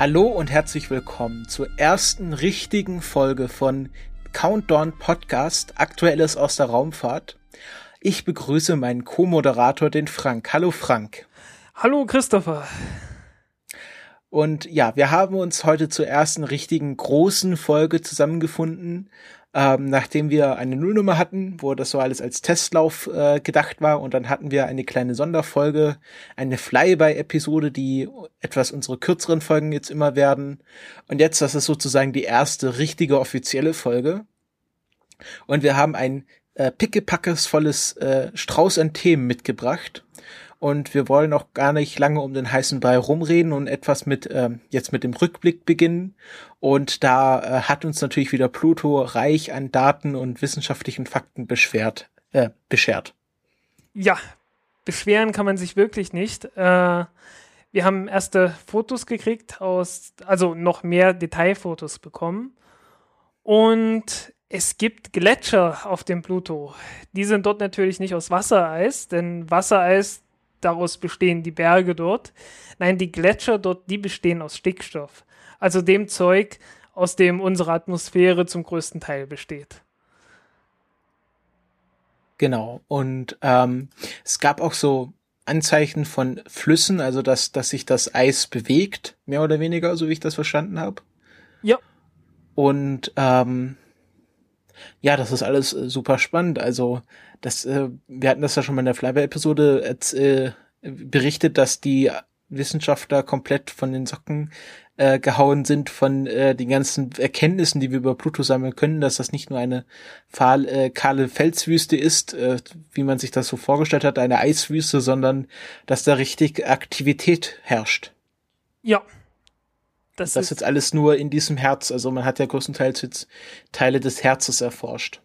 Hallo und herzlich willkommen zur ersten richtigen Folge von Countdown Podcast, Aktuelles aus der Raumfahrt. Ich begrüße meinen Co-Moderator, den Frank. Hallo Frank. Hallo Christopher. Und ja, wir haben uns heute zur ersten richtigen großen Folge zusammengefunden ähm, nachdem wir eine Nullnummer hatten, wo das so alles als Testlauf äh, gedacht war und dann hatten wir eine kleine Sonderfolge, eine Flyby-Episode, die etwas unsere kürzeren Folgen jetzt immer werden. Und jetzt, das ist sozusagen die erste richtige offizielle Folge. Und wir haben ein äh, pickepackes volles äh, Strauß an Themen mitgebracht und wir wollen auch gar nicht lange um den heißen Brei rumreden und etwas mit äh, jetzt mit dem Rückblick beginnen. Und da äh, hat uns natürlich wieder Pluto reich an Daten und wissenschaftlichen Fakten beschwert, äh, beschert. Ja, beschweren kann man sich wirklich nicht. Äh, wir haben erste Fotos gekriegt aus, also noch mehr Detailfotos bekommen. Und es gibt Gletscher auf dem Pluto. Die sind dort natürlich nicht aus Wassereis, denn Wassereis daraus bestehen die Berge dort. Nein, die Gletscher dort, die bestehen aus Stickstoff. Also dem Zeug, aus dem unsere Atmosphäre zum größten Teil besteht. Genau. Und ähm, es gab auch so Anzeichen von Flüssen, also dass, dass sich das Eis bewegt, mehr oder weniger, so wie ich das verstanden habe. Ja. Und ähm, ja, das ist alles äh, super spannend. Also das, äh, wir hatten das ja schon mal in der Flyby-Episode äh, berichtet, dass die Wissenschaftler komplett von den Socken äh, gehauen sind von äh, den ganzen Erkenntnissen, die wir über Pluto sammeln können, dass das nicht nur eine fahl, äh, kahle Felswüste ist, äh, wie man sich das so vorgestellt hat, eine Eiswüste, sondern dass da richtig Aktivität herrscht. Ja. Das, das ist jetzt alles nur in diesem Herz. Also man hat ja größtenteils jetzt Teile des Herzes erforscht.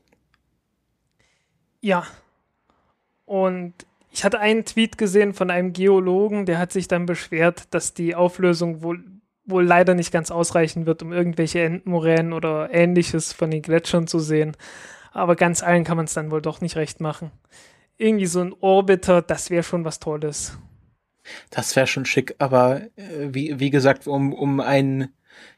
Ja. Und ich hatte einen Tweet gesehen von einem Geologen, der hat sich dann beschwert, dass die Auflösung wohl, wohl leider nicht ganz ausreichen wird, um irgendwelche Endmoränen oder ähnliches von den Gletschern zu sehen. Aber ganz allen kann man es dann wohl doch nicht recht machen. Irgendwie so ein Orbiter, das wäre schon was Tolles. Das wäre schon schick, aber äh, wie, wie gesagt, um, um ein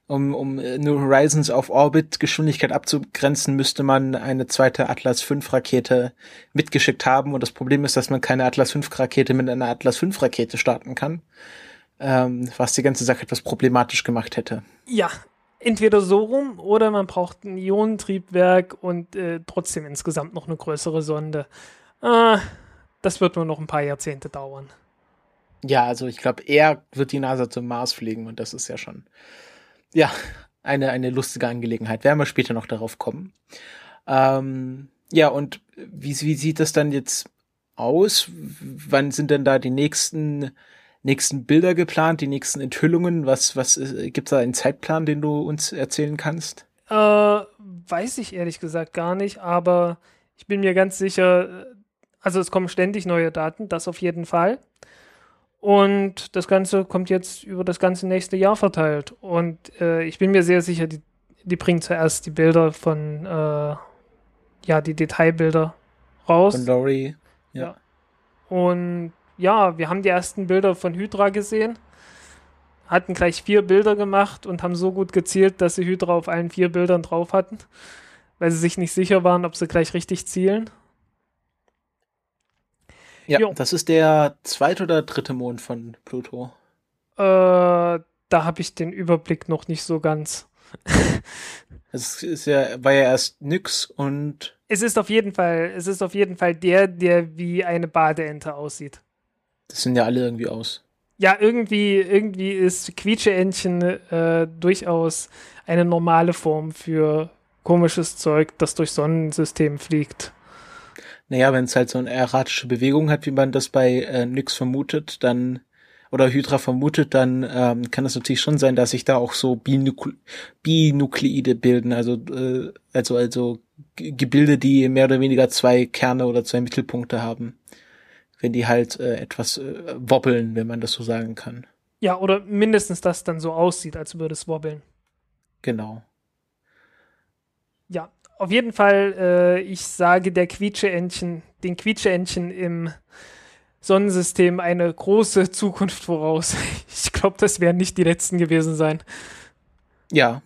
um, um New Horizons auf Orbit-Geschwindigkeit abzugrenzen, müsste man eine zweite Atlas V Rakete mitgeschickt haben. Und das Problem ist, dass man keine Atlas V Rakete mit einer Atlas V Rakete starten kann. Ähm, was die ganze Sache etwas problematisch gemacht hätte. Ja, entweder so rum oder man braucht ein Ionentriebwerk und äh, trotzdem insgesamt noch eine größere Sonde. Äh, das wird nur noch ein paar Jahrzehnte dauern. Ja, also ich glaube, er wird die NASA zum Mars fliegen und das ist ja schon ja, eine, eine lustige Angelegenheit. Werden wir später noch darauf kommen. Ähm, ja, und wie, wie sieht das dann jetzt aus? Wann sind denn da die nächsten, nächsten Bilder geplant, die nächsten Enthüllungen? Was, was äh, gibt's da einen Zeitplan, den du uns erzählen kannst? Äh, weiß ich ehrlich gesagt gar nicht, aber ich bin mir ganz sicher, äh, also es kommen ständig neue Daten, das auf jeden Fall. Und das Ganze kommt jetzt über das ganze nächste Jahr verteilt. Und äh, ich bin mir sehr sicher, die, die bringen zuerst die Bilder von, äh, ja, die Detailbilder raus. Von Laurie, ja. ja. Und ja, wir haben die ersten Bilder von Hydra gesehen, hatten gleich vier Bilder gemacht und haben so gut gezielt, dass sie Hydra auf allen vier Bildern drauf hatten, weil sie sich nicht sicher waren, ob sie gleich richtig zielen. Ja, jo. das ist der zweite oder dritte Mond von Pluto. Äh, da habe ich den Überblick noch nicht so ganz. es ist ja, war ja erst nix und. Es ist auf jeden Fall, es ist auf jeden Fall der, der wie eine Badeente aussieht. Das sind ja alle irgendwie aus. Ja, irgendwie, irgendwie ist Quietscheentchen äh, durchaus eine normale Form für komisches Zeug, das durch Sonnensystem fliegt. Naja, wenn es halt so eine erratische Bewegung hat, wie man das bei äh, Nyx vermutet, dann oder Hydra vermutet, dann ähm, kann es natürlich schon sein, dass sich da auch so Binukle Binukleide bilden, also äh, also also Gebilde, die mehr oder weniger zwei Kerne oder zwei Mittelpunkte haben, wenn die halt äh, etwas äh, wobbeln, wenn man das so sagen kann. Ja, oder mindestens das dann so aussieht, als würde es wobbeln. Genau. Ja, auf jeden Fall, äh, ich sage der Quietscheentchen, den Quietscheentchen im Sonnensystem eine große Zukunft voraus. Ich glaube, das werden nicht die letzten gewesen sein. Ja.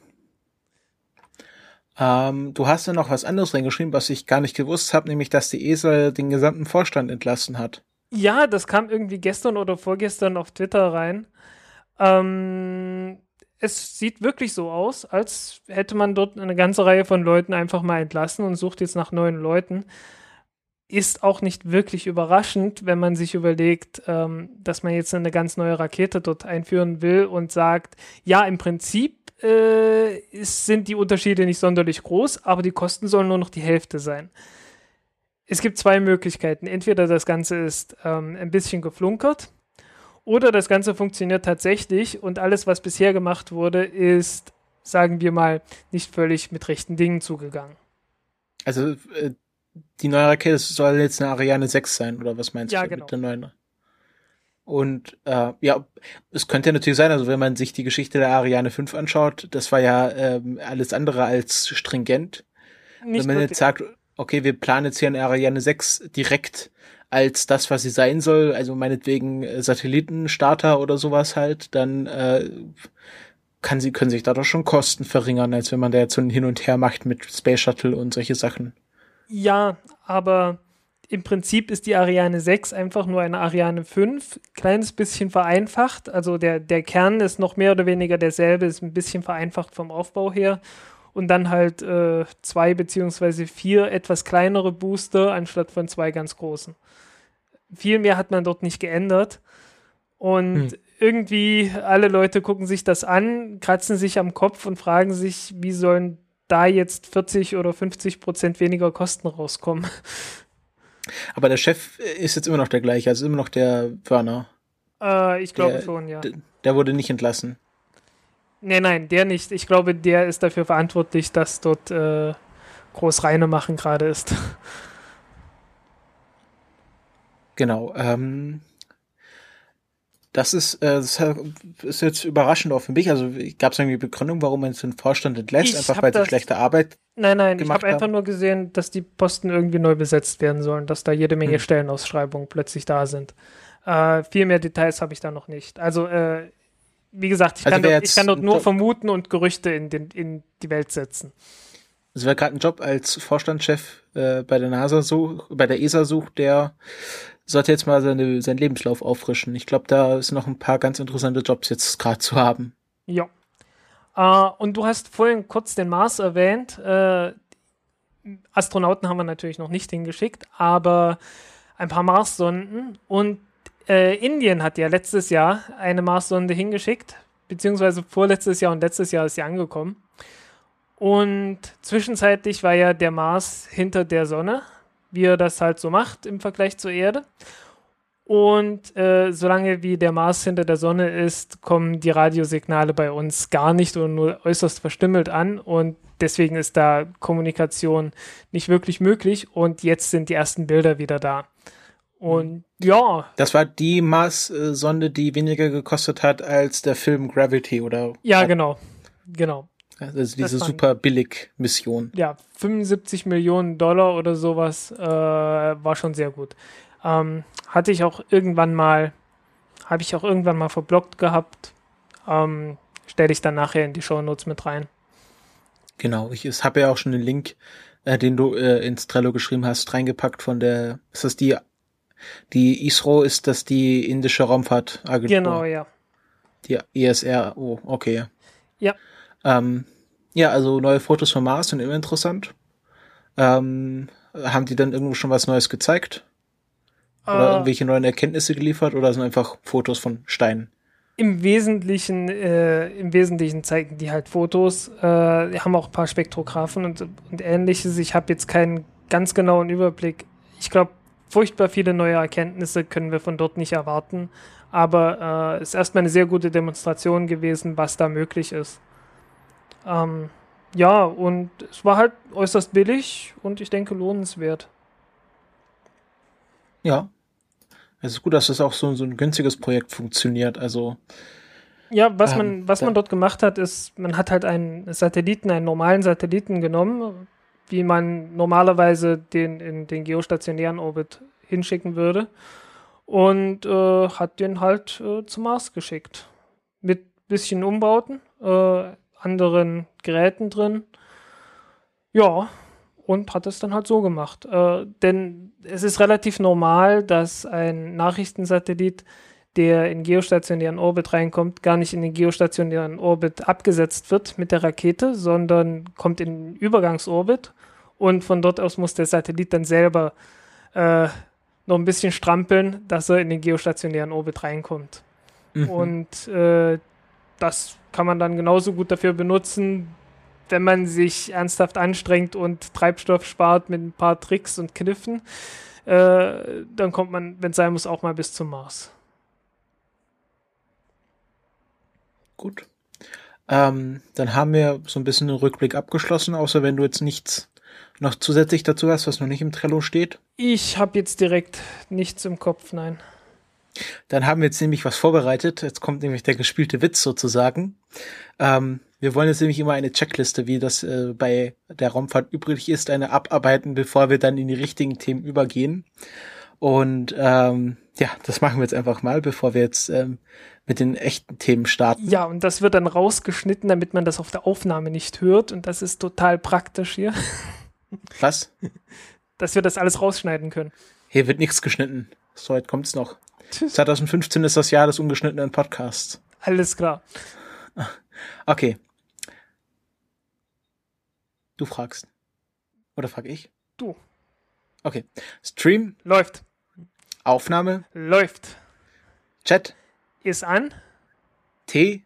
Ähm, du hast ja noch was anderes reingeschrieben, was ich gar nicht gewusst habe, nämlich, dass die ESA den gesamten Vorstand entlassen hat. Ja, das kam irgendwie gestern oder vorgestern auf Twitter rein. Ähm, es sieht wirklich so aus, als hätte man dort eine ganze Reihe von Leuten einfach mal entlassen und sucht jetzt nach neuen Leuten. Ist auch nicht wirklich überraschend, wenn man sich überlegt, ähm, dass man jetzt eine ganz neue Rakete dort einführen will und sagt, ja, im Prinzip äh, ist, sind die Unterschiede nicht sonderlich groß, aber die Kosten sollen nur noch die Hälfte sein. Es gibt zwei Möglichkeiten. Entweder das Ganze ist ähm, ein bisschen geflunkert, oder das Ganze funktioniert tatsächlich und alles, was bisher gemacht wurde, ist, sagen wir mal, nicht völlig mit rechten Dingen zugegangen. Also äh, die neue Rakete soll jetzt eine Ariane 6 sein, oder was meinst ja, du genau. mit der neuen? Und äh, ja, es könnte ja natürlich sein, also wenn man sich die Geschichte der Ariane 5 anschaut, das war ja ähm, alles andere als stringent. Nicht wenn man wirklich. jetzt sagt, okay, wir planen jetzt hier eine Ariane 6 direkt als das, was sie sein soll, also meinetwegen äh, Satellitenstarter oder sowas halt, dann äh, kann sie, können sich da doch schon Kosten verringern, als wenn man da jetzt so ein Hin und Her macht mit Space Shuttle und solche Sachen. Ja, aber im Prinzip ist die Ariane 6 einfach nur eine Ariane 5, kleines bisschen vereinfacht. Also der, der Kern ist noch mehr oder weniger derselbe, ist ein bisschen vereinfacht vom Aufbau her. Und dann halt äh, zwei beziehungsweise vier etwas kleinere Booster anstatt von zwei ganz großen. Viel mehr hat man dort nicht geändert. Und Hm. irgendwie alle Leute gucken sich das an, kratzen sich am Kopf und fragen sich, wie sollen da jetzt 40 oder 50 Prozent weniger Kosten rauskommen. Aber der Chef ist jetzt immer noch der gleiche, also immer noch der Werner. Äh, ich glaube schon, ja. Der wurde nicht entlassen. Nee, nein, der nicht. Ich glaube, der ist dafür verantwortlich, dass dort äh, groß reine machen gerade ist. Genau. Ähm, das ist, äh, das ist jetzt überraschend auch für mich. Also gab es irgendwie Begründung, warum man jetzt den Vorstand entlässt, Ich einfach weil sie schlechte Arbeit. Nein, nein, ich habe einfach nur gesehen, dass die Posten irgendwie neu besetzt werden sollen, dass da jede Menge Hm. Stellenausschreibungen plötzlich da sind. Äh, viel mehr Details habe ich da noch nicht. Also, äh, wie gesagt, ich, Also kann dort, ich kann dort nur Job- vermuten und Gerüchte in, den, in die Welt setzen. Also wer gerade einen Job als Vorstandschef äh, bei der NASA sucht, bei der ESA sucht, der sollte jetzt mal seine, seinen Lebenslauf auffrischen. Ich glaube, da ist noch ein paar ganz interessante Jobs jetzt gerade zu haben. Ja. Äh, und du hast vorhin kurz den Mars erwähnt. Äh, Astronauten haben wir natürlich noch nicht hingeschickt, aber ein paar Marssonden. Und äh, Indien hat ja letztes Jahr eine Marssonde hingeschickt, beziehungsweise vorletztes Jahr und letztes Jahr ist sie angekommen. Und zwischenzeitlich war ja der Mars hinter der Sonne, wie er das halt so macht im Vergleich zur Erde. Und äh, solange wie der Mars hinter der Sonne ist, kommen die Radiosignale bei uns gar nicht oder nur äußerst verstümmelt an. Und deswegen ist da Kommunikation nicht wirklich möglich. Und jetzt sind die ersten Bilder wieder da. Und ja, Das war die Mars-Sonde, die weniger gekostet hat als der Film Gravity oder ja, genau. Genau. also diese waren- super billig Mission. ja, 75 Millionen Dollar oder sowas äh, war schon sehr gut. Ähm, hatte ich auch irgendwann mal, habe ich auch irgendwann mal verblockt gehabt. Ähm, Stelle ich dann nachher in die Shownotes mit rein. Genau, ich habe ja auch schon den Link, äh, den du äh, ins Trello geschrieben hast, reingepackt von der, ist das die, die ISRO, ist das die indische Raumfahrtagentur? Genau, ja. Die ESR, oh, okay. Ja. Ähm, ja, also neue Fotos vom Mars sind immer interessant. Ähm, haben die dann irgendwo schon was Neues gezeigt? Oder Äh, irgendwelche neuen Erkenntnisse geliefert oder sind einfach Fotos von Steinen? Im Wesentlichen, äh, im Wesentlichen zeigen die halt Fotos. Äh, die haben auch ein paar Spektrographen und, und ähnliches. Ich habe jetzt keinen ganz genauen Überblick. Ich glaube, furchtbar viele neue Erkenntnisse können wir von dort nicht erwarten. Aber äh, ist erstmal eine sehr gute Demonstration gewesen, was da möglich ist. Ähm, ja, und es war halt äußerst billig und ich denke lohnenswert. Ja. Es ist gut, dass das auch so, so ein günstiges Projekt funktioniert. Also ja, was man, ähm, was man dort gemacht hat, ist, man hat halt einen Satelliten, einen normalen Satelliten genommen, wie man normalerweise den in den geostationären Orbit hinschicken würde und äh, hat den halt äh, zum Mars geschickt. Mit bisschen Umbauten, äh, anderen Geräten drin. Ja, und hat es dann halt so gemacht. Äh, denn es ist relativ normal, dass ein Nachrichtensatellit der in geostationären Orbit reinkommt, gar nicht in den geostationären Orbit abgesetzt wird mit der Rakete, sondern kommt in Übergangsorbit und von dort aus muss der Satellit dann selber äh, noch ein bisschen strampeln, dass er in den geostationären Orbit reinkommt. Mhm. Und äh, das kann man dann genauso gut dafür benutzen, wenn man sich ernsthaft anstrengt und Treibstoff spart mit ein paar Tricks und Kniffen. Äh, dann kommt man, wenn es sein muss, auch mal bis zum Mars. Gut. Ähm, dann haben wir so ein bisschen den Rückblick abgeschlossen, außer wenn du jetzt nichts noch zusätzlich dazu hast, was noch nicht im Trello steht. Ich habe jetzt direkt nichts im Kopf, nein. Dann haben wir jetzt nämlich was vorbereitet. Jetzt kommt nämlich der gespielte Witz sozusagen. Ähm, wir wollen jetzt nämlich immer eine Checkliste, wie das äh, bei der Raumfahrt übrig ist, eine abarbeiten, bevor wir dann in die richtigen Themen übergehen. Und ähm, ja, das machen wir jetzt einfach mal, bevor wir jetzt ähm, mit den echten Themen starten. Ja, und das wird dann rausgeschnitten, damit man das auf der Aufnahme nicht hört. Und das ist total praktisch hier. Was? Dass wir das alles rausschneiden können. Hier wird nichts geschnitten. So weit kommt's noch. 2015 ist das Jahr des ungeschnittenen Podcasts. Alles klar. Okay. Du fragst. Oder frag ich? Du. Okay. Stream. Läuft. Aufnahme. Läuft. Chat. Ist an. T.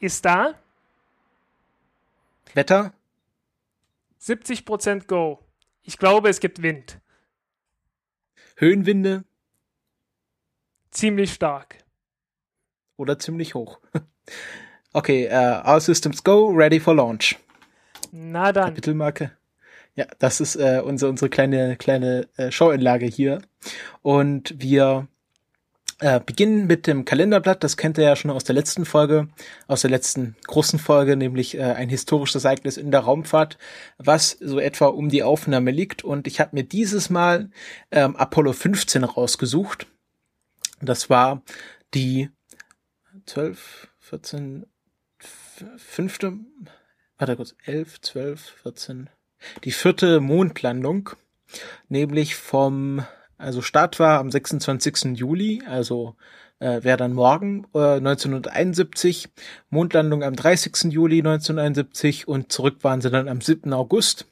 Ist da. Wetter. 70% Go. Ich glaube, es gibt Wind. Höhenwinde. Ziemlich stark. Oder ziemlich hoch. Okay, uh, All Systems Go, ready for launch. Na dann. Kapitelmarke. Ja, das ist äh, unsere, unsere kleine, kleine äh, Showinlage hier. Und wir äh, beginnen mit dem Kalenderblatt, das kennt ihr ja schon aus der letzten Folge, aus der letzten großen Folge, nämlich äh, ein historisches Ereignis in der Raumfahrt, was so etwa um die Aufnahme liegt. Und ich habe mir dieses Mal ähm, Apollo 15 rausgesucht. Das war die 12, 14, fünfte, warte kurz, 11, 12, 14, die vierte Mondlandung, nämlich vom also Start war am 26. Juli, also äh, wäre dann morgen äh, 1971, Mondlandung am 30. Juli 1971 und zurück waren sie dann am 7. August.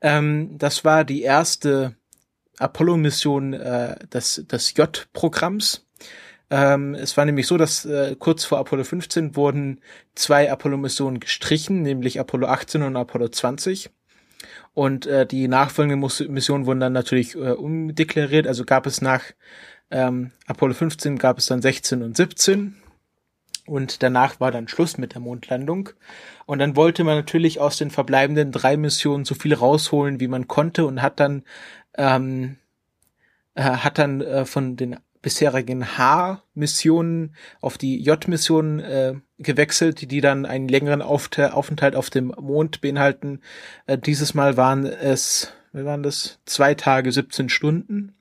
Ähm, das war die erste Apollo-Mission äh, des, des J-Programms. Ähm, es war nämlich so, dass äh, kurz vor Apollo 15 wurden zwei Apollo-Missionen gestrichen, nämlich Apollo 18 und Apollo 20. Und äh, die nachfolgenden Missionen wurden dann natürlich äh, umdeklariert. Also gab es nach ähm, Apollo 15 gab es dann 16 und 17. Und danach war dann Schluss mit der Mondlandung. Und dann wollte man natürlich aus den verbleibenden drei Missionen so viel rausholen, wie man konnte und hat dann ähm, äh, hat dann äh, von den bisherigen H-Missionen auf die J-Missionen äh, gewechselt, die dann einen längeren Aufenthalt auf dem Mond beinhalten. Äh, dieses Mal waren es, wie waren das? Zwei Tage, 17 Stunden.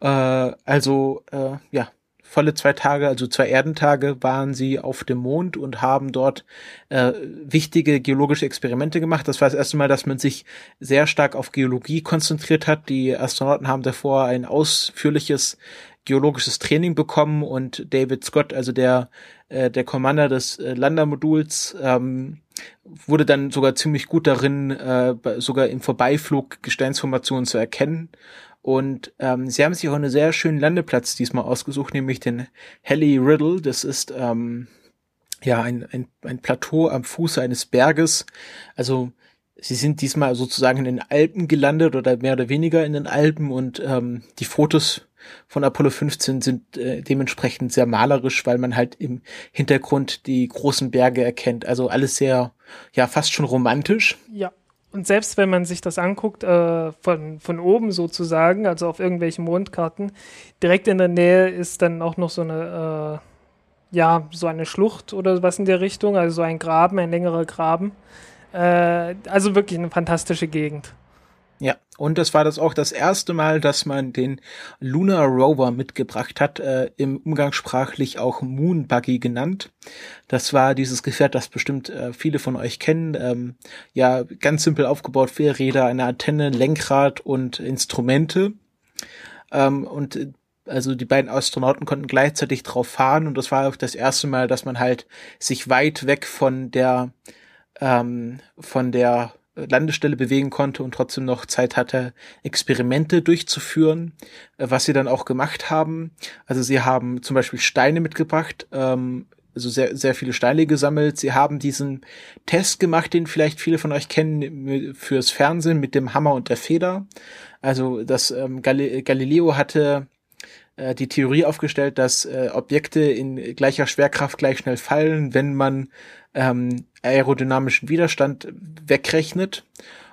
Äh, also, äh, ja, volle zwei Tage, also zwei Erdentage waren sie auf dem Mond und haben dort äh, wichtige geologische Experimente gemacht. Das war das erste Mal, dass man sich sehr stark auf Geologie konzentriert hat. Die Astronauten haben davor ein ausführliches geologisches Training bekommen und David Scott, also der äh, der Commander des äh, Landermoduls, ähm, wurde dann sogar ziemlich gut darin, äh, sogar im Vorbeiflug Gesteinsformationen zu erkennen. Und ähm, sie haben sich auch einen sehr schönen Landeplatz diesmal ausgesucht, nämlich den Heli Riddle. Das ist ähm, ja ein, ein, ein Plateau am Fuße eines Berges. Also sie sind diesmal sozusagen in den Alpen gelandet oder mehr oder weniger in den Alpen und ähm, die Fotos von Apollo 15 sind äh, dementsprechend sehr malerisch, weil man halt im Hintergrund die großen Berge erkennt. Also alles sehr, ja, fast schon romantisch. Ja. Und selbst wenn man sich das anguckt, äh, von, von oben sozusagen, also auf irgendwelchen Mondkarten, direkt in der Nähe ist dann auch noch so eine, äh, ja, so eine Schlucht oder was in der Richtung, also so ein Graben, ein längerer Graben. Äh, also wirklich eine fantastische Gegend. Ja, und das war das auch das erste Mal, dass man den Lunar Rover mitgebracht hat, äh, im umgangssprachlich auch Moon Buggy genannt. Das war dieses Gefährt, das bestimmt äh, viele von euch kennen. Ähm, ja, ganz simpel aufgebaut, vier Räder, eine Antenne, Lenkrad und Instrumente. Ähm, und äh, also die beiden Astronauten konnten gleichzeitig drauf fahren und das war auch das erste Mal, dass man halt sich weit weg von der ähm, von der Landestelle bewegen konnte und trotzdem noch Zeit hatte, Experimente durchzuführen, äh, was sie dann auch gemacht haben. Also sie haben zum Beispiel Steine mitgebracht, ähm, also sehr, sehr viele Steine gesammelt. Sie haben diesen Test gemacht, den vielleicht viele von euch kennen, fürs Fernsehen mit dem Hammer und der Feder. Also das ähm, Galileo hatte äh, die Theorie aufgestellt, dass äh, Objekte in gleicher Schwerkraft gleich schnell fallen, wenn man ähm, aerodynamischen Widerstand wegrechnet.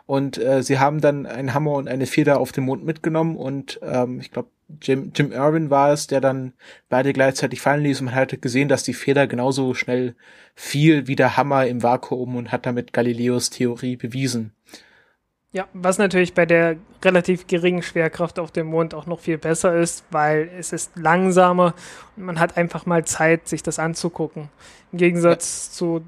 Und äh, sie haben dann einen Hammer und eine Feder auf den Mond mitgenommen und ähm, ich glaube, Jim, Jim Irwin war es, der dann beide gleichzeitig fallen ließ und man hatte gesehen, dass die Feder genauso schnell fiel wie der Hammer im Vakuum und hat damit Galileos Theorie bewiesen. Ja, was natürlich bei der relativ geringen Schwerkraft auf dem Mond auch noch viel besser ist, weil es ist langsamer und man hat einfach mal Zeit, sich das anzugucken. Im Gegensatz ja. zu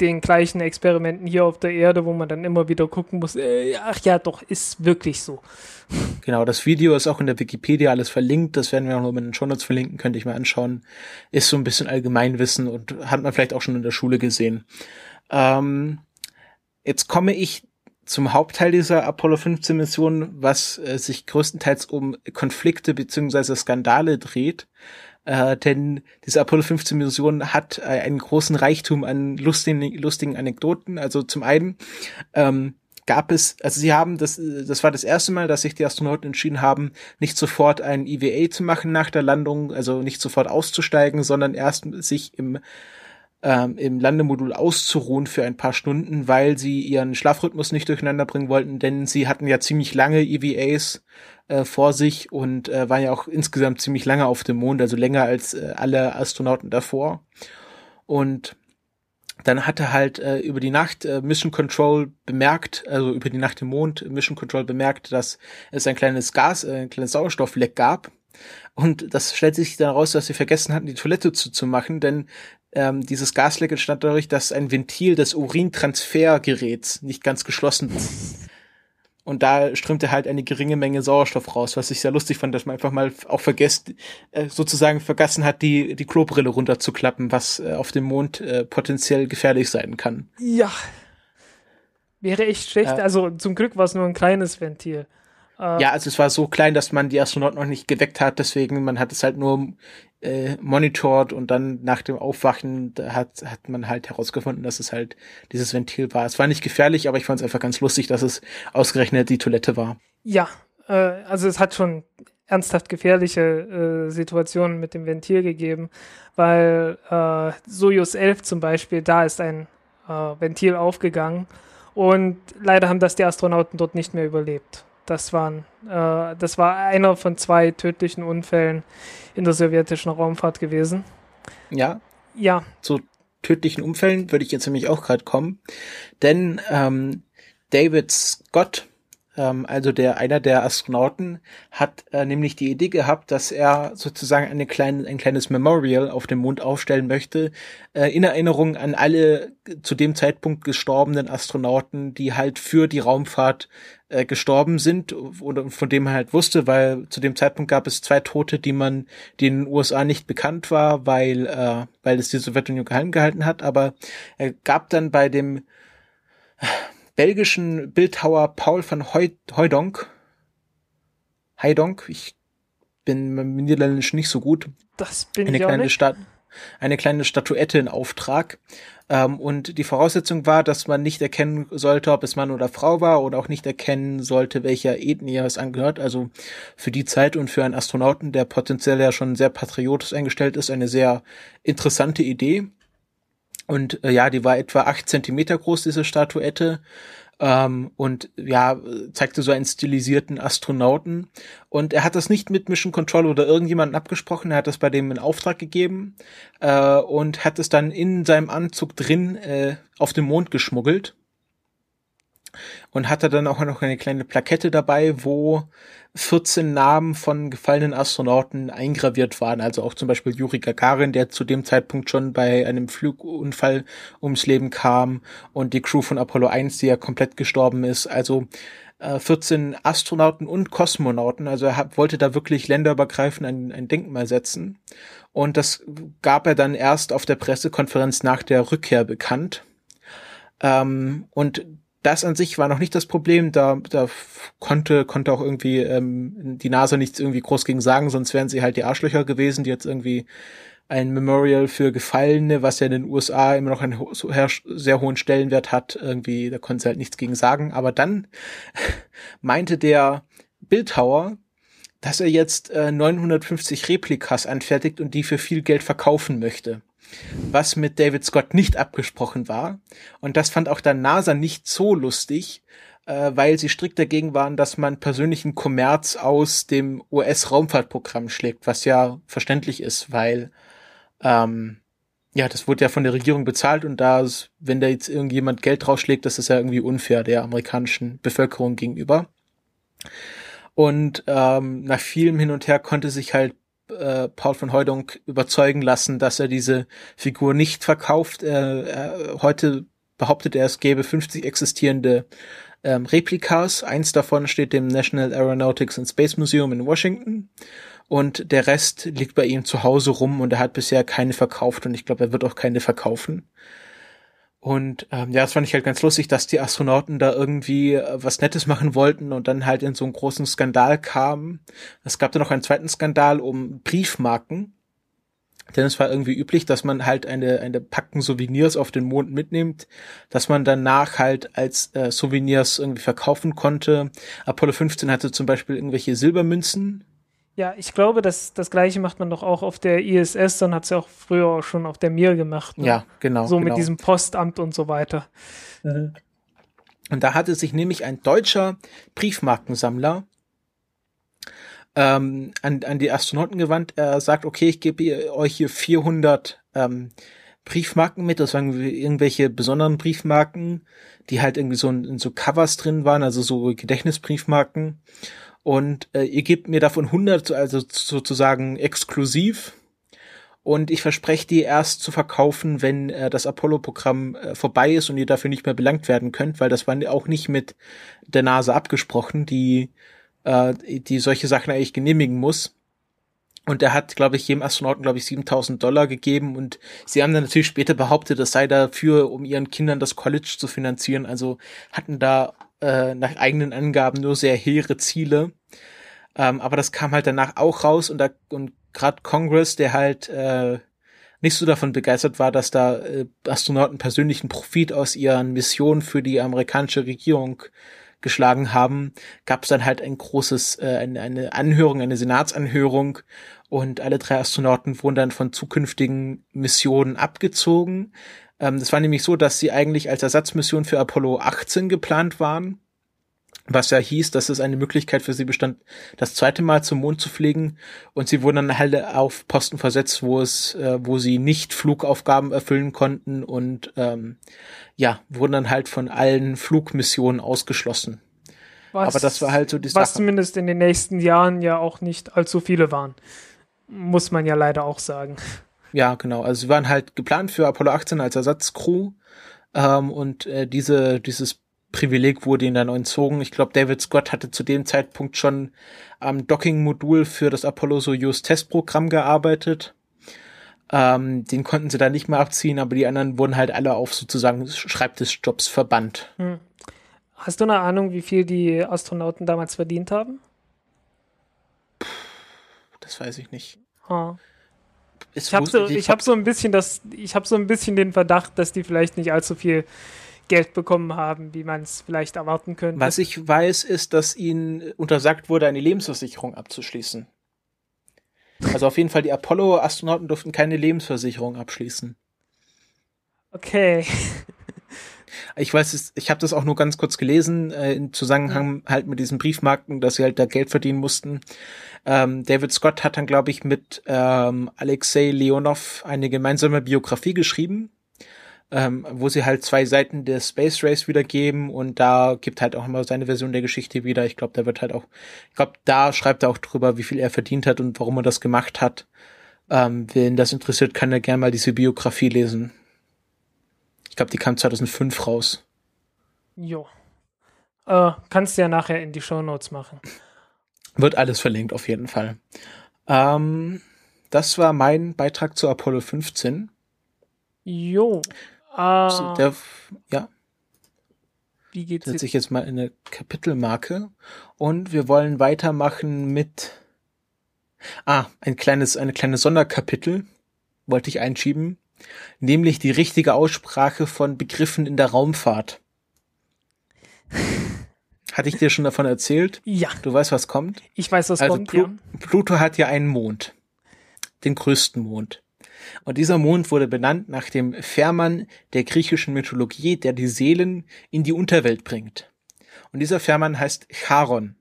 den gleichen Experimenten hier auf der Erde, wo man dann immer wieder gucken muss, äh, ach ja, doch, ist wirklich so. Genau, das Video ist auch in der Wikipedia alles verlinkt, das werden wir auch noch in den Shownotes verlinken, könnte ich mal anschauen. Ist so ein bisschen Allgemeinwissen und hat man vielleicht auch schon in der Schule gesehen. Ähm, jetzt komme ich zum Hauptteil dieser Apollo 15 Mission, was äh, sich größtenteils um Konflikte beziehungsweise Skandale dreht. Äh, denn diese Apollo 15 Mission hat äh, einen großen Reichtum an lustigen, lustigen Anekdoten. Also zum einen ähm, gab es, also sie haben, das, das war das erste Mal, dass sich die Astronauten entschieden haben, nicht sofort ein EVA zu machen nach der Landung, also nicht sofort auszusteigen, sondern erst sich im ähm, im Landemodul auszuruhen für ein paar Stunden, weil sie ihren Schlafrhythmus nicht durcheinander bringen wollten, denn sie hatten ja ziemlich lange EVAs äh, vor sich und äh, waren ja auch insgesamt ziemlich lange auf dem Mond, also länger als äh, alle Astronauten davor. Und dann hatte halt äh, über die Nacht äh, Mission Control bemerkt, also über die Nacht im Mond Mission Control bemerkt, dass es ein kleines Gas, äh, ein kleines Sauerstoffleck gab. Und das stellt sich dann raus, dass sie vergessen hatten, die Toilette zuzumachen, denn ähm, dieses Gasleck entstand dadurch, dass ein Ventil des Urintransfergeräts nicht ganz geschlossen war. Und da strömte halt eine geringe Menge Sauerstoff raus, was ich sehr lustig fand, dass man einfach mal auch vergesst, äh, sozusagen vergessen hat, die, die Klobrille runterzuklappen, was äh, auf dem Mond äh, potenziell gefährlich sein kann. Ja. Wäre echt schlecht. Äh, also zum Glück war es nur ein kleines Ventil. Äh, ja, also es war so klein, dass man die Astronauten noch nicht geweckt hat, deswegen man hat es halt nur äh, monitort und dann nach dem Aufwachen hat, hat man halt herausgefunden, dass es halt dieses Ventil war. Es war nicht gefährlich, aber ich fand es einfach ganz lustig, dass es ausgerechnet die Toilette war. Ja, äh, also es hat schon ernsthaft gefährliche äh, Situationen mit dem Ventil gegeben, weil äh, Soyuz 11 zum Beispiel, da ist ein äh, Ventil aufgegangen und leider haben das die Astronauten dort nicht mehr überlebt. Das, waren, äh, das war einer von zwei tödlichen Unfällen in der sowjetischen Raumfahrt gewesen. Ja. Ja. Zu tödlichen Unfällen würde ich jetzt nämlich auch gerade kommen. Denn ähm, David Scott, ähm, also der einer der Astronauten, hat äh, nämlich die Idee gehabt, dass er sozusagen eine kleine, ein kleines Memorial auf dem Mond aufstellen möchte, äh, in Erinnerung an alle zu dem Zeitpunkt gestorbenen Astronauten, die halt für die Raumfahrt äh, gestorben sind oder von dem man halt wusste, weil zu dem Zeitpunkt gab es zwei Tote, die man, den USA nicht bekannt war, weil, äh, weil es die Sowjetunion geheim gehalten hat, aber er gab dann bei dem belgischen Bildhauer Paul van Heudonk, Heidonk, ich bin im Niederländisch nicht so gut. Das bin eine ich kleine auch nicht. Stadt eine kleine Statuette in Auftrag. Ähm, und die Voraussetzung war, dass man nicht erkennen sollte, ob es Mann oder Frau war oder auch nicht erkennen sollte, welcher Ethnie es angehört. Also für die Zeit und für einen Astronauten, der potenziell ja schon sehr patriotisch eingestellt ist, eine sehr interessante Idee. Und äh, ja, die war etwa acht Zentimeter groß, diese Statuette. Ähm, und ja, zeigte so einen stilisierten Astronauten. Und er hat das nicht mit Mission Control oder irgendjemanden abgesprochen, er hat das bei dem in Auftrag gegeben äh, und hat es dann in seinem Anzug drin äh, auf den Mond geschmuggelt und hatte dann auch noch eine kleine Plakette dabei, wo 14 Namen von gefallenen Astronauten eingraviert waren. Also auch zum Beispiel Juri Gagarin, der zu dem Zeitpunkt schon bei einem Flugunfall ums Leben kam und die Crew von Apollo 1, die ja komplett gestorben ist. Also 14 äh, Astronauten und Kosmonauten. Also er hat, wollte da wirklich länderübergreifend ein, ein Denkmal setzen. Und das gab er dann erst auf der Pressekonferenz nach der Rückkehr bekannt. Ähm, und das an sich war noch nicht das Problem. Da, da konnte, konnte auch irgendwie ähm, die NASA nichts irgendwie groß gegen sagen, sonst wären sie halt die Arschlöcher gewesen, die jetzt irgendwie ein Memorial für Gefallene, was ja in den USA immer noch einen ho sehr hohen Stellenwert hat, irgendwie, da konnten sie halt nichts gegen sagen. Aber dann meinte der Bildhauer, dass er jetzt äh, 950 Replikas anfertigt und die für viel Geld verkaufen möchte was mit David Scott nicht abgesprochen war. Und das fand auch der NASA nicht so lustig, äh, weil sie strikt dagegen waren, dass man persönlichen Kommerz aus dem US-Raumfahrtprogramm schlägt, was ja verständlich ist, weil ähm, ja, das wurde ja von der Regierung bezahlt und da, wenn da jetzt irgendjemand Geld draufschlägt, das ist ja irgendwie unfair der amerikanischen Bevölkerung gegenüber. Und ähm, nach vielem Hin und Her konnte sich halt äh, Paul von Heudonk überzeugen lassen, dass er diese Figur nicht verkauft. Äh, heute behauptet er, es gäbe 50 existierende ähm, Replikas. Eins davon steht dem National Aeronautics and Space Museum in Washington. Und der Rest liegt bei ihm zu Hause rum und er hat bisher keine verkauft und ich glaube, er wird auch keine verkaufen. Und ähm, ja, das fand ich halt ganz lustig, dass die Astronauten da irgendwie äh, was Nettes machen wollten und dann halt in so einen großen Skandal kamen. Es gab dann noch einen zweiten Skandal um Briefmarken. Denn es war irgendwie üblich, dass man halt eine, eine Packen Souvenirs auf den Mond mitnimmt, dass man danach halt als äh, Souvenirs irgendwie verkaufen konnte. Apollo 15 hatte zum Beispiel irgendwelche Silbermünzen, ja, ich glaube, das, das gleiche macht man doch auch auf der ISS, dann hat es ja auch früher schon auf der Mir gemacht. Ne? Ja, genau. So genau. mit diesem Postamt und so weiter. Mhm. Und da hatte sich nämlich ein deutscher Briefmarkensammler ähm, an, an die Astronauten gewandt. Er sagt, okay, ich gebe euch hier 400 ähm, Briefmarken mit. Das waren irgendwelche besonderen Briefmarken, die halt irgendwie so in, in so Covers drin waren, also so Gedächtnisbriefmarken und äh, ihr gebt mir davon 100, also sozusagen exklusiv. Und ich verspreche die erst zu verkaufen, wenn äh, das Apollo-Programm äh, vorbei ist und ihr dafür nicht mehr belangt werden könnt, weil das war auch nicht mit der NASA abgesprochen, die, äh, die solche Sachen eigentlich genehmigen muss. Und er hat, glaube ich, jedem Astronauten, glaube ich, 7000 Dollar gegeben. Und sie haben dann natürlich später behauptet, das sei dafür, um ihren Kindern das College zu finanzieren. Also hatten da äh, nach eigenen Angaben nur sehr hehre Ziele. Ähm, aber das kam halt danach auch raus und da und gerade Congress, der halt äh, nicht so davon begeistert war, dass da äh, Astronauten persönlichen Profit aus ihren Missionen für die amerikanische Regierung geschlagen haben, gab es dann halt ein großes, äh, eine, eine Anhörung, eine Senatsanhörung und alle drei Astronauten wurden dann von zukünftigen Missionen abgezogen. Ähm, das war nämlich so, dass sie eigentlich als Ersatzmission für Apollo 18 geplant waren was ja hieß, dass es eine Möglichkeit für sie bestand, das zweite Mal zum Mond zu fliegen. Und sie wurden dann halt auf Posten versetzt, wo es, äh, wo sie nicht Flugaufgaben erfüllen konnten und ähm, ja, wurden dann halt von allen Flugmissionen ausgeschlossen. Was, Aber das war halt so die Was Sache. zumindest in den nächsten Jahren ja auch nicht allzu viele waren. Muss man ja leider auch sagen. Ja, genau. Also sie waren halt geplant für Apollo 18 als Ersatzcrew. Ähm, und äh, diese, dieses Privileg wurde ihnen dann entzogen. Ich glaube, David Scott hatte zu dem Zeitpunkt schon am Docking-Modul für das Apollo-Soyuz-Testprogramm gearbeitet. Ähm, den konnten sie da nicht mehr abziehen, aber die anderen wurden halt alle auf sozusagen Schreibtischjobs verbannt. Hm. Hast du eine Ahnung, wie viel die Astronauten damals verdient haben? Das weiß ich nicht. Ah. Ich habe so, ich hab so ein bisschen das, ich habe so ein bisschen den Verdacht, dass die vielleicht nicht allzu viel Geld bekommen haben, wie man es vielleicht erwarten könnte. Was ich weiß, ist, dass ihnen untersagt wurde, eine Lebensversicherung abzuschließen. Also auf jeden Fall, die Apollo-Astronauten durften keine Lebensversicherung abschließen. Okay. Ich weiß, ich habe das auch nur ganz kurz gelesen, äh, im Zusammenhang halt mit diesen Briefmarken, dass sie halt da Geld verdienen mussten. Ähm, David Scott hat dann, glaube ich, mit ähm, Alexei Leonov eine gemeinsame Biografie geschrieben, ähm, wo sie halt zwei Seiten der Space Race wiedergeben und da gibt halt auch immer seine Version der Geschichte wieder. Ich glaube, da wird halt auch, ich glaube, da schreibt er auch drüber, wie viel er verdient hat und warum er das gemacht hat. Ähm, wen das interessiert, kann er gerne mal diese Biografie lesen. Ich glaube, die kam 2005 raus. Jo. Äh, kannst du ja nachher in die Show Notes machen. Wird alles verlinkt, auf jeden Fall. Ähm, das war mein Beitrag zu Apollo 15. Jo. Äh, der, ja. Wie geht's Setze ich jetzt mal eine Kapitelmarke. Und wir wollen weitermachen mit. Ah, ein kleines, eine kleine Sonderkapitel wollte ich einschieben nämlich die richtige Aussprache von Begriffen in der Raumfahrt. Hatte ich dir schon davon erzählt? Ja. Du weißt, was kommt? Ich weiß, was also kommt. Plu ja. Pluto hat ja einen Mond. Den größten Mond. Und dieser Mond wurde benannt nach dem Fährmann der griechischen Mythologie, der die Seelen in die Unterwelt bringt. Und dieser Fährmann heißt Charon.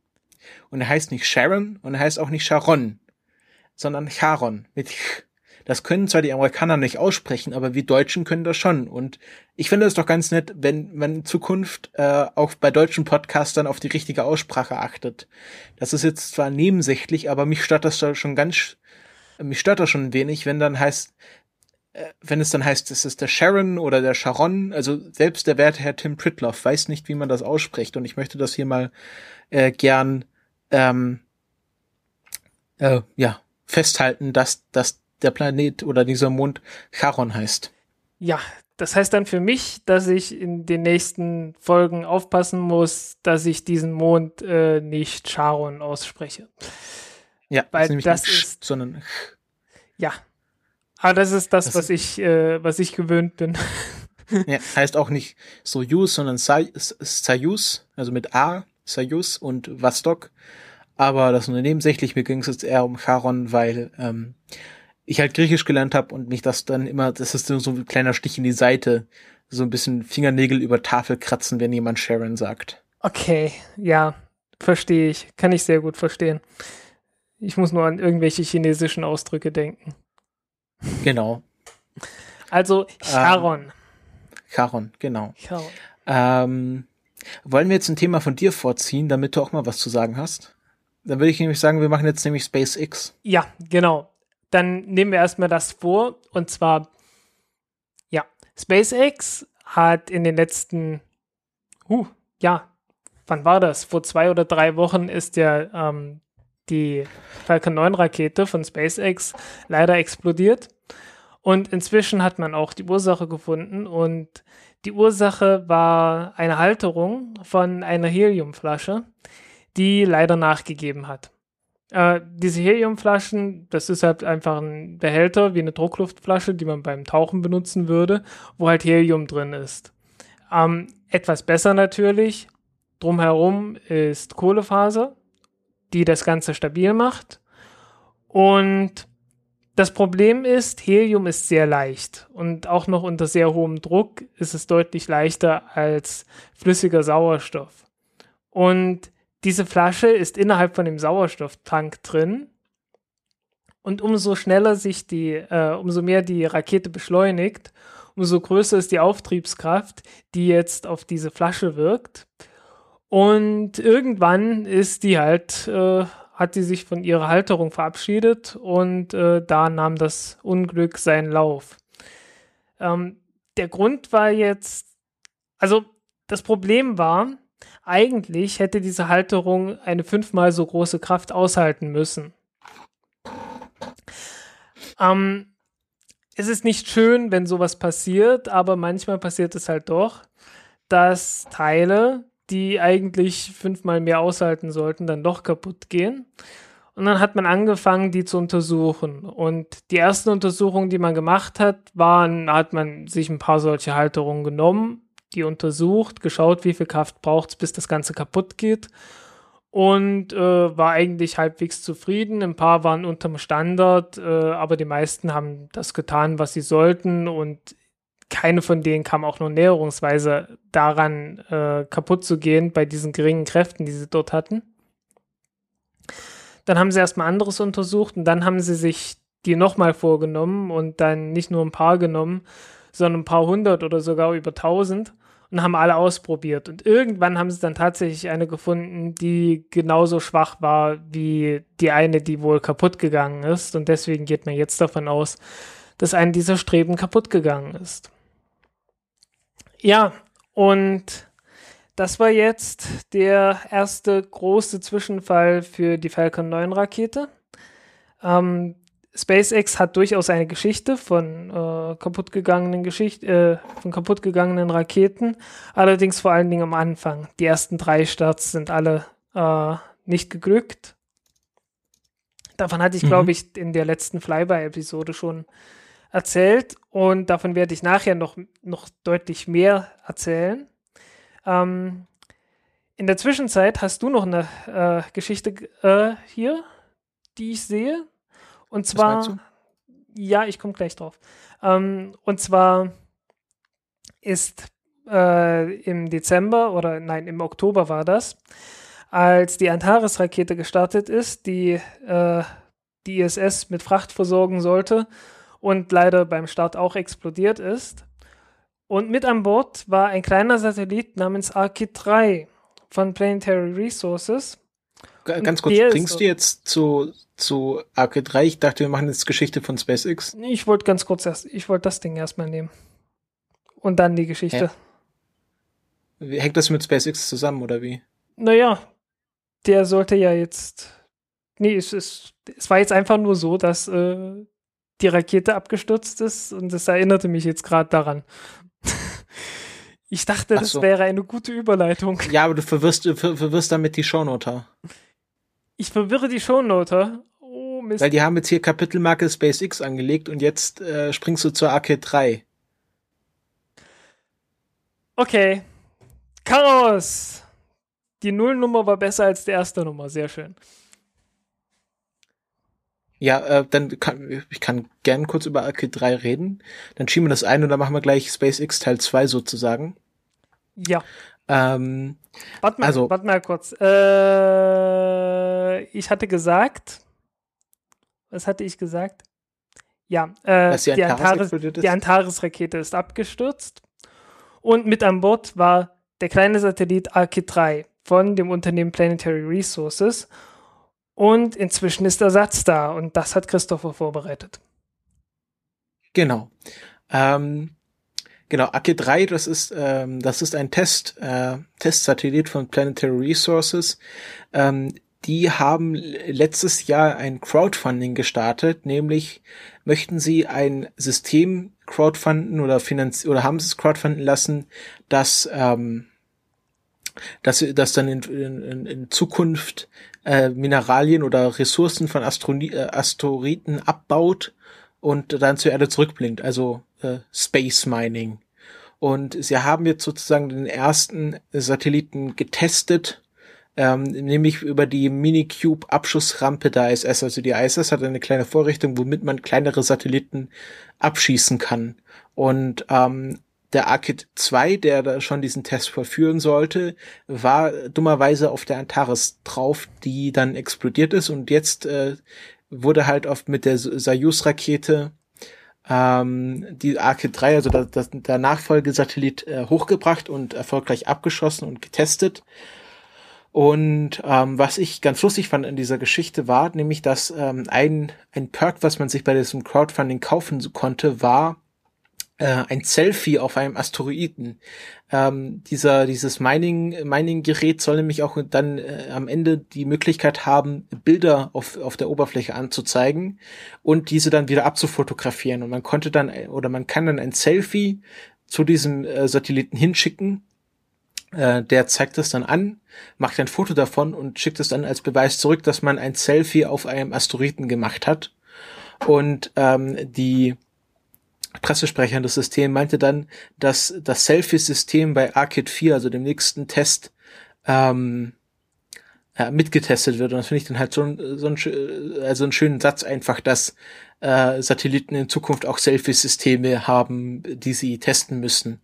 Und er heißt nicht Sharon und er heißt auch nicht Sharon, sondern Charon mit Ch. Das können zwar die Amerikaner nicht aussprechen, aber wir Deutschen können das schon. Und ich finde es doch ganz nett, wenn man in Zukunft äh, auch bei deutschen Podcastern auf die richtige Aussprache achtet. Das ist jetzt zwar nebensächlich, aber mich stört das schon ganz, mich stört das schon ein wenig, wenn dann heißt, äh, wenn es dann heißt, es ist der Sharon oder der Sharon, also selbst der werte Herr Tim Pritloff weiß nicht, wie man das ausspricht. Und ich möchte das hier mal äh, gern ähm, äh, ja festhalten, dass, dass der Planet oder dieser Mond Charon heißt. Ja, das heißt dann für mich, dass ich in den nächsten Folgen aufpassen muss, dass ich diesen Mond äh, nicht Charon ausspreche. Ja, weil das, das ist, ist sondern ja. Aber das ist das, das was ich äh, was ich gewöhnt bin. ja, heißt auch nicht Soyuz, sondern Soyuz, also mit A, Soyuz und Vostok. Aber das nur nebensächlich, mir ging es jetzt eher um Charon, weil ähm, ich halt Griechisch gelernt habe und mich das dann immer, das ist so ein kleiner Stich in die Seite, so ein bisschen Fingernägel über Tafel kratzen, wenn jemand Sharon sagt. Okay, ja, verstehe ich. Kann ich sehr gut verstehen. Ich muss nur an irgendwelche chinesischen Ausdrücke denken. Genau. Also Charon. Ähm, Charon, genau. Charon. Ähm, wollen wir jetzt ein Thema von dir vorziehen, damit du auch mal was zu sagen hast? Dann würde ich nämlich sagen, wir machen jetzt nämlich SpaceX. Ja, genau dann nehmen wir erstmal das vor. Und zwar, ja, SpaceX hat in den letzten, uh, ja, wann war das? Vor zwei oder drei Wochen ist ja ähm, die Falcon 9 Rakete von SpaceX leider explodiert. Und inzwischen hat man auch die Ursache gefunden und die Ursache war eine Halterung von einer Heliumflasche, die leider nachgegeben hat. Äh, diese Heliumflaschen, das ist halt einfach ein Behälter wie eine Druckluftflasche, die man beim Tauchen benutzen würde, wo halt Helium drin ist. Ähm, etwas besser natürlich, drumherum ist Kohlefaser, die das Ganze stabil macht. Und das Problem ist, Helium ist sehr leicht und auch noch unter sehr hohem Druck ist es deutlich leichter als flüssiger Sauerstoff. Und diese Flasche ist innerhalb von dem Sauerstofftank drin. Und umso schneller sich die, äh, umso mehr die Rakete beschleunigt, umso größer ist die Auftriebskraft, die jetzt auf diese Flasche wirkt. Und irgendwann ist die halt, äh, hat die sich von ihrer Halterung verabschiedet und äh, da nahm das Unglück seinen Lauf. Ähm, der Grund war jetzt, also das Problem war, eigentlich hätte diese Halterung eine fünfmal so große Kraft aushalten müssen. Ähm, es ist nicht schön, wenn sowas passiert, aber manchmal passiert es halt doch, dass Teile, die eigentlich fünfmal mehr aushalten sollten, dann doch kaputt gehen. Und dann hat man angefangen, die zu untersuchen. Und die ersten Untersuchungen, die man gemacht hat, waren, hat man sich ein paar solche Halterungen genommen, die untersucht, geschaut, wie viel Kraft braucht es, bis das Ganze kaputt geht. Und äh, war eigentlich halbwegs zufrieden. Ein paar waren unterm Standard, äh, aber die meisten haben das getan, was sie sollten. Und keine von denen kam auch nur näherungsweise daran, äh, kaputt zu gehen bei diesen geringen Kräften, die sie dort hatten. Dann haben sie erstmal anderes untersucht und dann haben sie sich die nochmal vorgenommen und dann nicht nur ein paar genommen, sondern ein paar hundert oder sogar über tausend und haben alle ausprobiert. Und irgendwann haben sie dann tatsächlich eine gefunden, die genauso schwach war wie die eine, die wohl kaputt gegangen ist. Und deswegen geht man jetzt davon aus, dass eine dieser Streben kaputt gegangen ist. Ja, und das war jetzt der erste große Zwischenfall für die Falcon 9 Rakete. Ähm, SpaceX hat durchaus eine Geschichte von äh, kaputtgegangenen Geschicht äh, von kaputtgegangenen Raketen, allerdings vor allen Dingen am Anfang. Die ersten drei Starts sind alle äh, nicht geglückt. Davon hatte ich, mhm. glaube ich, in der letzten Flyby-Episode schon erzählt und davon werde ich nachher noch, noch deutlich mehr erzählen. Ähm, in der Zwischenzeit hast du noch eine äh, Geschichte äh, hier, die ich sehe. Und zwar, ja, ich komme gleich drauf. Ähm, und zwar ist äh, im Dezember oder nein, im Oktober war das, als die Antares-Rakete gestartet ist, die äh, die ISS mit Fracht versorgen sollte und leider beim Start auch explodiert ist. Und mit an Bord war ein kleiner Satellit namens Arcade 3 von Planetary Resources. Ganz kurz, bringst so du jetzt zu, zu Arcade 3? Ich dachte, wir machen jetzt Geschichte von SpaceX. Ich wollte ganz kurz erst, ich wollte das Ding erstmal nehmen. Und dann die Geschichte. Hä? Hängt das mit SpaceX zusammen, oder wie? Naja, der sollte ja jetzt. Nee, es, ist, es war jetzt einfach nur so, dass äh, die Rakete abgestürzt ist und das erinnerte mich jetzt gerade daran. ich dachte, das wäre eine gute Überleitung. Ja, aber du verwirrst, du verwirrst damit die Shownoter. Ich verwirre die Shownoter. Oh, Mist. Weil die haben jetzt hier Kapitelmarke SpaceX angelegt und jetzt äh, springst du zur Arcade 3. Okay. Chaos! Die Nullnummer war besser als die erste Nummer. Sehr schön. Ja, äh, dann kann ich kann gern kurz über Arcade 3 reden. Dann schieben wir das ein und dann machen wir gleich SpaceX Teil 2 sozusagen. Ja. Ähm, warte mal, also, warte mal kurz. Äh, ich hatte gesagt, was hatte ich gesagt? Ja, äh, die, Antares, die Antares-Rakete ist abgestürzt und mit an Bord war der kleine Satellit Arcade 3 von dem Unternehmen Planetary Resources und inzwischen ist Ersatz da und das hat Christopher vorbereitet. Genau. Ähm, genau, Ake 3, das ist, ähm, das ist ein Test, äh, Testsatellit von Planetary Resources. Ähm, die haben letztes Jahr ein Crowdfunding gestartet, nämlich möchten sie ein System crowdfunden oder finanz oder haben sie es crowdfunden lassen, das ähm, dass, dass dann in, in, in Zukunft äh, Mineralien oder Ressourcen von Astroni äh, Asteroiden abbaut und dann zur Erde zurückbringt, also äh, Space Mining. Und sie haben jetzt sozusagen den ersten Satelliten getestet, ähm, nämlich über die Minikube-Abschussrampe der ISS. Also die ISS hat eine kleine Vorrichtung, womit man kleinere Satelliten abschießen kann. Und ähm, der Arcade 2, der da schon diesen Test verführen sollte, war dummerweise auf der Antares drauf, die dann explodiert ist und jetzt äh, wurde halt oft mit der Soyuz-Rakete ähm, die Arcade 3, also der, der Nachfolgesatellit, äh, hochgebracht und erfolgreich abgeschossen und getestet. Und ähm, was ich ganz lustig fand in dieser Geschichte war, nämlich, dass ähm, ein, ein Perk, was man sich bei diesem Crowdfunding kaufen konnte, war, äh, ein Selfie auf einem Asteroiden. Ähm, dieser, dieses Mining, Mining-Gerät soll nämlich auch dann äh, am Ende die Möglichkeit haben, Bilder auf, auf der Oberfläche anzuzeigen und diese dann wieder abzufotografieren. Und man konnte dann, oder man kann dann ein Selfie zu diesem äh, Satelliten hinschicken Äh, der zeigt das dann an, macht ein Foto davon und schickt es dann als Beweis zurück, dass man ein Selfie auf einem Asteroiden gemacht hat. Und ähm, die Pressesprecher des Systems meinte dann, dass das Selfie-System bei ARKit 4, also dem nächsten Test, ähm, äh, mitgetestet wird. Und das finde ich dann halt so, ein, so ein, also einen schönen Satz einfach, dass äh, Satelliten in Zukunft auch Selfie-Systeme haben, die sie testen müssen.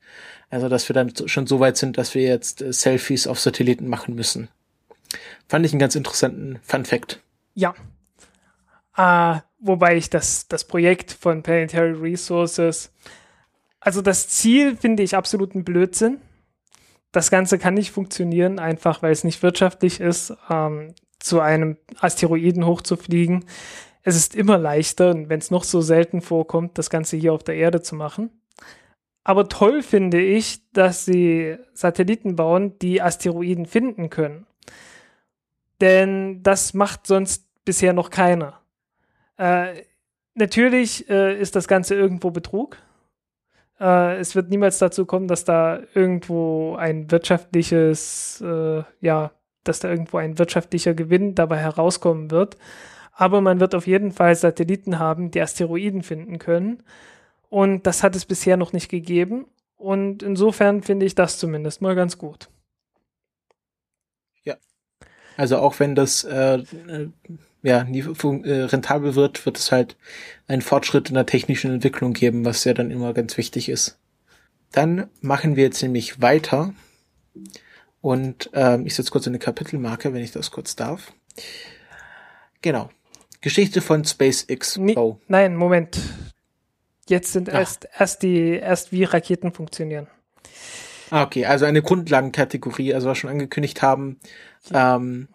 Also dass wir dann schon so weit sind, dass wir jetzt äh, Selfies auf Satelliten machen müssen. Fand ich einen ganz interessanten Fun Fact. Ja. Äh, wobei ich das, das Projekt von Planetary Resources, also das Ziel finde ich absoluten Blödsinn. Das Ganze kann nicht funktionieren, einfach weil es nicht wirtschaftlich ist, ähm, zu einem Asteroiden hochzufliegen. Es ist immer leichter, wenn es noch so selten vorkommt, das Ganze hier auf der Erde zu machen. Aber toll finde ich, dass sie Satelliten bauen, die Asteroiden finden können. Denn das macht sonst bisher noch keiner. Äh, natürlich äh, ist das Ganze irgendwo Betrug. Äh, es wird niemals dazu kommen, dass da irgendwo ein wirtschaftliches, äh, ja, dass da irgendwo ein wirtschaftlicher Gewinn dabei herauskommen wird. Aber man wird auf jeden Fall Satelliten haben, die Asteroiden finden können. Und das hat es bisher noch nicht gegeben. Und insofern finde ich das zumindest mal ganz gut. Ja. Also auch wenn das äh, äh ja nie äh, rentabel wird, wird es halt einen Fortschritt in der technischen Entwicklung geben, was ja dann immer ganz wichtig ist. Dann machen wir jetzt nämlich weiter. Und ähm, ich setze kurz eine Kapitelmarke, wenn ich das kurz darf. Genau. Geschichte von SpaceX. Nee, oh. Nein, Moment. Jetzt sind erst, erst die, erst wie Raketen funktionieren. Ah, okay, also eine Grundlagenkategorie, also was wir schon angekündigt haben, ähm,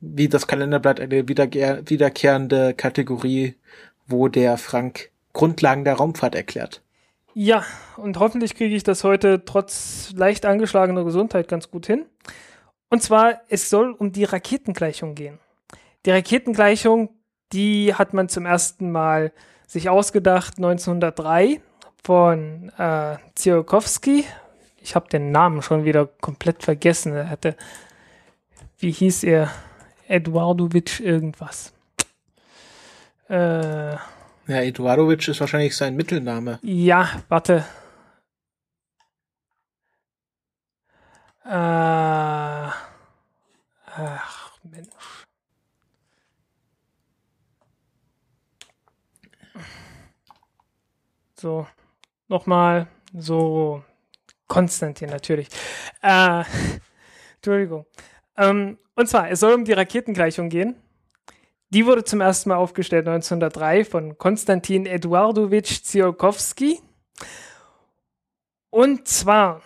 wie das Kalenderblatt eine wiederkehr wiederkehrende Kategorie, wo der Frank Grundlagen der Raumfahrt erklärt. Ja, und hoffentlich kriege ich das heute trotz leicht angeschlagener Gesundheit ganz gut hin. Und zwar, es soll um die Raketengleichung gehen. Die Raketengleichung, die hat man zum ersten Mal sich ausgedacht 1903 von äh, Tsiolkovsky. Ich habe den Namen schon wieder komplett vergessen. Er hatte, wie hieß er? Eduardowitsch irgendwas. Äh, ja, Eduardowitsch ist wahrscheinlich sein Mittelname. Ja, warte. Äh, ach, So, nochmal, so, Konstantin natürlich. Äh, Entschuldigung. Ähm, und zwar, es soll um die Raketengleichung gehen. Die wurde zum ersten Mal aufgestellt 1903 von Konstantin Eduardowitsch Tsiolkovsky. Und zwar,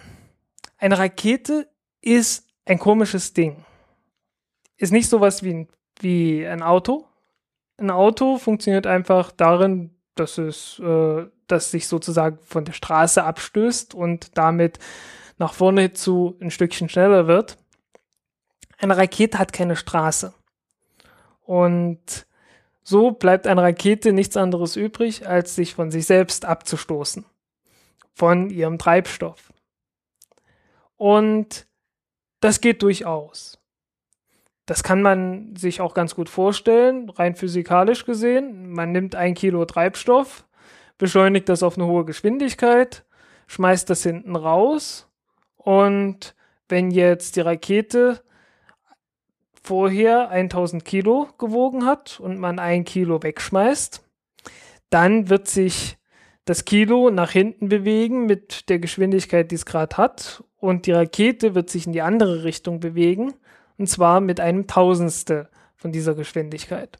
eine Rakete ist ein komisches Ding. Ist nicht sowas wie ein, wie ein Auto. Ein Auto funktioniert einfach darin, dass es äh, das sich sozusagen von der Straße abstößt und damit nach vorne zu ein Stückchen schneller wird. Eine Rakete hat keine Straße. Und so bleibt einer Rakete nichts anderes übrig, als sich von sich selbst abzustoßen. Von ihrem Treibstoff. Und das geht durchaus. Das kann man sich auch ganz gut vorstellen, rein physikalisch gesehen. Man nimmt ein Kilo Treibstoff, beschleunigt das auf eine hohe Geschwindigkeit, schmeißt das hinten raus und wenn jetzt die Rakete vorher 1000 Kilo gewogen hat und man ein Kilo wegschmeißt, dann wird sich das Kilo nach hinten bewegen mit der Geschwindigkeit, die es gerade hat und die Rakete wird sich in die andere Richtung bewegen und zwar mit einem Tausendstel von dieser Geschwindigkeit.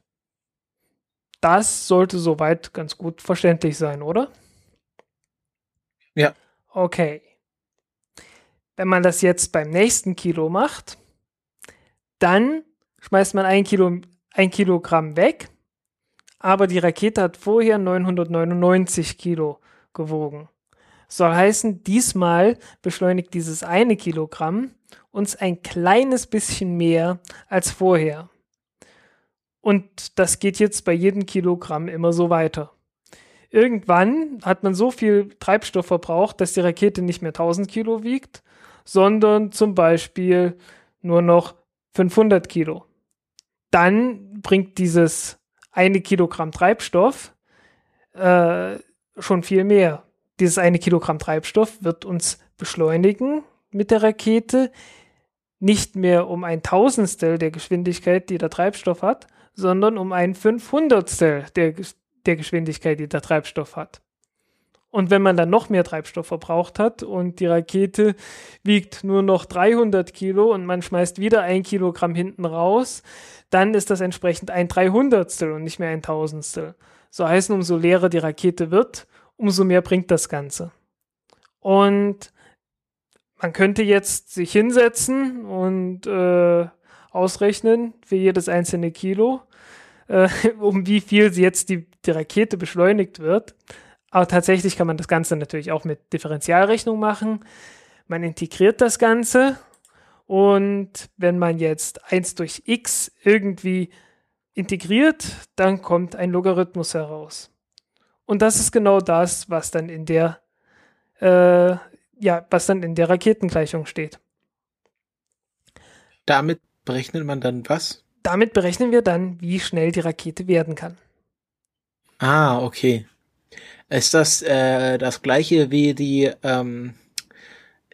Das sollte soweit ganz gut verständlich sein, oder? Ja. Okay. Wenn man das jetzt beim nächsten Kilo macht, dann schmeißt man ein, Kilo, ein Kilogramm weg, aber die Rakete hat vorher 999 Kilo gewogen. Soll heißen, diesmal beschleunigt dieses eine Kilogramm uns ein kleines bisschen mehr als vorher. Und das geht jetzt bei jedem Kilogramm immer so weiter. Irgendwann hat man so viel Treibstoff verbraucht, dass die Rakete nicht mehr 1000 Kilo wiegt, sondern zum Beispiel nur noch 500 Kilo. Dann bringt dieses eine Kilogramm Treibstoff äh, schon viel mehr. Dieses eine Kilogramm Treibstoff wird uns beschleunigen mit der Rakete nicht mehr um ein Tausendstel der Geschwindigkeit, die der Treibstoff hat, sondern um ein Fünfhundertstel der, der Geschwindigkeit, die der Treibstoff hat. Und wenn man dann noch mehr Treibstoff verbraucht hat und die Rakete wiegt nur noch 300 Kilo und man schmeißt wieder ein Kilogramm hinten raus, dann ist das entsprechend ein Dreihundertstel und nicht mehr ein Tausendstel. So heißen, umso leerer die Rakete wird, umso mehr bringt das Ganze. Und man könnte jetzt sich hinsetzen und äh, ausrechnen für jedes einzelne Kilo, äh, um wie viel jetzt die, die Rakete beschleunigt wird. Aber tatsächlich kann man das Ganze natürlich auch mit Differentialrechnung machen. Man integriert das Ganze und wenn man jetzt 1 durch x irgendwie integriert, dann kommt ein Logarithmus heraus. Und das ist genau das, was dann in der, äh, ja, was dann in der Raketengleichung steht. Damit berechnet man dann was? Damit berechnen wir dann, wie schnell die Rakete werden kann. Ah, okay. Ist das äh, das gleiche wie die, ähm,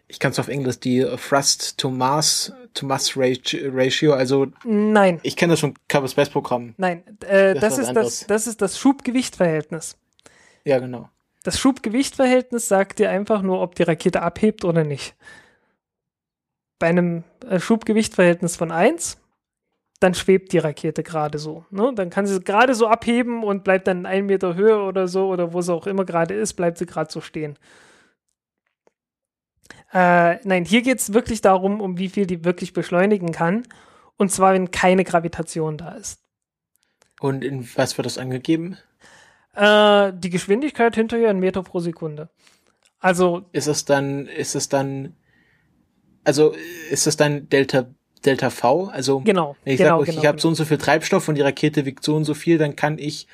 ich kann es auf Englisch, die Thrust to Mass to Mass Ratio? Also nein. Ich kenne das schon Cover Space Programm. Nein, äh, das, das, ist das, das ist das Schubgewichtverhältnis. Ja, genau. Das Schubgewichtverhältnis sagt dir einfach nur, ob die Rakete abhebt oder nicht. Bei einem äh, Schubgewichtverhältnis von 1 dann schwebt die Rakete gerade so. Ne? Dann kann sie gerade so abheben und bleibt dann einen Meter höher oder so oder wo sie auch immer gerade ist, bleibt sie gerade so stehen. Äh, nein, hier geht es wirklich darum, um wie viel die wirklich beschleunigen kann. Und zwar, wenn keine Gravitation da ist. Und in was wird das angegeben? Äh, die Geschwindigkeit hinterher in Meter pro Sekunde. Also. Ist es dann, ist es dann, also ist es dann Delta Delta V. Also genau, wenn ich genau, sage, genau, ich habe genau. so und so viel Treibstoff und die Rakete wiegt so und so viel, dann kann ich,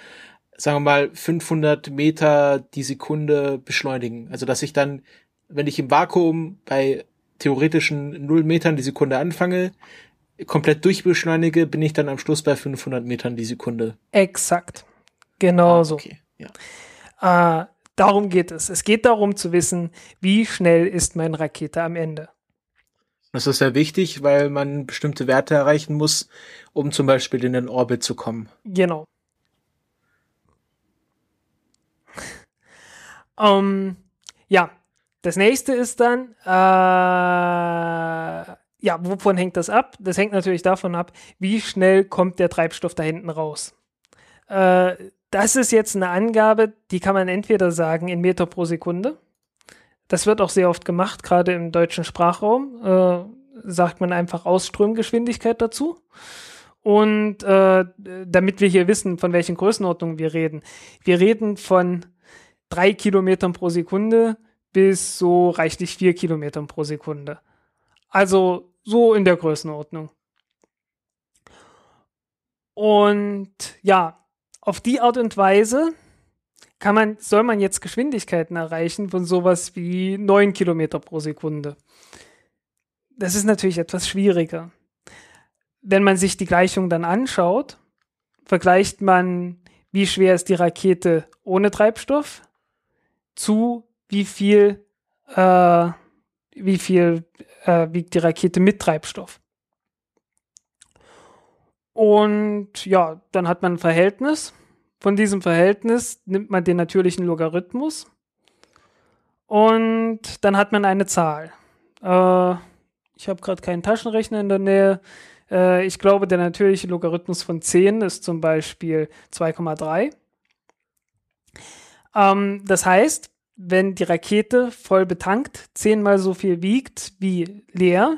sagen wir mal, 500 Meter die Sekunde beschleunigen. Also dass ich dann, wenn ich im Vakuum bei theoretischen 0 Metern die Sekunde anfange, komplett durchbeschleunige, bin ich dann am Schluss bei 500 Metern die Sekunde. Exakt. Genau ah, so. Okay, ja. Äh, darum geht es. Es geht darum zu wissen, wie schnell ist meine Rakete am Ende. Das ist sehr wichtig, weil man bestimmte Werte erreichen muss, um zum Beispiel in den Orbit zu kommen. Genau. um, ja, das nächste ist dann, äh, ja, wovon hängt das ab? Das hängt natürlich davon ab, wie schnell kommt der Treibstoff da hinten raus. Äh, das ist jetzt eine Angabe, die kann man entweder sagen in Meter pro Sekunde. Das wird auch sehr oft gemacht, gerade im deutschen Sprachraum. Äh, sagt man einfach Ausströmgeschwindigkeit dazu. Und äh, damit wir hier wissen, von welchen Größenordnungen wir reden. Wir reden von drei Kilometern pro Sekunde bis so reichlich vier Kilometern pro Sekunde. Also so in der Größenordnung. Und ja, auf die Art und Weise kann man, soll man jetzt Geschwindigkeiten erreichen von sowas wie 9 Kilometer pro Sekunde. Das ist natürlich etwas schwieriger. Wenn man sich die Gleichung dann anschaut, vergleicht man, wie schwer ist die Rakete ohne Treibstoff zu wie viel, äh, wie viel äh, wiegt die Rakete mit Treibstoff. Und ja, dann hat man ein Verhältnis. Von diesem Verhältnis nimmt man den natürlichen Logarithmus und dann hat man eine Zahl. Äh, ich habe gerade keinen Taschenrechner in der Nähe. Äh, ich glaube, der natürliche Logarithmus von 10 ist zum Beispiel 2,3. Ähm, das heißt, wenn die Rakete voll betankt zehnmal so viel wiegt wie leer,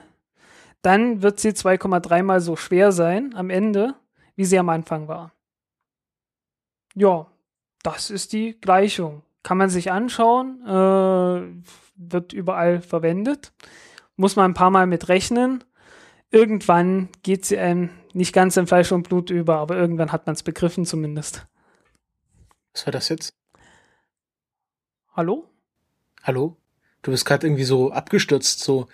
dann wird sie 2,3 mal so schwer sein am Ende, wie sie am Anfang war. Ja, das ist die Gleichung. Kann man sich anschauen, äh, wird überall verwendet. Muss man ein paar Mal mit rechnen. Irgendwann geht sie einem nicht ganz in Fleisch und Blut über, aber irgendwann hat man es begriffen zumindest. Was war das jetzt? Hallo? Hallo? Du bist gerade irgendwie so abgestürzt, so.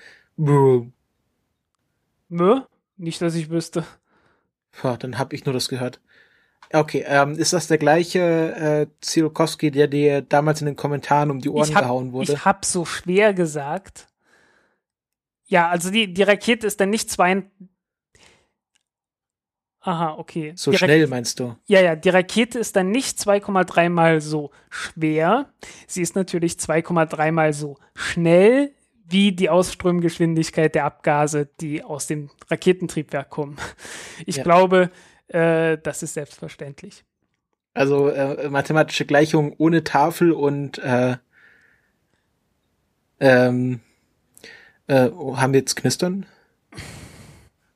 Mö? Nicht, dass ich wüsste. Ja, dann habe ich nur das gehört. Okay, ähm, ist das der gleiche äh, Zielkowski, der dir damals in den Kommentaren um die Ohren hab, gehauen wurde? Ich hab so schwer gesagt. Ja, also die, die Rakete ist dann nicht zwei. Aha, okay. So die schnell meinst du? Ja, ja, die Rakete ist dann nicht 2,3 mal so schwer. Sie ist natürlich 2,3 mal so schnell wie die Ausströmgeschwindigkeit der Abgase, die aus dem Raketentriebwerk kommen. Ich Ja. glaube, äh, das ist selbstverständlich. Also äh, mathematische Gleichung ohne Tafel und äh, ähm, äh, oh, haben wir jetzt Knistern?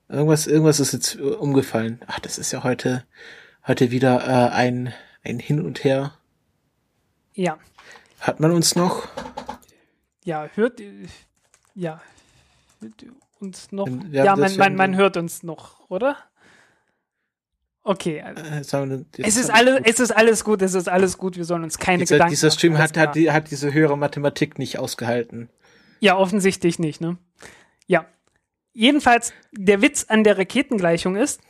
Irgendwas, irgendwas ist jetzt äh, umgefallen. Ach, das ist ja heute, heute wieder äh, ein, ein Hin und Her. Ja, Hat man uns noch? Ja, hört, ja, hört uns noch? Ja, ja, man, man, man hört uns noch, oder? Okay, Äh, es ist alles, es ist alles gut, es ist alles gut, wir sollen uns keine dieser, Gedanken dieser Stream hat, hat, die, hat diese höhere Mathematik nicht ausgehalten. Ja, offensichtlich nicht, ne? Ja. Jedenfalls, der Witz an der Raketengleichung ist,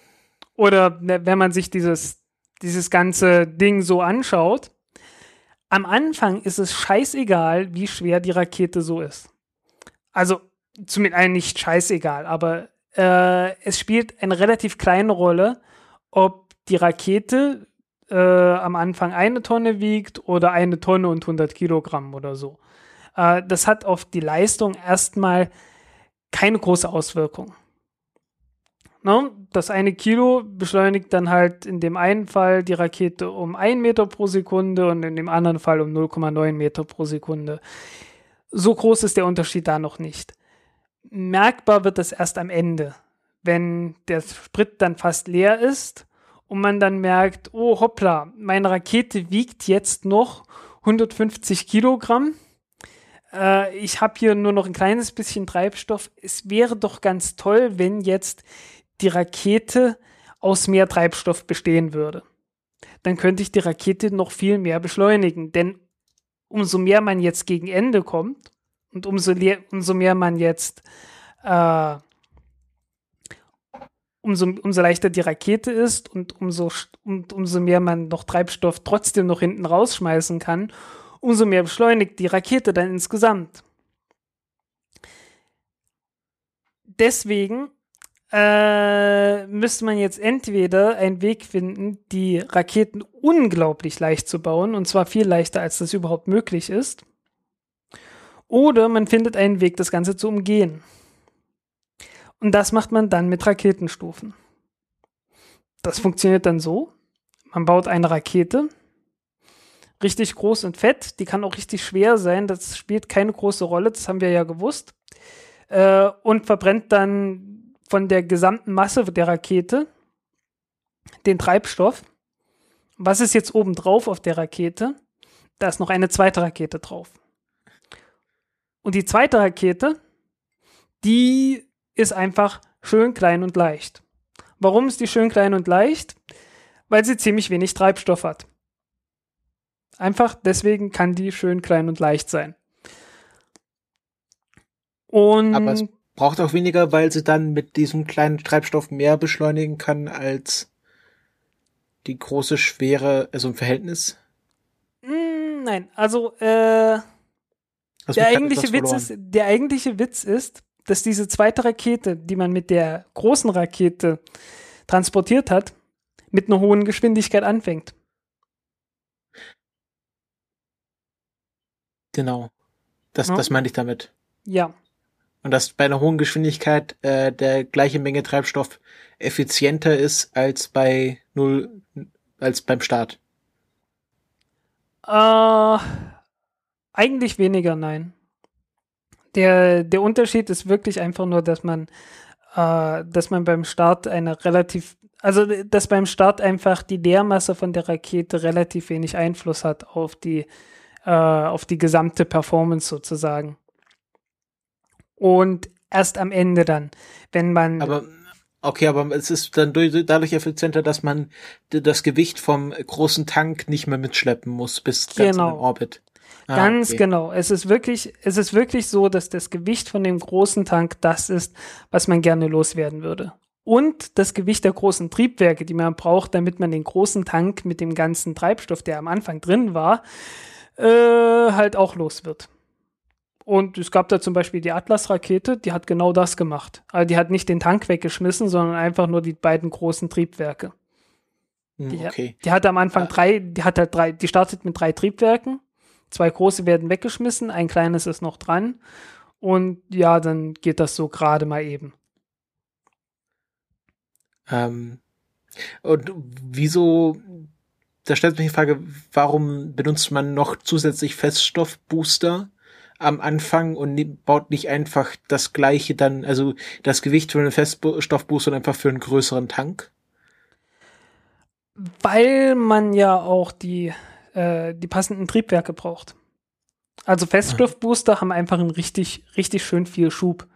oder ne, wenn man sich dieses, dieses ganze Ding so anschaut, am Anfang ist es scheißegal, wie schwer die Rakete so ist. Also, zumindest nicht scheißegal, aber äh, es spielt eine relativ kleine Rolle, ob die Rakete äh, am Anfang eine Tonne wiegt oder eine Tonne und 100 Kilogramm oder so. Äh, das hat auf die Leistung erstmal keine große Auswirkung. Ne? Das eine Kilo beschleunigt dann halt in dem einen Fall die Rakete um 1 Meter pro Sekunde und in dem anderen Fall um 0,9 Meter pro Sekunde. So groß ist der Unterschied da noch nicht. Merkbar wird das erst am Ende, wenn der Sprit dann fast leer ist und man dann merkt, oh hoppla, meine Rakete wiegt jetzt noch 150 Kilogramm äh, ich habe hier nur noch ein kleines bisschen Treibstoff. Es wäre doch ganz toll, wenn jetzt die Rakete aus mehr Treibstoff bestehen würde. Dann könnte ich die Rakete noch viel mehr beschleunigen. Denn umso mehr man jetzt gegen Ende kommt und umso, umso mehr man jetzt, äh, umso, umso leichter die Rakete ist und umso, und umso mehr man noch Treibstoff trotzdem noch hinten rausschmeißen kann, umso mehr beschleunigt die Rakete dann insgesamt. Deswegen äh, müsste man jetzt entweder einen Weg finden, die Raketen unglaublich leicht zu bauen, und zwar viel leichter, als das überhaupt möglich ist. Oder man findet einen Weg, das Ganze zu umgehen. Und das macht man dann mit Raketenstufen. Das funktioniert dann so. Man baut eine Rakete, richtig groß und fett. Die kann auch richtig schwer sein. Das spielt keine große Rolle. Das haben wir ja gewusst. Äh, und verbrennt dann von der gesamten Masse der Rakete den Treibstoff. Was ist jetzt oben drauf auf der Rakete? Da ist noch eine zweite Rakete drauf. Und die zweite Rakete, die ist einfach schön klein und leicht. Warum ist die schön klein und leicht? Weil sie ziemlich wenig Treibstoff hat. Einfach deswegen kann die schön klein und leicht sein. Und Aber es braucht auch weniger, weil sie dann mit diesem kleinen Treibstoff mehr beschleunigen kann als die große Schwere, also im Verhältnis. Mm, nein, also äh, Hast der eigentliche Witz ist, der eigentliche Witz ist, dass diese zweite Rakete, die man mit der großen Rakete transportiert hat, mit einer hohen Geschwindigkeit anfängt. Genau. Das, Ja. das meinte ich damit. Ja, Und dass bei einer hohen Geschwindigkeit äh, der gleiche Menge Treibstoff effizienter ist als bei null, als beim Start. Äh, eigentlich weniger, nein. Der, der Unterschied ist wirklich einfach nur, dass man, äh, dass man beim Start eine relativ, also dass beim Start einfach die Leermasse von der Rakete relativ wenig Einfluss hat auf die, äh, auf die gesamte Performance sozusagen. Und erst am Ende dann, wenn man Aber okay, aber es ist dann durch, dadurch effizienter, dass man das Gewicht vom großen Tank nicht mehr mitschleppen muss bis ganz in Genau. den Orbit. Ah, Ganz okay. genau. Es ist wirklich, es ist wirklich so, dass das Gewicht von dem großen Tank das ist, was man gerne loswerden würde. Und das Gewicht der großen Triebwerke, die man braucht, damit man den großen Tank mit dem ganzen Treibstoff, der am Anfang drin war, äh, halt auch los wird. Und es gab da zum Beispiel die Atlas-Rakete, die hat genau das gemacht. Also die hat nicht den Tank weggeschmissen, sondern einfach nur die beiden großen Triebwerke. Hm, die, okay. die hat am Anfang drei, die hat halt drei, die startet mit drei Triebwerken. Zwei große werden weggeschmissen, ein kleines ist noch dran. Und ja, dann geht das so gerade mal eben. Ähm, und wieso, da stellt sich die Frage, warum benutzt man noch zusätzlich Feststoffbooster? Am Anfang und baut nicht einfach das gleiche dann, also das Gewicht für einen Feststoffbooster einfach für einen größeren Tank? Weil man ja auch die, äh, die passenden Triebwerke braucht. Also Feststoffbooster haben einfach einen richtig, richtig schön viel Schub.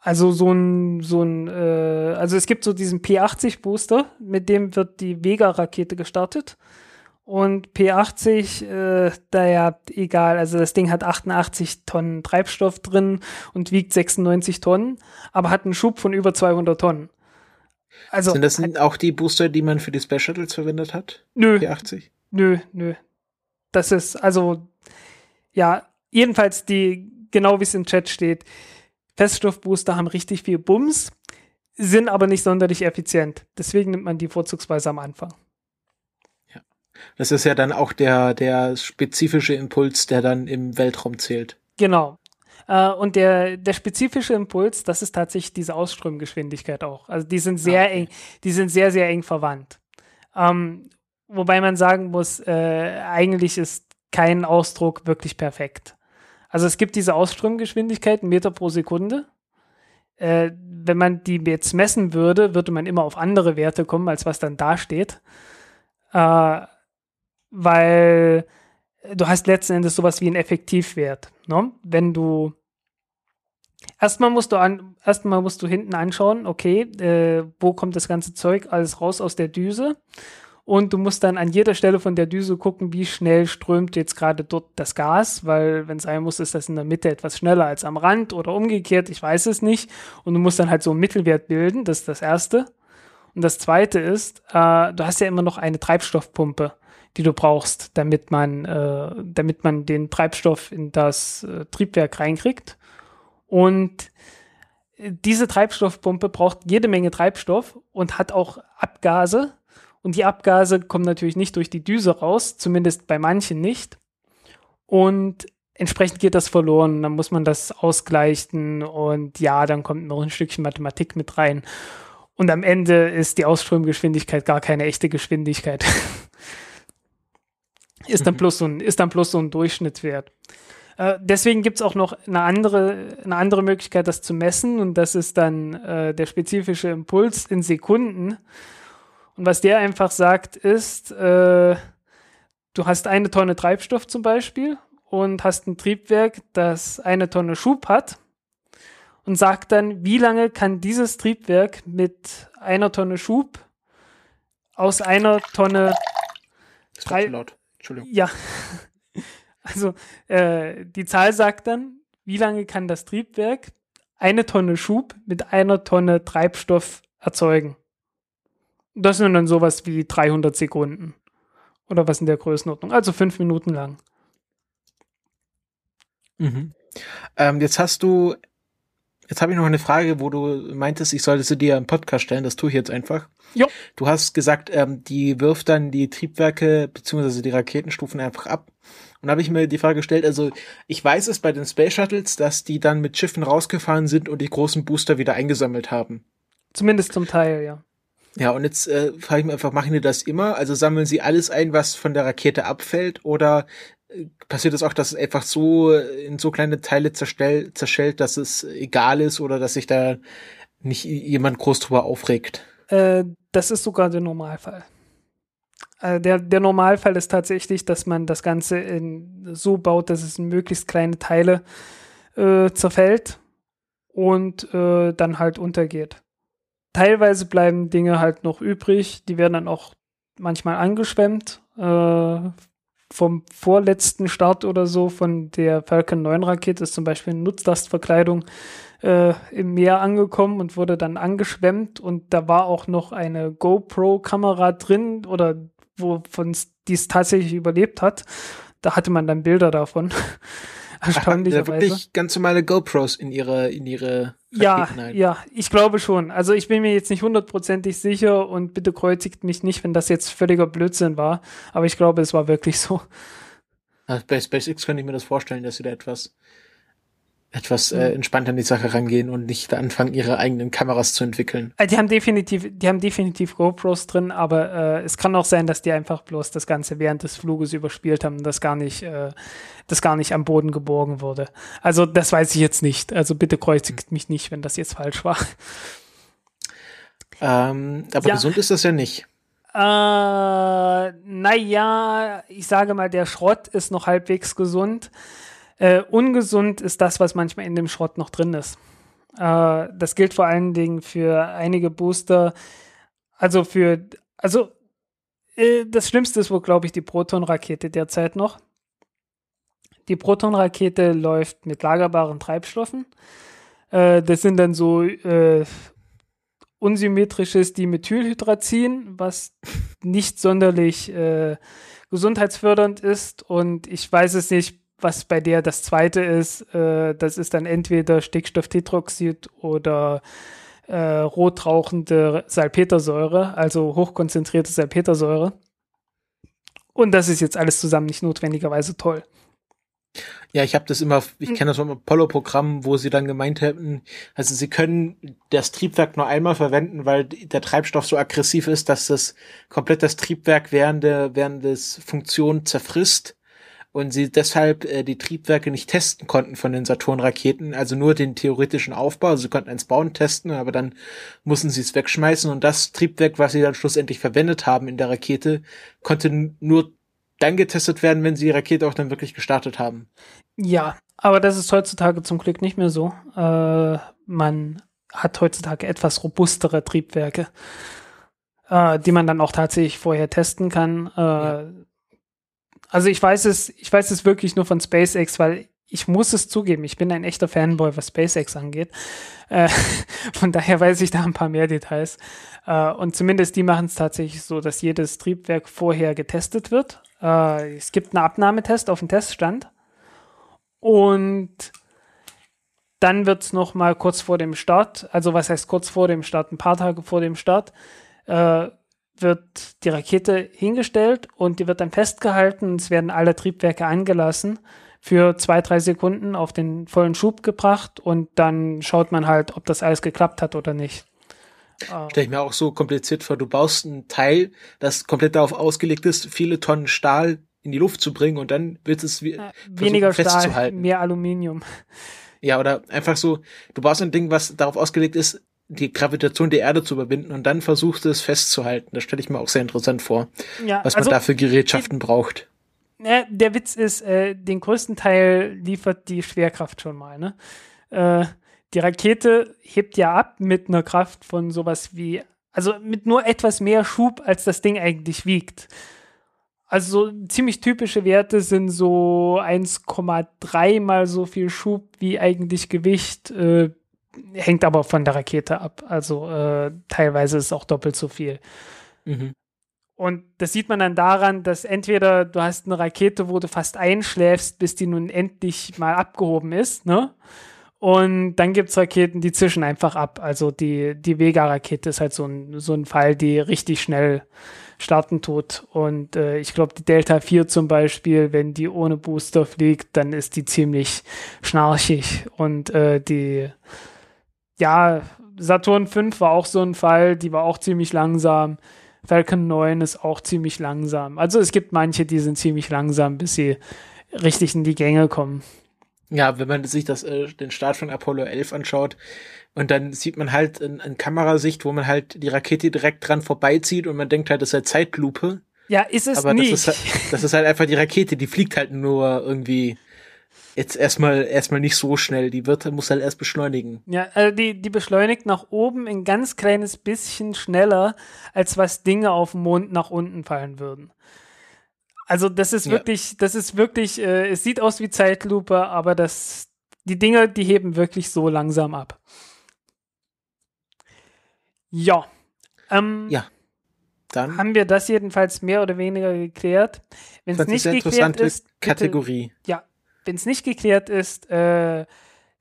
Also so ein, so ein, äh, also es gibt so diesen P80 Booster, mit dem wird die Vega-Rakete gestartet. Und P80, äh, naja, egal, also das Ding hat 88 Tonnen Treibstoff drin und wiegt 96 Tonnen, aber hat einen Schub von über 200 Tonnen. Also, Sind das halt, auch die Booster, die man für die Space Shuttles verwendet hat? Nö. P80? Nö, nö. Das ist, also, ja, jedenfalls die, genau wie es im Chat steht, Feststoffbooster haben richtig viel Bums, sind aber nicht sonderlich effizient. Deswegen nimmt man die vorzugsweise am Anfang. Das ist ja dann auch der, der spezifische Impuls, der dann im Weltraum zählt. Genau. Äh, und der, der spezifische Impuls, das ist tatsächlich diese Ausströmgeschwindigkeit auch. Also die sind sehr okay. eng, die sind sehr, sehr eng verwandt. Ähm, wobei man sagen muss, äh, eigentlich ist kein Ausdruck wirklich perfekt. Also es gibt diese Ausströmgeschwindigkeit, Meter pro Sekunde. Äh, wenn man die jetzt messen würde, würde man immer auf andere Werte kommen, als was dann da steht. Äh, weil du hast letzten Endes sowas wie einen Effektivwert. Ne? Wenn du erstmal musst du an, erstmal musst du hinten anschauen, okay, äh, wo kommt das ganze Zeug alles raus aus der Düse? Und du musst dann an jeder Stelle von der Düse gucken, wie schnell strömt jetzt gerade dort das Gas, weil wenn es sein muss, ist das in der Mitte etwas schneller als am Rand oder umgekehrt, ich weiß es nicht. Und du musst dann halt so einen Mittelwert bilden, das ist das Erste. Und das Zweite ist, äh, du hast ja immer noch eine Treibstoffpumpe die du brauchst, damit man, äh, damit man den Treibstoff in das äh, Triebwerk reinkriegt. Und diese Treibstoffpumpe braucht jede Menge Treibstoff und hat auch Abgase. Und die Abgase kommen natürlich nicht durch die Düse raus, zumindest bei manchen nicht. Und entsprechend geht das verloren. Dann muss man das ausgleichen und ja, dann kommt noch ein Stückchen Mathematik mit rein. Und am Ende ist die Ausströmgeschwindigkeit gar keine echte Geschwindigkeit. ist dann mhm. plus so ein, ist dann plus so ein Durchschnittswert. Äh, deswegen gibt es auch noch eine andere, eine andere Möglichkeit, das zu messen, und das ist dann äh, der spezifische Impuls in Sekunden. Und was der einfach sagt, ist, äh, du hast eine Tonne Treibstoff zum Beispiel und hast ein Triebwerk, das eine Tonne Schub hat und sagt dann, wie lange kann dieses Triebwerk mit einer Tonne Schub aus einer Tonne Treibstoff Entschuldigung. Ja. Also äh, die Zahl sagt dann, wie lange kann das Triebwerk eine Tonne Schub mit einer Tonne Treibstoff erzeugen. Das sind dann sowas wie 300 Sekunden. Oder was in der Größenordnung. Also fünf Minuten lang. Mhm. Ähm, jetzt hast du, jetzt habe ich noch eine Frage, wo du meintest, ich sollte sie dir im Podcast stellen. Das tue ich jetzt einfach. Jo. Du hast gesagt, ähm, die wirft dann die Triebwerke beziehungsweise die Raketenstufen einfach ab. Und da habe ich mir die Frage gestellt, also ich weiß es bei den Space Shuttles, dass die dann mit Schiffen rausgefahren sind und die großen Booster wieder eingesammelt haben. Zumindest zum Teil, ja. Ja, und jetzt äh, frage ich mich einfach, machen die das immer? Also sammeln sie alles ein, was von der Rakete abfällt? Oder passiert es auch, dass es einfach so in so kleine Teile zerstell, zerschellt, dass es egal ist oder dass sich da nicht jemand groß drüber aufregt? Äh, das ist sogar der Normalfall. Äh, der, der Normalfall ist tatsächlich, dass man das Ganze in, so baut, dass es in möglichst kleine Teile äh, zerfällt und äh, dann halt untergeht. Teilweise bleiben Dinge halt noch übrig, die werden dann auch manchmal angeschwemmt, äh, vom vorletzten Start oder so von der Falcon 9 Rakete ist zum Beispiel eine Nutzlastverkleidung äh, im Meer angekommen und wurde dann angeschwemmt und da war auch noch eine GoPro-Kamera drin oder wovon die es tatsächlich überlebt hat. Da hatte man dann Bilder davon. Erstaunlicherweise. Ja, wirklich ganz normale GoPros in ihre, in ihre ja, ja, ich glaube schon. Also ich bin mir jetzt nicht hundertprozentig sicher und bitte kreuzigt mich nicht, wenn das jetzt völliger Blödsinn war. Aber ich glaube, es war wirklich so. Bei SpaceX könnte ich mir das vorstellen, dass sie da etwas etwas äh, entspannt an die Sache rangehen und nicht anfangen, ihre eigenen Kameras zu entwickeln. Äh, die haben definitiv, die haben definitiv GoPros drin, aber äh, es kann auch sein, dass die einfach bloß das Ganze während des Fluges überspielt haben, das gar nicht, äh, das gar nicht am Boden geborgen wurde. Also das weiß ich jetzt nicht. Also bitte kreuzigt mich nicht, wenn das jetzt falsch war. Ähm, aber ja. gesund ist das ja nicht. Äh, naja, ich sage mal, der Schrott ist noch halbwegs gesund. Äh, ungesund ist das, was manchmal in dem Schrott noch drin ist. Äh, das gilt vor allen Dingen für einige Booster. Also für, also äh, das Schlimmste ist wohl, glaube ich, die Proton-Rakete derzeit noch. Die Proton-Rakete läuft mit lagerbaren Treibstoffen. Äh, das sind dann so äh, unsymmetrisches Dimethylhydrazin, was nicht sonderlich äh, gesundheitsfördernd ist. Und ich weiß es nicht, was bei der das zweite ist, äh, das ist dann entweder Stickstofftetroxid oder äh, rotrauchende Salpetersäure, also hochkonzentrierte Salpetersäure. Und das ist jetzt alles zusammen nicht notwendigerweise toll. Ja, ich habe das immer, ich kenne das vom Apollo-Programm, wo sie dann gemeint hätten, also sie können das Triebwerk nur einmal verwenden, weil der Treibstoff so aggressiv ist, dass das komplett das Triebwerk während der während des Funktion zerfrisst und sie deshalb äh, die Triebwerke nicht testen konnten von den Saturn-Raketen, also nur den theoretischen Aufbau. Also sie konnten eins bauen, testen, aber dann mussten sie es wegschmeißen und das Triebwerk, was sie dann schlussendlich verwendet haben in der Rakete, konnte nur dann getestet werden, wenn sie die Rakete auch dann wirklich gestartet haben. Ja, aber das ist heutzutage zum Glück nicht mehr so. Äh, man hat heutzutage etwas robustere Triebwerke, äh, die man dann auch tatsächlich vorher testen kann. Äh, ja. Also ich weiß es, ich weiß es wirklich nur von SpaceX, weil ich muss es zugeben, ich bin ein echter Fanboy, was SpaceX angeht. Äh, von daher weiß ich da ein paar mehr Details. Äh, und zumindest die machen es tatsächlich so, dass jedes Triebwerk vorher getestet wird. Äh, es gibt einen Abnahmetest auf dem Teststand. Und dann wird es nochmal kurz vor dem Start, also was heißt kurz vor dem Start, ein paar Tage vor dem Start, äh, wird die Rakete hingestellt und die wird dann festgehalten. Es werden alle Triebwerke angelassen für zwei, drei Sekunden auf den vollen Schub gebracht und dann schaut man halt, ob das alles geklappt hat oder nicht. Stell ich mir auch so kompliziert vor, du baust ein Teil, das komplett darauf ausgelegt ist, viele Tonnen Stahl in die Luft zu bringen und dann wird es wie, äh, weniger Stahl, mehr Aluminium. Ja, oder einfach so, du baust ein Ding, was darauf ausgelegt ist, die Gravitation der Erde zu überwinden und dann versucht es festzuhalten. Das stelle ich mir auch sehr interessant vor, ja, was man also, dafür Gerätschaften die, braucht. Ja, der Witz ist, äh, den größten Teil liefert die Schwerkraft schon mal. Ne? Äh, die Rakete hebt ja ab mit einer Kraft von sowas wie, also mit nur etwas mehr Schub, als das Ding eigentlich wiegt. Also so ziemlich typische Werte sind so 1,3 mal so viel Schub wie eigentlich Gewicht. Äh, hängt aber von der Rakete ab. Also äh, teilweise ist es auch doppelt so viel. Mhm. Und das sieht man dann daran, dass entweder du hast eine Rakete, wo du fast einschläfst, bis die nun endlich mal abgehoben ist, ne? Und dann gibt es Raketen, die zischen einfach ab. Also die, die Vega-Rakete ist halt so ein, so ein Fall, die richtig schnell starten tut. Und äh, ich glaube, die Delta 4 zum Beispiel, wenn die ohne Booster fliegt, dann ist die ziemlich schnarchig. Und äh, die ja, Saturn 5 war auch so ein Fall, die war auch ziemlich langsam. Falcon 9 ist auch ziemlich langsam. Also es gibt manche, die sind ziemlich langsam, bis sie richtig in die Gänge kommen. Ja, wenn man sich das, äh, den Start von Apollo 11 anschaut und dann sieht man halt in, in Kamerasicht, wo man halt die Rakete direkt dran vorbeizieht und man denkt halt, das ist halt Zeitlupe. Ja, ist es Aber nicht. Das ist, halt, das ist halt einfach die Rakete, die fliegt halt nur irgendwie jetzt erstmal erstmal nicht so schnell. Die wird muss halt erst beschleunigen. Ja, also die die beschleunigt nach oben ein ganz kleines bisschen schneller, als was Dinge auf dem Mond nach unten fallen würden. Also das ist ja. wirklich, das ist wirklich, äh, es sieht aus wie Zeitlupe, aber das, die Dinger, die heben wirklich so langsam ab. Ja. Ähm, ja. Dann haben wir das jedenfalls mehr oder weniger geklärt. Wenn es nicht geklärt ist, bitte, Kategorie. Ja, wenn es nicht geklärt ist, äh,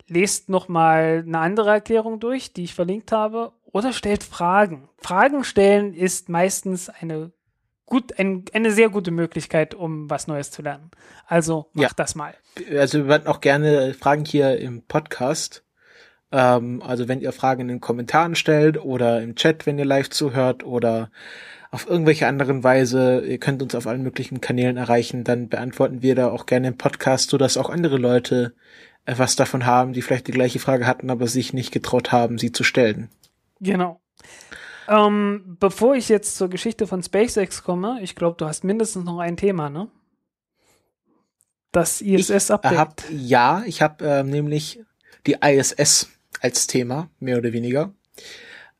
lest noch mal eine andere Erklärung durch, die ich verlinkt habe, oder stellt Fragen. Fragen stellen ist meistens eine gut, ein, eine sehr gute Möglichkeit, um was Neues zu lernen. Also mach ja. das mal. Also wir werden auch gerne Fragen hier im Podcast. Ähm, also wenn ihr Fragen in den Kommentaren stellt oder im Chat, wenn ihr live zuhört oder auf irgendwelche anderen Weise, ihr könnt uns auf allen möglichen Kanälen erreichen, dann beantworten wir da auch gerne im Podcast, so dass auch andere Leute äh, was davon haben, die vielleicht die gleiche Frage hatten, aber sich nicht getraut haben, sie zu stellen. Genau. Ähm, bevor ich jetzt zur Geschichte von SpaceX komme, ich glaube, du hast mindestens noch ein Thema, ne? Das ISS-Update. Ja, ich habe äh, nämlich die ISS als Thema, mehr oder weniger.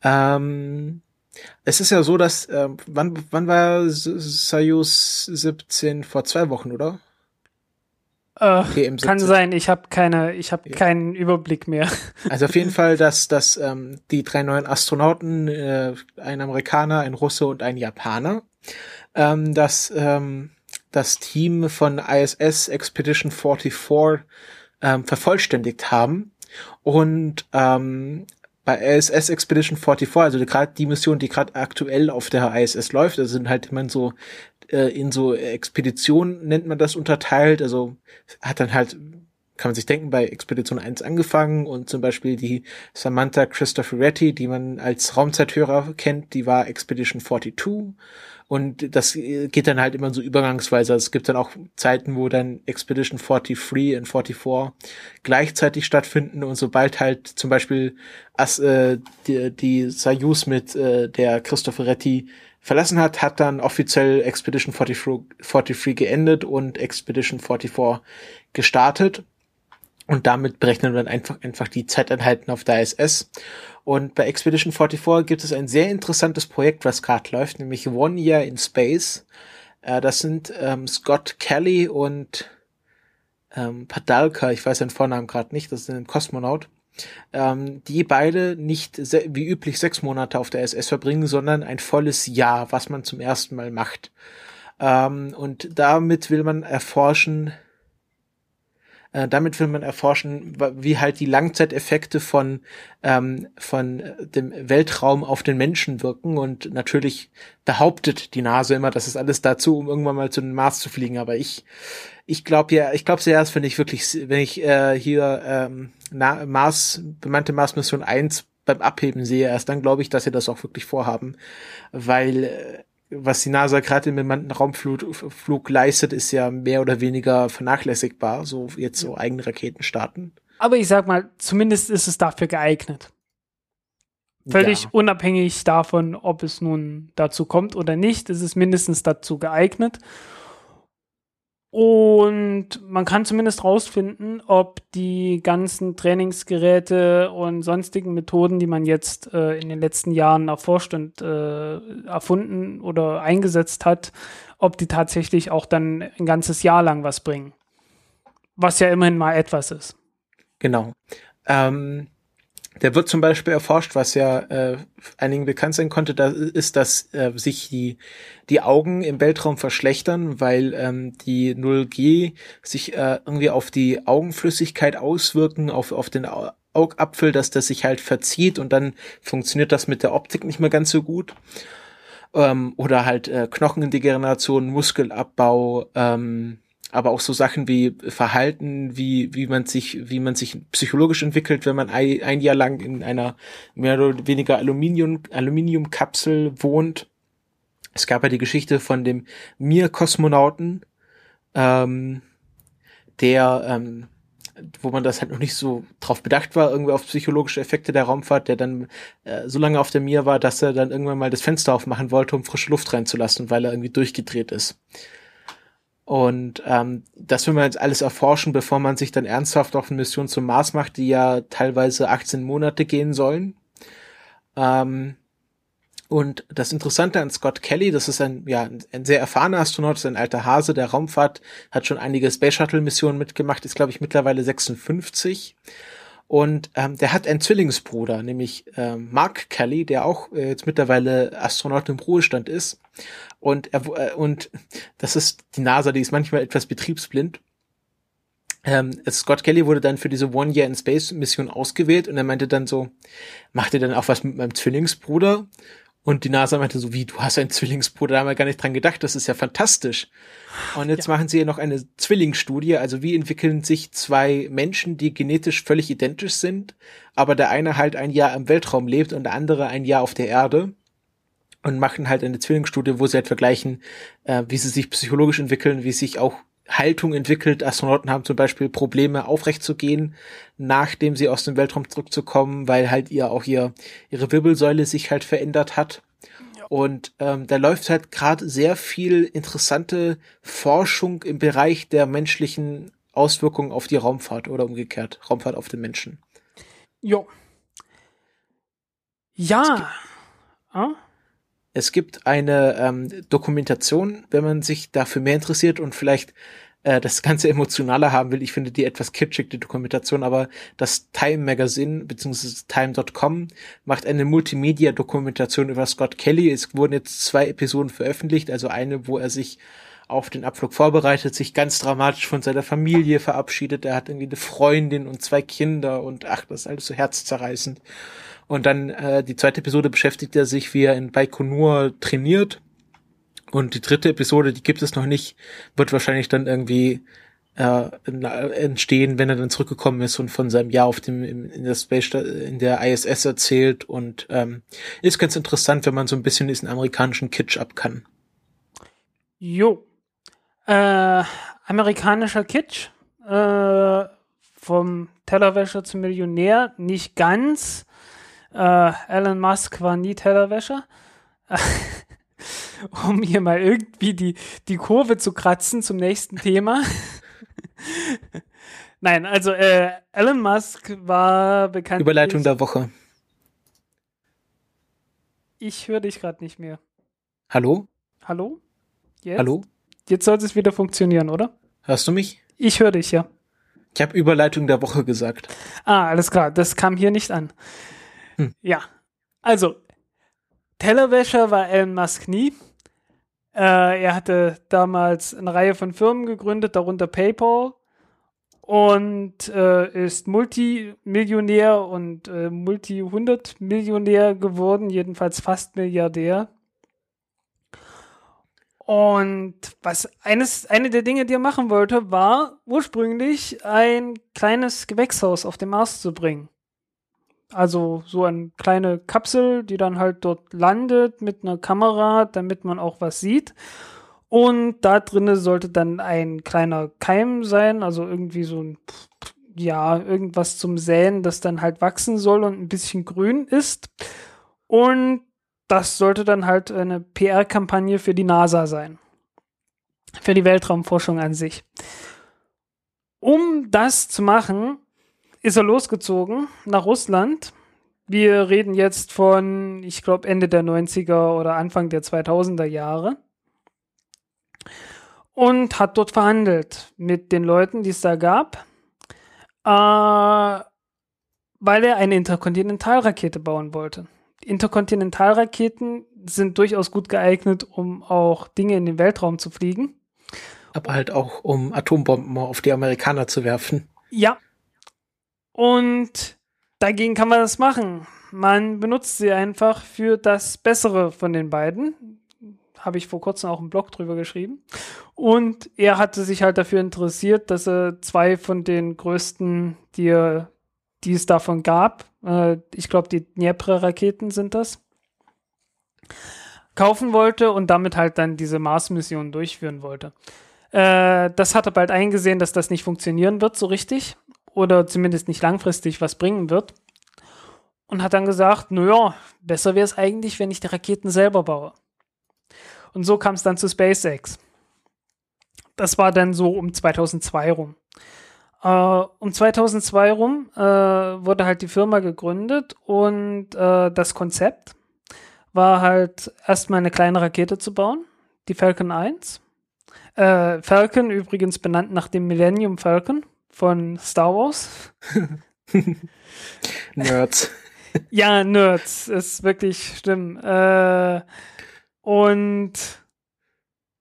Ähm, es ist ja so, dass, äh, wann, wann war Soyuz 17? Vor zwei Wochen, oder? Äh, okay, kann sein, ich habe keine, ich habe ja. keinen Überblick mehr. Also auf jeden Fall, dass, dass ähm, die drei neuen Astronauten, äh, ein Amerikaner, ein Russe und ein Japaner, ähm, dass ähm, das Team von ISS Expedition 44 ähm, vervollständigt haben und ähm, bei ISS Expedition 44, also gerade die Mission, die gerade aktuell auf der ISS läuft, das sind halt immer so äh, in so Expeditionen nennt man das unterteilt, also hat dann halt kann man sich denken, bei Expedition 1 angefangen und zum Beispiel die Samantha Cristoforetti, die man als Raumzeithörer kennt, die war Expedition 42 und das geht dann halt immer so übergangsweise. Also es gibt dann auch Zeiten, wo dann Expedition 43 und 44 gleichzeitig stattfinden und sobald halt zum Beispiel as, äh, die, die Soyuz mit äh, der Cristoforetti verlassen hat, hat dann offiziell Expedition 44, 43 geendet und Expedition 44 gestartet. Und damit berechnen wir dann einfach, einfach die Zeiteinheiten auf der ISS. Und bei Expedition 44 gibt es ein sehr interessantes Projekt, was gerade läuft, nämlich One Year in Space. Äh, das sind ähm, Scott Kelly und ähm, Padalka, ich weiß seinen Vornamen gerade nicht, das ist ein Kosmonaut, ähm, die beide nicht wie üblich sechs Monate auf der SS verbringen, sondern ein volles Jahr, was man zum ersten Mal macht. Ähm, und damit will man erforschen, äh, damit will man erforschen, wie halt die Langzeiteffekte von, ähm, von dem Weltraum auf den Menschen wirken. Und natürlich behauptet die NASA immer, das ist alles dazu, um irgendwann mal zu den Mars zu fliegen. Aber ich, ich glaube ja, ich glaube zuerst, wenn ich wirklich, wenn ich äh, hier ähm, Na Mars, bemannte Mars Mission 1 beim Abheben sehe, erst dann glaube ich, dass sie das auch wirklich vorhaben. Weil äh, was die NASA gerade im bemannten Raumflug Flug leistet, ist ja mehr oder weniger vernachlässigbar, so jetzt so eigene Raketen starten. Aber ich sag mal, zumindest ist es dafür geeignet. Völlig ja. unabhängig davon, ob es nun dazu kommt oder nicht, ist es mindestens dazu geeignet. Und man kann zumindest rausfinden, ob die ganzen Trainingsgeräte und sonstigen Methoden, die man jetzt äh, in den letzten Jahren erforscht und äh, erfunden oder eingesetzt hat, ob die tatsächlich auch dann ein ganzes Jahr lang was bringen. Was ja immerhin mal etwas ist. Genau. Ähm, der wird zum Beispiel erforscht, was ja äh, einigen bekannt sein konnte, da ist, dass äh, sich die, die Augen im Weltraum verschlechtern, weil ähm, die 0G sich äh, irgendwie auf die Augenflüssigkeit auswirken, auf, auf den Augapfel, dass das sich halt verzieht und dann funktioniert das mit der Optik nicht mehr ganz so gut. Ähm, oder halt äh, Knochendegeneration, Muskelabbau, ähm, aber auch so Sachen wie Verhalten, wie, wie man sich, wie man sich psychologisch entwickelt, wenn man ein, Jahr lang in einer mehr oder weniger Aluminium, Aluminiumkapsel wohnt. Es gab ja die Geschichte von dem Mir-Kosmonauten, ähm, der, ähm, wo man das halt noch nicht so drauf bedacht war, irgendwie auf psychologische Effekte der Raumfahrt, der dann äh, so lange auf der Mir war, dass er dann irgendwann mal das Fenster aufmachen wollte, um frische Luft reinzulassen, weil er irgendwie durchgedreht ist. Und ähm, das will man jetzt alles erforschen, bevor man sich dann ernsthaft auf eine Mission zum Mars macht, die ja teilweise 18 Monate gehen sollen. Ähm, Und das Interessante an Scott Kelly, das ist ein, ja, ein sehr erfahrener Astronaut, ist ein alter Hase der Raumfahrt, hat schon einige Space Shuttle Missionen mitgemacht, ist glaube ich mittlerweile 56. Und ähm, der hat einen Zwillingsbruder, nämlich ähm, Mark Kelly, der auch äh, jetzt mittlerweile Astronaut im Ruhestand ist. Und er äh, und das ist die NASA, die ist manchmal etwas betriebsblind. Ähm, Scott Kelly wurde dann für diese One Year in Space Mission ausgewählt und er meinte dann so, macht ihr dann auch was mit meinem Zwillingsbruder? Und die NASA meinte so, wie, du hast einen Zwillingsbruder, da haben wir gar nicht dran gedacht, das ist ja fantastisch. Und jetzt ja. machen sie ja noch eine Zwillingsstudie, also wie entwickeln sich zwei Menschen, die genetisch völlig identisch sind, aber der eine halt ein Jahr im Weltraum lebt und der andere ein Jahr auf der Erde und machen halt eine Zwillingsstudie, wo sie halt vergleichen, äh, wie sie sich psychologisch entwickeln, wie sich auch Haltung entwickelt. Astronauten haben zum Beispiel Probleme, aufrecht zu gehen, nachdem sie aus dem Weltraum zurückzukommen, weil halt ihr auch ihr, ihre Wirbelsäule sich halt verändert hat. Ja. Und ähm, da läuft halt gerade sehr viel interessante Forschung im Bereich der menschlichen Auswirkungen auf die Raumfahrt oder umgekehrt, Raumfahrt auf den Menschen. Jo. Ja. Ah? Es gibt eine ähm, Dokumentation, wenn man sich dafür mehr interessiert und vielleicht äh, das Ganze emotionaler haben will. Ich finde die etwas kitschig, die Dokumentation, aber das Time Magazine bzw. Time.com macht eine Multimedia-Dokumentation über Scott Kelly. Es wurden jetzt zwei Episoden veröffentlicht, also eine, wo er sich auf den Abflug vorbereitet, sich ganz dramatisch von seiner Familie verabschiedet. Er hat irgendwie eine Freundin und zwei Kinder und ach, das ist alles so herzzerreißend. Und dann äh, die zweite Episode beschäftigt er sich, wie er in Baikonur trainiert. Und die dritte Episode, die gibt es noch nicht, wird wahrscheinlich dann irgendwie äh, entstehen, wenn er dann zurückgekommen ist und von seinem Jahr auf dem in der Space in der ISS erzählt und ähm, ist ganz interessant, wenn man so ein bisschen diesen amerikanischen Kitsch ab kann. Jo, äh, amerikanischer Kitsch äh, vom Tellerwäscher zum Millionär nicht ganz, äh, Elon Musk war nie Tellerwäscher. um hier mal irgendwie die, die Kurve zu kratzen zum nächsten Thema. Nein, also äh, Elon Musk war bekannt. Überleitung der Woche. Ich höre dich gerade nicht mehr. Hallo? Hallo? Jetzt? Hallo? Jetzt sollte es wieder funktionieren, oder? Hörst du mich? Ich höre dich, ja. Ich habe Überleitung der Woche gesagt. Ah, alles klar. Das kam hier nicht an. Hm. Ja. Also, Tellerwäscher war Elon Musk nie. Äh, er hatte damals eine Reihe von Firmen gegründet, darunter PayPal. Und äh, ist Multimillionär und äh, Multi-100-Millionär geworden, jedenfalls fast Milliardär. Und was eines, eine der Dinge, die er machen wollte, war ursprünglich ein kleines Gewächshaus auf den Mars zu bringen. Also so eine kleine Kapsel, die dann halt dort landet mit einer Kamera, damit man auch was sieht. Und da drinnen sollte dann ein kleiner Keim sein, also irgendwie so ein, ja, irgendwas zum Säen, das dann halt wachsen soll und ein bisschen grün ist. Und das sollte dann halt eine PR-Kampagne für die NASA sein. Für die Weltraumforschung an sich. Um das zu machen, ist er losgezogen nach Russland. Wir reden jetzt von, ich glaube, Ende der 90er oder Anfang der 2000er Jahre. Und hat dort verhandelt mit den Leuten, die es da gab, äh, weil er eine Interkontinentalrakete bauen wollte. Interkontinentalraketen sind durchaus gut geeignet, um auch Dinge in den Weltraum zu fliegen. Aber halt auch, um Atombomben auf die Amerikaner zu werfen. Ja, und dagegen kann man das machen. Man benutzt sie einfach für das Bessere von den beiden. Habe ich vor kurzem auch einen Blog drüber geschrieben. Und er hatte sich halt dafür interessiert, dass er zwei von den größten, die, die es davon gab, äh, ich glaube, die Dnepr-Raketen sind das, kaufen wollte und damit halt dann diese Mars-Mission durchführen wollte. Äh, das hat er bald eingesehen, dass das nicht funktionieren wird so richtig oder zumindest nicht langfristig was bringen wird. Und hat dann gesagt, naja, besser wäre es eigentlich, wenn ich die Raketen selber baue. Und so kam es dann zu SpaceX. Das war dann so um 2002 rum. Äh, um 2002 rum äh, wurde halt die Firma gegründet und äh, das Konzept war halt erstmal eine kleine Rakete zu bauen, die Falcon 1. Äh, Falcon übrigens benannt nach dem Millennium Falcon von Star Wars. Nerds. ja, Nerds, ist wirklich schlimm. Äh, und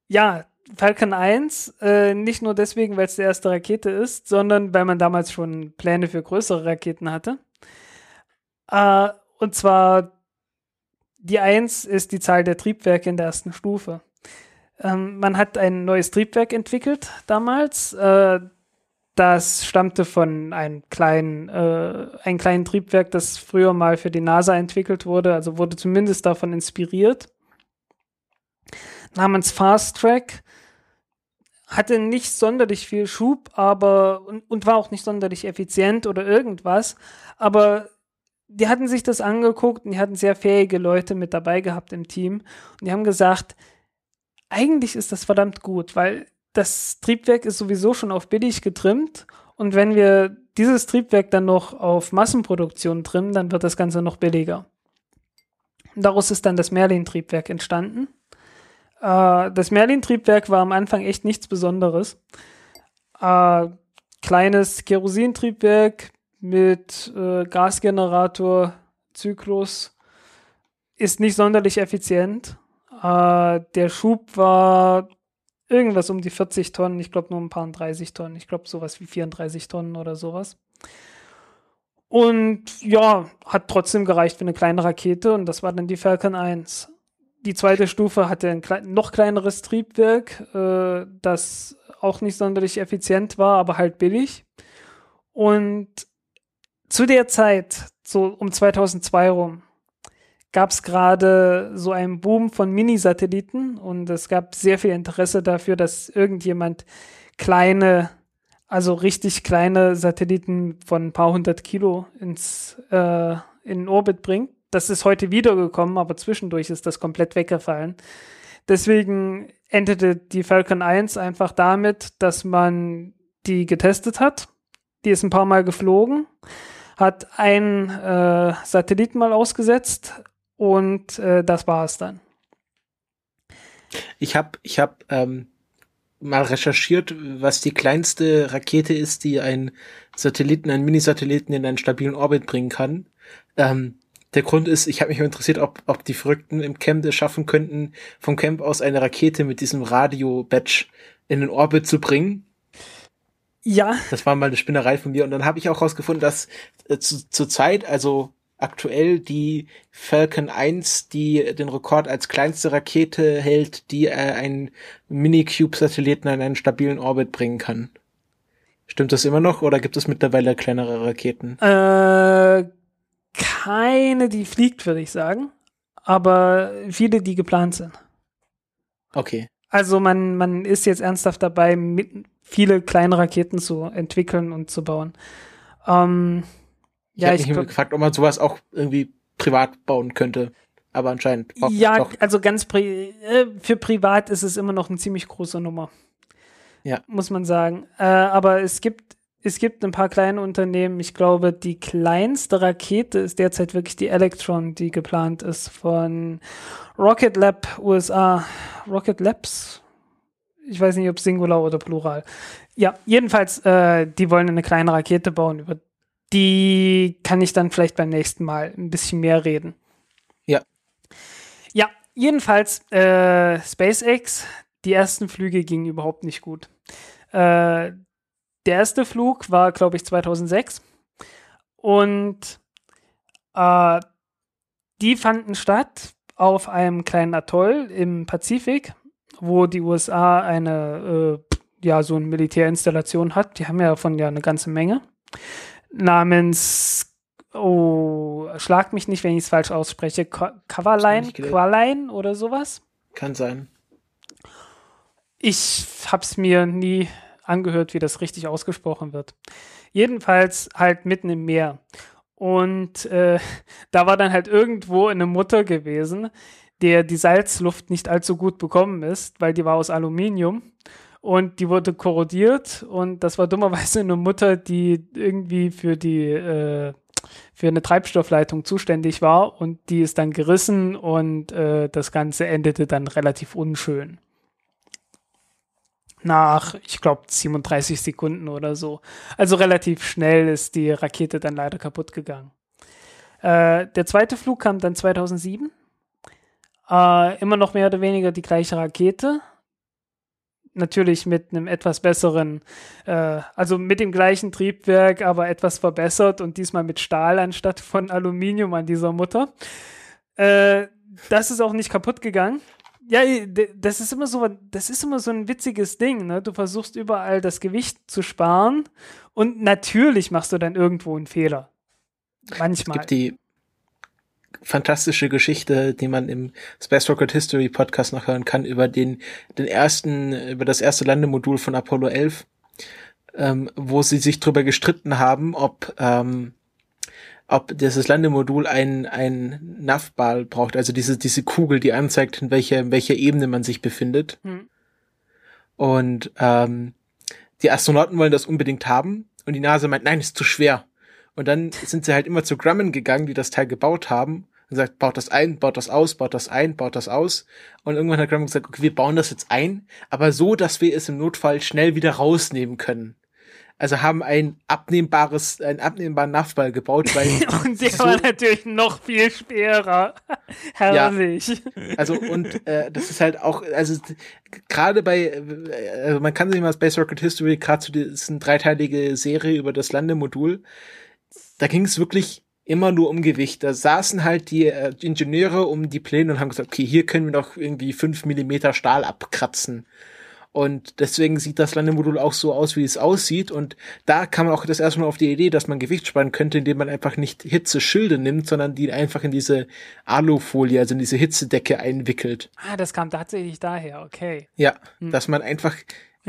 ja, Falcon 1, äh, nicht nur deswegen, weil es die erste Rakete ist, sondern weil man damals schon Pläne für größere Raketen hatte. Äh, und zwar die 1 ist die Zahl der Triebwerke in der ersten Stufe. Ähm, man hat ein neues Triebwerk entwickelt damals. Äh, das stammte von einem kleinen, äh, einem kleinen Triebwerk, das früher mal für die NASA entwickelt wurde, also wurde zumindest davon inspiriert. Namens Fast Track hatte nicht sonderlich viel Schub, aber und, und war auch nicht sonderlich effizient oder irgendwas, aber die hatten sich das angeguckt und die hatten sehr fähige Leute mit dabei gehabt im Team und die haben gesagt, eigentlich ist das verdammt gut, weil das Triebwerk ist sowieso schon auf billig getrimmt und wenn wir dieses Triebwerk dann noch auf Massenproduktion trimmen, dann wird das Ganze noch billiger. Daraus ist dann das Merlin-Triebwerk entstanden. Äh, das Merlin-Triebwerk war am Anfang echt nichts Besonderes. Äh, kleines Kerosintriebwerk mit äh, Gasgenerator, ist nicht sonderlich effizient. Äh, der Schub war irgendwas um die 40 Tonnen, ich glaube nur ein paar 30 Tonnen, ich glaube sowas wie 34 Tonnen oder sowas. Und ja, hat trotzdem gereicht für eine kleine Rakete und das war dann die Falcon 1. Die zweite Stufe hatte ein klein, noch kleineres Triebwerk, äh, das auch nicht sonderlich effizient war, aber halt billig. Und zu der Zeit, so um 2002 rum, gab es gerade so einen Boom von Mini-Satelliten und es gab sehr viel Interesse dafür, dass irgendjemand kleine, also richtig kleine Satelliten von ein paar hundert Kilo ins, äh, in Orbit bringt. Das ist heute wiedergekommen, aber zwischendurch ist das komplett weggefallen. Deswegen endete die Falcon 1 einfach damit, dass man die getestet hat. Die ist ein paar Mal geflogen, hat einen äh, Satelliten mal ausgesetzt, und äh, das war es dann. Ich habe ich hab, ähm, mal recherchiert, was die kleinste Rakete ist, die ein Satelliten, einen Minisatelliten in einen stabilen Orbit bringen kann. Ähm, der Grund ist, ich habe mich interessiert, ob, ob die Verrückten im Camp es schaffen könnten, vom Camp aus eine Rakete mit diesem Radio-Badge in den Orbit zu bringen. Ja. Das war mal eine Spinnerei von mir. Und dann habe ich auch rausgefunden, dass äh, zu, zur Zeit, also aktuell die Falcon 1, die den Rekord als kleinste Rakete hält, die äh, einen Mini-Cube-Satelliten in einen stabilen Orbit bringen kann. Stimmt das immer noch oder gibt es mittlerweile kleinere Raketen? Äh, keine, die fliegt, würde ich sagen. Aber viele, die geplant sind. Okay. Also man, man ist jetzt ernsthaft dabei, mit viele kleine Raketen zu entwickeln und zu bauen. Ähm, ich ja, ich mich gefragt, ob man sowas auch irgendwie privat bauen könnte. Aber anscheinend. Auch, ja, doch. also ganz pri äh, für privat ist es immer noch eine ziemlich große Nummer. Ja. Muss man sagen. Äh, aber es gibt, es gibt ein paar kleine Unternehmen. Ich glaube, die kleinste Rakete ist derzeit wirklich die Electron, die geplant ist von Rocket Lab USA. Rocket Labs? Ich weiß nicht, ob Singular oder Plural. Ja, jedenfalls, äh, die wollen eine kleine Rakete bauen, über die kann ich dann vielleicht beim nächsten Mal ein bisschen mehr reden. Ja. Ja, jedenfalls äh, SpaceX, die ersten Flüge gingen überhaupt nicht gut. Äh, der erste Flug war, glaube ich, 2006 und äh, die fanden statt auf einem kleinen Atoll im Pazifik, wo die USA eine, äh, ja, so eine Militärinstallation hat. Die haben ja davon ja eine ganze Menge namens, oh, schlag mich nicht, wenn ich es falsch ausspreche, Coverline, Qualine oder sowas. Kann sein. Ich hab's mir nie angehört, wie das richtig ausgesprochen wird. Jedenfalls halt mitten im Meer. Und äh, da war dann halt irgendwo eine Mutter gewesen, der die Salzluft nicht allzu gut bekommen ist, weil die war aus Aluminium und die wurde korrodiert und das war dummerweise eine Mutter, die irgendwie für die äh, für eine Treibstoffleitung zuständig war und die ist dann gerissen und äh, das Ganze endete dann relativ unschön. Nach, ich glaube, 37 Sekunden oder so. Also relativ schnell ist die Rakete dann leider kaputt gegangen. Äh, der zweite Flug kam dann 2007. Äh, immer noch mehr oder weniger die gleiche Rakete natürlich mit einem etwas besseren, äh, also mit dem gleichen Triebwerk, aber etwas verbessert und diesmal mit Stahl anstatt von Aluminium an dieser Mutter. Äh, das ist auch nicht kaputt gegangen. Ja, das ist immer so, das ist immer so ein witziges Ding, ne? Du versuchst überall das Gewicht zu sparen und natürlich machst du dann irgendwo einen Fehler. Manchmal. Es gibt die fantastische Geschichte, die man im Space Rocket History Podcast noch hören kann, über den, den ersten, über das erste Landemodul von Apollo 11, ähm, wo sie sich darüber gestritten haben, ob, ähm, ob dieses Landemodul ein, ein Navball braucht, also diese, diese Kugel, die anzeigt, in welcher, in welcher Ebene man sich befindet. Hm. Und ähm, die Astronauten wollen das unbedingt haben und die NASA meint, nein, ist zu schwer. Und dann sind sie halt immer zu Grumman gegangen, die das Teil gebaut haben, und sagt, baut das ein, baut das aus, baut das ein, baut das aus. Und irgendwann hat Grumman gesagt, okay, wir bauen das jetzt ein, aber so, dass wir es im Notfall schnell wieder rausnehmen können. Also haben ein abnehmbares, einen abnehmbaren Naftball gebaut, weil. und der so war natürlich noch viel schwerer. Herrlich. Ja, also, und äh, das ist halt auch, also gerade bei, also man kann sich mal Space Rocket History, gerade zu diesen dreiteilige Serie über das Landemodul, da ging es wirklich immer nur um Gewicht. Da saßen halt die, äh, Ingenieure um die Pläne und haben gesagt, okay, hier können wir noch irgendwie fünf Millimeter Stahl abkratzen. Und deswegen sieht das Landemodul auch so aus, wie es aussieht. Und da kam man auch das erste Mal auf die Idee, dass man Gewicht sparen könnte, indem man einfach nicht Hitzeschilde nimmt, sondern die einfach in diese Alufolie, also in diese Hitzedecke einwickelt. Ah, das kam tatsächlich daher, okay. Ja, hm. dass man einfach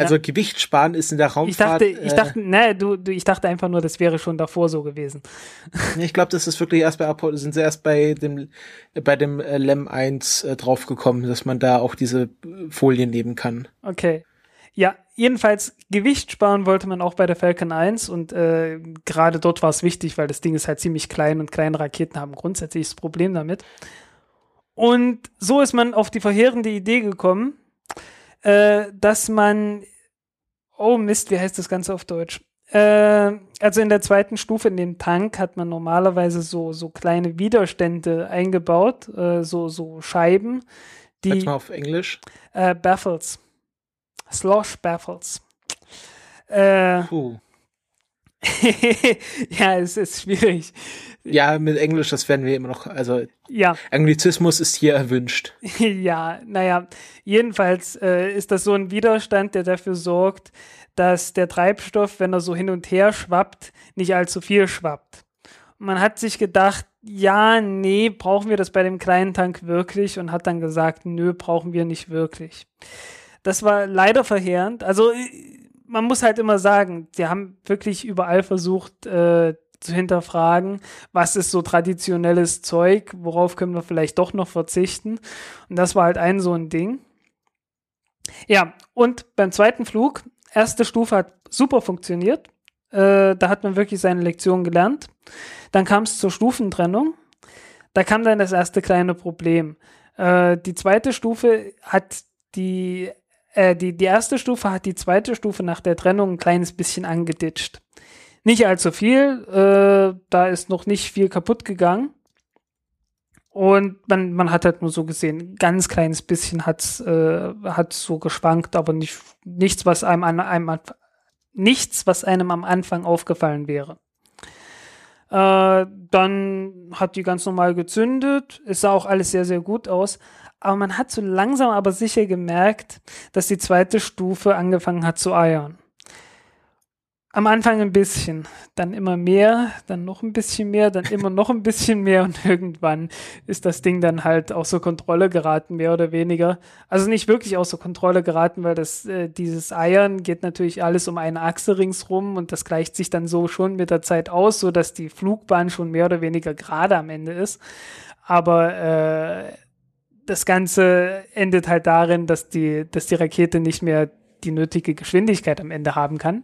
also. Gewicht sparen ist in der Raumfahrt. Ich dachte, ich dachte, äh, ne, du, du, ich dachte einfach nur, das wäre schon davor so gewesen. Ich glaube, das ist wirklich erst bei Apollo, sind sie erst bei dem, bei dem äh, LEM 1 äh, draufgekommen, dass man da auch diese Folien nehmen kann. Okay. Ja, jedenfalls Gewicht sparen wollte man auch bei der Falcon 1 und äh, gerade dort war es wichtig, weil das Ding ist halt ziemlich klein und kleine Raketen haben grundsätzlich das Problem damit. Und so ist man auf die verheerende Idee gekommen, äh, dass man, oh Mist, wie heißt das Ganze auf Deutsch? Äh, also in der zweiten Stufe in dem Tank hat man normalerweise so, so kleine Widerstände eingebaut, äh, so, so Scheiben. Die, Jetzt mal auf Englisch. Äh, Baffles. Slosh Baffles. Äh, Puh. ja, es ist schwierig. Ja, mit Englisch, das werden wir immer noch, also ja. Anglizismus ist hier erwünscht. ja, naja, jedenfalls äh, ist das so ein Widerstand, der dafür sorgt, dass der Treibstoff, wenn er so hin und her schwappt, nicht allzu viel schwappt. Und man hat sich gedacht, ja, nee, brauchen wir das bei dem kleinen Tank wirklich? Und hat dann gesagt, nö, brauchen wir nicht wirklich. Das war leider verheerend. Also man muss halt immer sagen, sie haben wirklich überall versucht äh, zu hinterfragen, was ist so traditionelles Zeug, worauf können wir vielleicht doch noch verzichten. Und das war halt ein so ein Ding. Ja, und beim zweiten Flug, erste Stufe hat super funktioniert. Äh, da hat man wirklich seine Lektion gelernt. Dann kam es zur Stufentrennung. Da kam dann das erste kleine Problem. Äh, die zweite Stufe hat die äh, die, die erste Stufe hat die zweite Stufe nach der Trennung ein kleines bisschen angeditscht. Nicht allzu viel, äh, da ist noch nicht viel kaputt gegangen. Und man, man hat halt nur so gesehen, ganz kleines bisschen hat's, äh, hat so geschwankt, aber nicht, nichts, was einem an einem nichts, was einem am Anfang aufgefallen wäre. Äh, dann hat die ganz normal gezündet. Es sah auch alles sehr, sehr gut aus. Aber man hat so langsam aber sicher gemerkt, dass die zweite Stufe angefangen hat zu eiern. Am Anfang ein bisschen, dann immer mehr, dann noch ein bisschen mehr, dann immer noch ein bisschen mehr und irgendwann ist das Ding dann halt außer Kontrolle geraten, mehr oder weniger. Also nicht wirklich außer Kontrolle geraten, weil das, äh, dieses Eiern geht natürlich alles um eine Achse ringsrum und das gleicht sich dann so schon mit der Zeit aus, so dass die Flugbahn schon mehr oder weniger gerade am Ende ist. Aber äh, das Ganze endet halt darin, dass die, dass die Rakete nicht mehr die nötige Geschwindigkeit am Ende haben kann.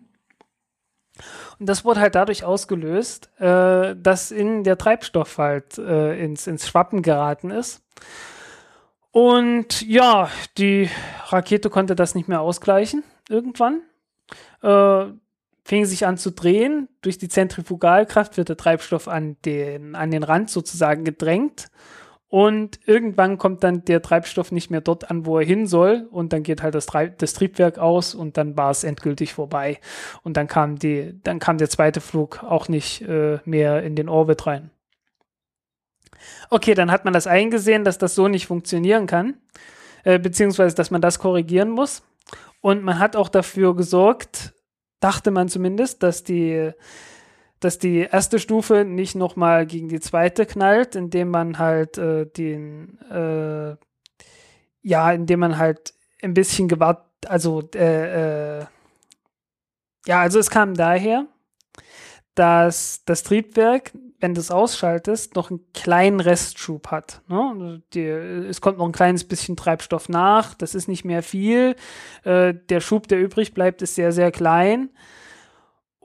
Und das wurde halt dadurch ausgelöst, äh, dass in der Treibstoff halt äh, ins, ins Schwappen geraten ist. Und ja, die Rakete konnte das nicht mehr ausgleichen irgendwann. Äh, fing sich an zu drehen. Durch die Zentrifugalkraft wird der Treibstoff an den, an den Rand sozusagen gedrängt. Und irgendwann kommt dann der Treibstoff nicht mehr dort an, wo er hin soll. Und dann geht halt das, Treib das Triebwerk aus und dann war es endgültig vorbei. Und dann kam die, dann kam der zweite Flug auch nicht äh, mehr in den Orbit rein. Okay, dann hat man das eingesehen, dass das so nicht funktionieren kann, äh, beziehungsweise dass man das korrigieren muss. Und man hat auch dafür gesorgt, dachte man zumindest, dass die, dass die erste Stufe nicht nochmal gegen die zweite knallt, indem man halt äh, den, äh, ja, indem man halt ein bisschen gewartet, also, äh, äh, ja, also es kam daher, dass das Triebwerk wenn du es ausschaltest, noch einen kleinen Restschub hat. Ne? Die, es kommt noch ein kleines bisschen Treibstoff nach, das ist nicht mehr viel. Äh, der Schub, der übrig bleibt, ist sehr, sehr klein.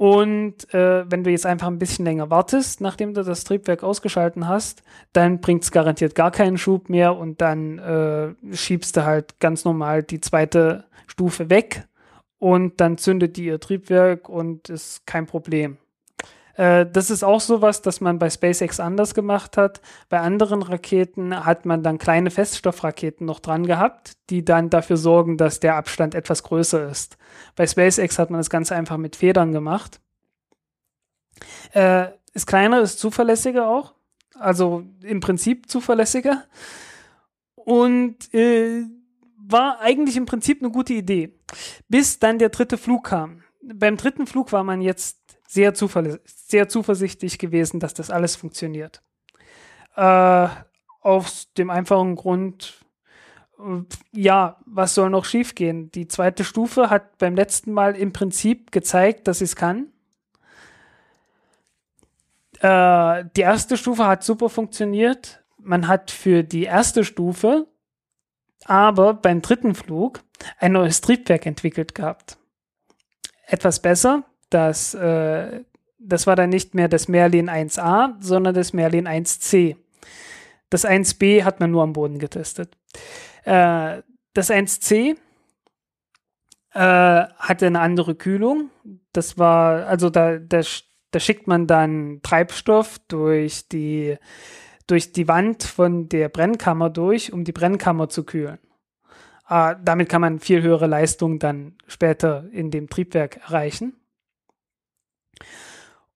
Und äh, wenn du jetzt einfach ein bisschen länger wartest, nachdem du das Triebwerk ausgeschalten hast, dann bringt es garantiert gar keinen Schub mehr und dann äh, schiebst du halt ganz normal die zweite Stufe weg und dann zündet die ihr Triebwerk und ist kein Problem. Äh, das ist auch sowas, das man bei SpaceX anders gemacht hat. Bei anderen Raketen hat man dann kleine Feststoffraketen noch dran gehabt, die dann dafür sorgen, dass der Abstand etwas größer ist. Bei SpaceX hat man das Ganze einfach mit Federn gemacht. Äh, ist kleiner, ist zuverlässiger auch. Also im Prinzip zuverlässiger. Und äh, war eigentlich im Prinzip eine gute Idee. Bis dann der dritte Flug kam. Beim dritten Flug war man jetzt sehr, sehr zuversichtlich gewesen, dass das alles funktioniert. Äh, aus dem einfachen Grund, äh, ja, was soll noch schiefgehen? Die zweite Stufe hat beim letzten Mal im Prinzip gezeigt, dass sie es kann. Äh, die erste Stufe hat super funktioniert. Man hat für die erste Stufe aber beim dritten Flug ein neues Triebwerk entwickelt gehabt. Etwas besser, dass äh, das war dann nicht mehr das Merlin 1a, sondern das Merlin 1c. Das 1b hat man nur am Boden getestet. Äh, das 1c äh, hatte eine andere Kühlung. Das war, also da, da, da schickt man dann Treibstoff durch die, durch die Wand von der Brennkammer durch, um die Brennkammer zu kühlen. Äh, damit kann man viel höhere Leistung dann später in dem Triebwerk erreichen.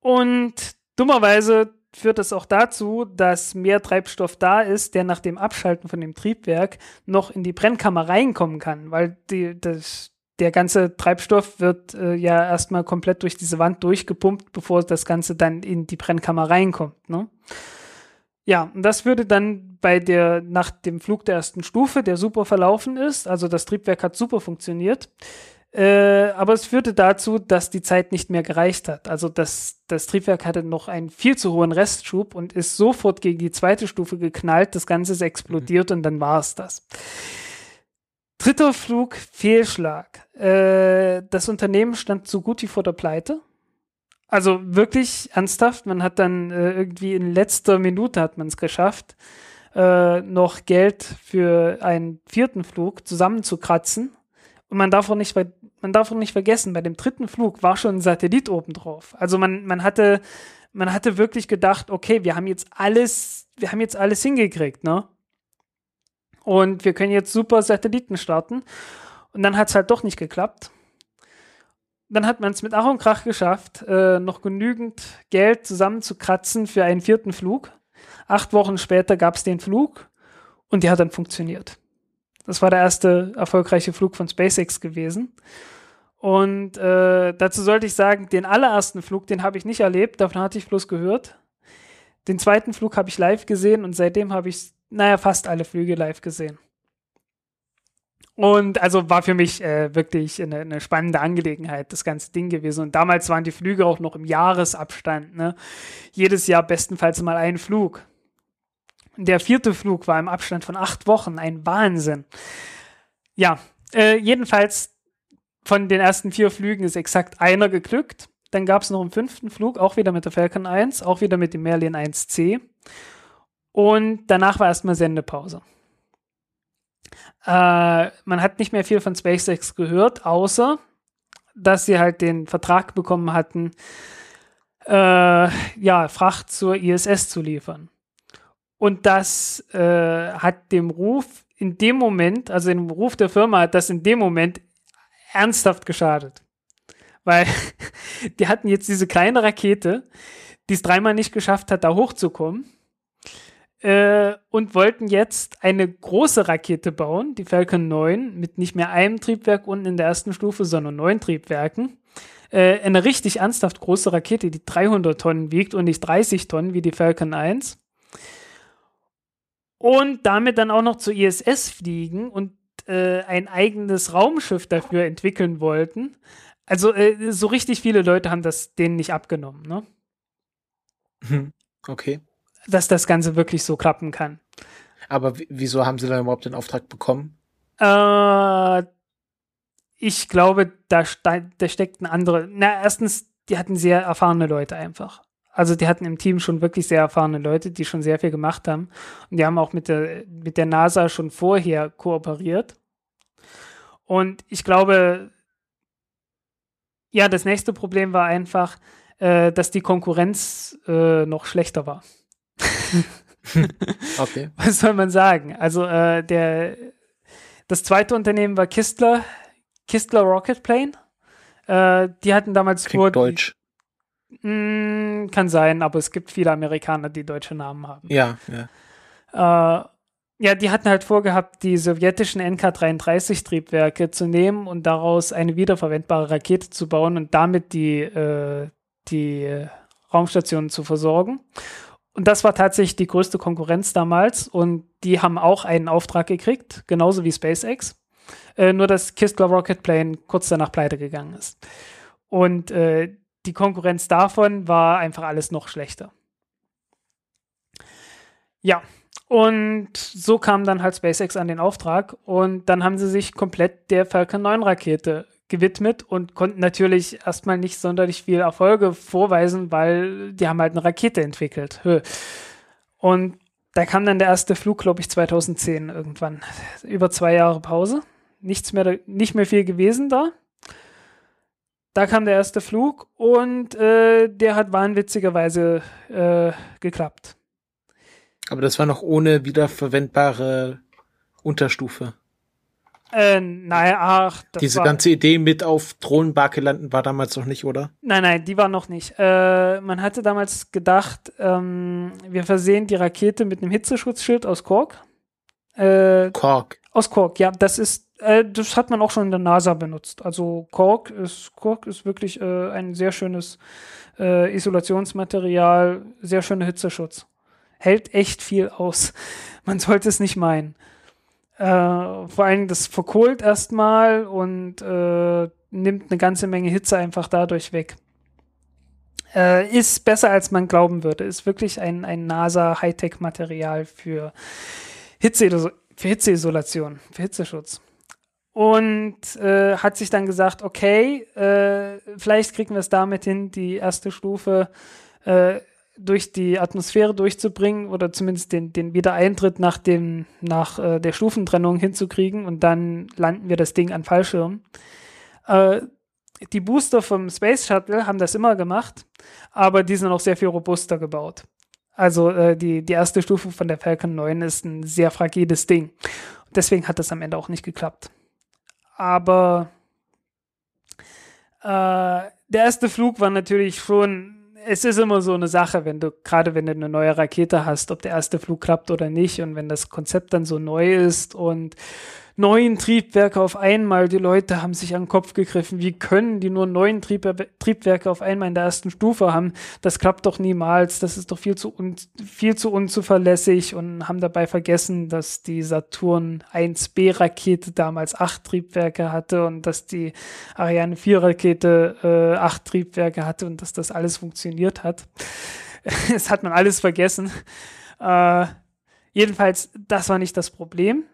Und dummerweise führt es auch dazu, dass mehr Treibstoff da ist, der nach dem Abschalten von dem Triebwerk noch in die Brennkammer reinkommen kann, weil die, das, der ganze Treibstoff wird äh, ja erstmal komplett durch diese Wand durchgepumpt, bevor das Ganze dann in die Brennkammer reinkommt. Ne? Ja, und das würde dann bei der, nach dem Flug der ersten Stufe, der super verlaufen ist, also das Triebwerk hat super funktioniert, äh, aber es führte dazu, dass die Zeit nicht mehr gereicht hat. Also das, das Triebwerk hatte noch einen viel zu hohen Restschub und ist sofort gegen die zweite Stufe geknallt. Das Ganze ist explodiert mhm. und dann war es das. Dritter Flug, Fehlschlag. Äh, das Unternehmen stand so gut wie vor der Pleite. Also wirklich ernsthaft. Man hat dann äh, irgendwie in letzter Minute hat man es geschafft, äh, noch Geld für einen vierten Flug zusammenzukratzen. Und man darf auch nicht man darf auch nicht vergessen, bei dem dritten Flug war schon ein Satellit oben drauf. Also man, man hatte, man hatte wirklich gedacht, okay, wir haben jetzt alles, wir haben jetzt alles hingekriegt, ne? Und wir können jetzt super Satelliten starten. Und dann hat es halt doch nicht geklappt. Dann hat man es mit Ach und Krach geschafft, äh, noch genügend Geld zusammenzukratzen für einen vierten Flug. Acht Wochen später gab es den Flug und der hat dann funktioniert. Das war der erste erfolgreiche Flug von SpaceX gewesen. Und äh, dazu sollte ich sagen, den allerersten Flug, den habe ich nicht erlebt, davon hatte ich bloß gehört. Den zweiten Flug habe ich live gesehen und seitdem habe ich, naja, fast alle Flüge live gesehen. Und also war für mich äh, wirklich eine, eine, spannende Angelegenheit, das ganze Ding gewesen. Und damals waren die Flüge auch noch im Jahresabstand. Ne? Jedes Jahr bestenfalls mal ein Flug. Der vierte Flug war im Abstand von acht Wochen, ein Wahnsinn. Ja, äh, jedenfalls von den ersten vier Flügen ist exakt einer geglückt. Dann gab es noch einen fünften Flug, auch wieder mit der Falcon 1, auch wieder mit dem Merlin 1C. Und danach war erstmal Sendepause. Äh, man hat nicht mehr viel von SpaceX gehört, außer dass sie halt den Vertrag bekommen hatten, äh, ja, Fracht zur ISS zu liefern. Und das äh, hat dem Ruf in dem Moment, also dem Ruf der Firma, hat das in dem Moment ernsthaft geschadet. Weil die hatten jetzt diese kleine Rakete, die es dreimal nicht geschafft hat, da hochzukommen. Äh, und wollten jetzt eine große Rakete bauen, die Falcon 9, mit nicht mehr einem Triebwerk unten in der ersten Stufe, sondern neun Triebwerken. Äh, eine richtig ernsthaft große Rakete, die 300 Tonnen wiegt und nicht 30 Tonnen wie die Falcon 1. Und damit dann auch noch zur ISS fliegen und äh, ein eigenes Raumschiff dafür entwickeln wollten. Also äh, so richtig viele Leute haben das denen nicht abgenommen, ne? Hm, okay. Dass das Ganze wirklich so klappen kann. Aber wieso haben sie dann überhaupt den Auftrag bekommen? Äh, ich glaube, da, da steckt ein andere. Na, erstens, die hatten sehr erfahrene Leute einfach. Also die hatten im Team schon wirklich sehr erfahrene Leute, die schon sehr viel gemacht haben. Und die haben auch mit der, mit der NASA schon vorher kooperiert. Und ich glaube, ja, das nächste Problem war einfach, äh, dass die Konkurrenz äh, noch schlechter war. okay. Was soll man sagen? Also äh, der, das zweite Unternehmen war Kistler, Kistler Rocket Plane. Äh, die hatten damals Klingt vor. Deutsch. Mm, kann sein, aber es gibt viele Amerikaner, die deutsche Namen haben. Ja, ja. Äh, ja, die hatten halt vorgehabt, die sowjetischen NK-33-Triebwerke zu nehmen und daraus eine wiederverwendbare Rakete zu bauen und damit die, äh, die Raumstationen zu versorgen. Und das war tatsächlich die größte Konkurrenz damals und die haben auch einen Auftrag gekriegt, genauso wie SpaceX. Äh, nur dass Kistler Rocket Plane kurz danach pleite gegangen ist. Und äh, die Konkurrenz davon war einfach alles noch schlechter. Ja, und so kam dann halt SpaceX an den Auftrag und dann haben sie sich komplett der Falcon 9 Rakete gewidmet und konnten natürlich erstmal nicht sonderlich viel Erfolge vorweisen, weil die haben halt eine Rakete entwickelt. Und da kam dann der erste Flug, glaube ich, 2010 irgendwann. Über zwei Jahre Pause. Nichts mehr, nicht mehr viel gewesen da. Da kam der erste Flug und äh, der hat wahnwitzigerweise äh, geklappt. Aber das war noch ohne wiederverwendbare Unterstufe. Äh, naja, ach. Diese war, ganze Idee mit auf Drohnenbarke landen war damals noch nicht, oder? Nein, nein, die war noch nicht. Äh, man hatte damals gedacht, ähm, wir versehen die Rakete mit einem Hitzeschutzschild aus Kork. Äh, Kork. Aus Kork, ja. Das ist, äh, das hat man auch schon in der NASA benutzt. Also Kork ist, Kork ist wirklich äh, ein sehr schönes äh, Isolationsmaterial, sehr schöner Hitzeschutz hält echt viel aus. Man sollte es nicht meinen. Äh, vor allem das verkohlt erstmal und äh, nimmt eine ganze Menge Hitze einfach dadurch weg. Äh, ist besser, als man glauben würde. Ist wirklich ein, ein NASA-Hightech-Material für, Hitze, für Hitzeisolation, für Hitzeschutz. Und äh, hat sich dann gesagt, okay, äh, vielleicht kriegen wir es damit hin, die erste Stufe äh, durch die Atmosphäre durchzubringen oder zumindest den, den Wiedereintritt nach, dem, nach äh, der Stufentrennung hinzukriegen und dann landen wir das Ding an Fallschirm. Äh, die Booster vom Space Shuttle haben das immer gemacht, aber die sind auch sehr viel robuster gebaut. Also äh, die, die erste Stufe von der Falcon 9 ist ein sehr fragiles Ding. Deswegen hat das am Ende auch nicht geklappt. Aber äh, der erste Flug war natürlich schon es ist immer so eine Sache, wenn du, gerade wenn du eine neue Rakete hast, ob der erste Flug klappt oder nicht und wenn das Konzept dann so neu ist und neun Triebwerke auf einmal. Die Leute haben sich an den Kopf gegriffen. Wie können die nur neun Trieb Triebwerke auf einmal in der ersten Stufe haben? Das klappt doch niemals. Das ist doch viel zu, un viel zu unzuverlässig und haben dabei vergessen, dass die Saturn 1B Rakete damals acht Triebwerke hatte und dass die Ariane 4 Rakete äh, acht Triebwerke hatte und dass das alles funktioniert hat. Es hat man alles vergessen. Äh, jedenfalls, das war nicht das Problem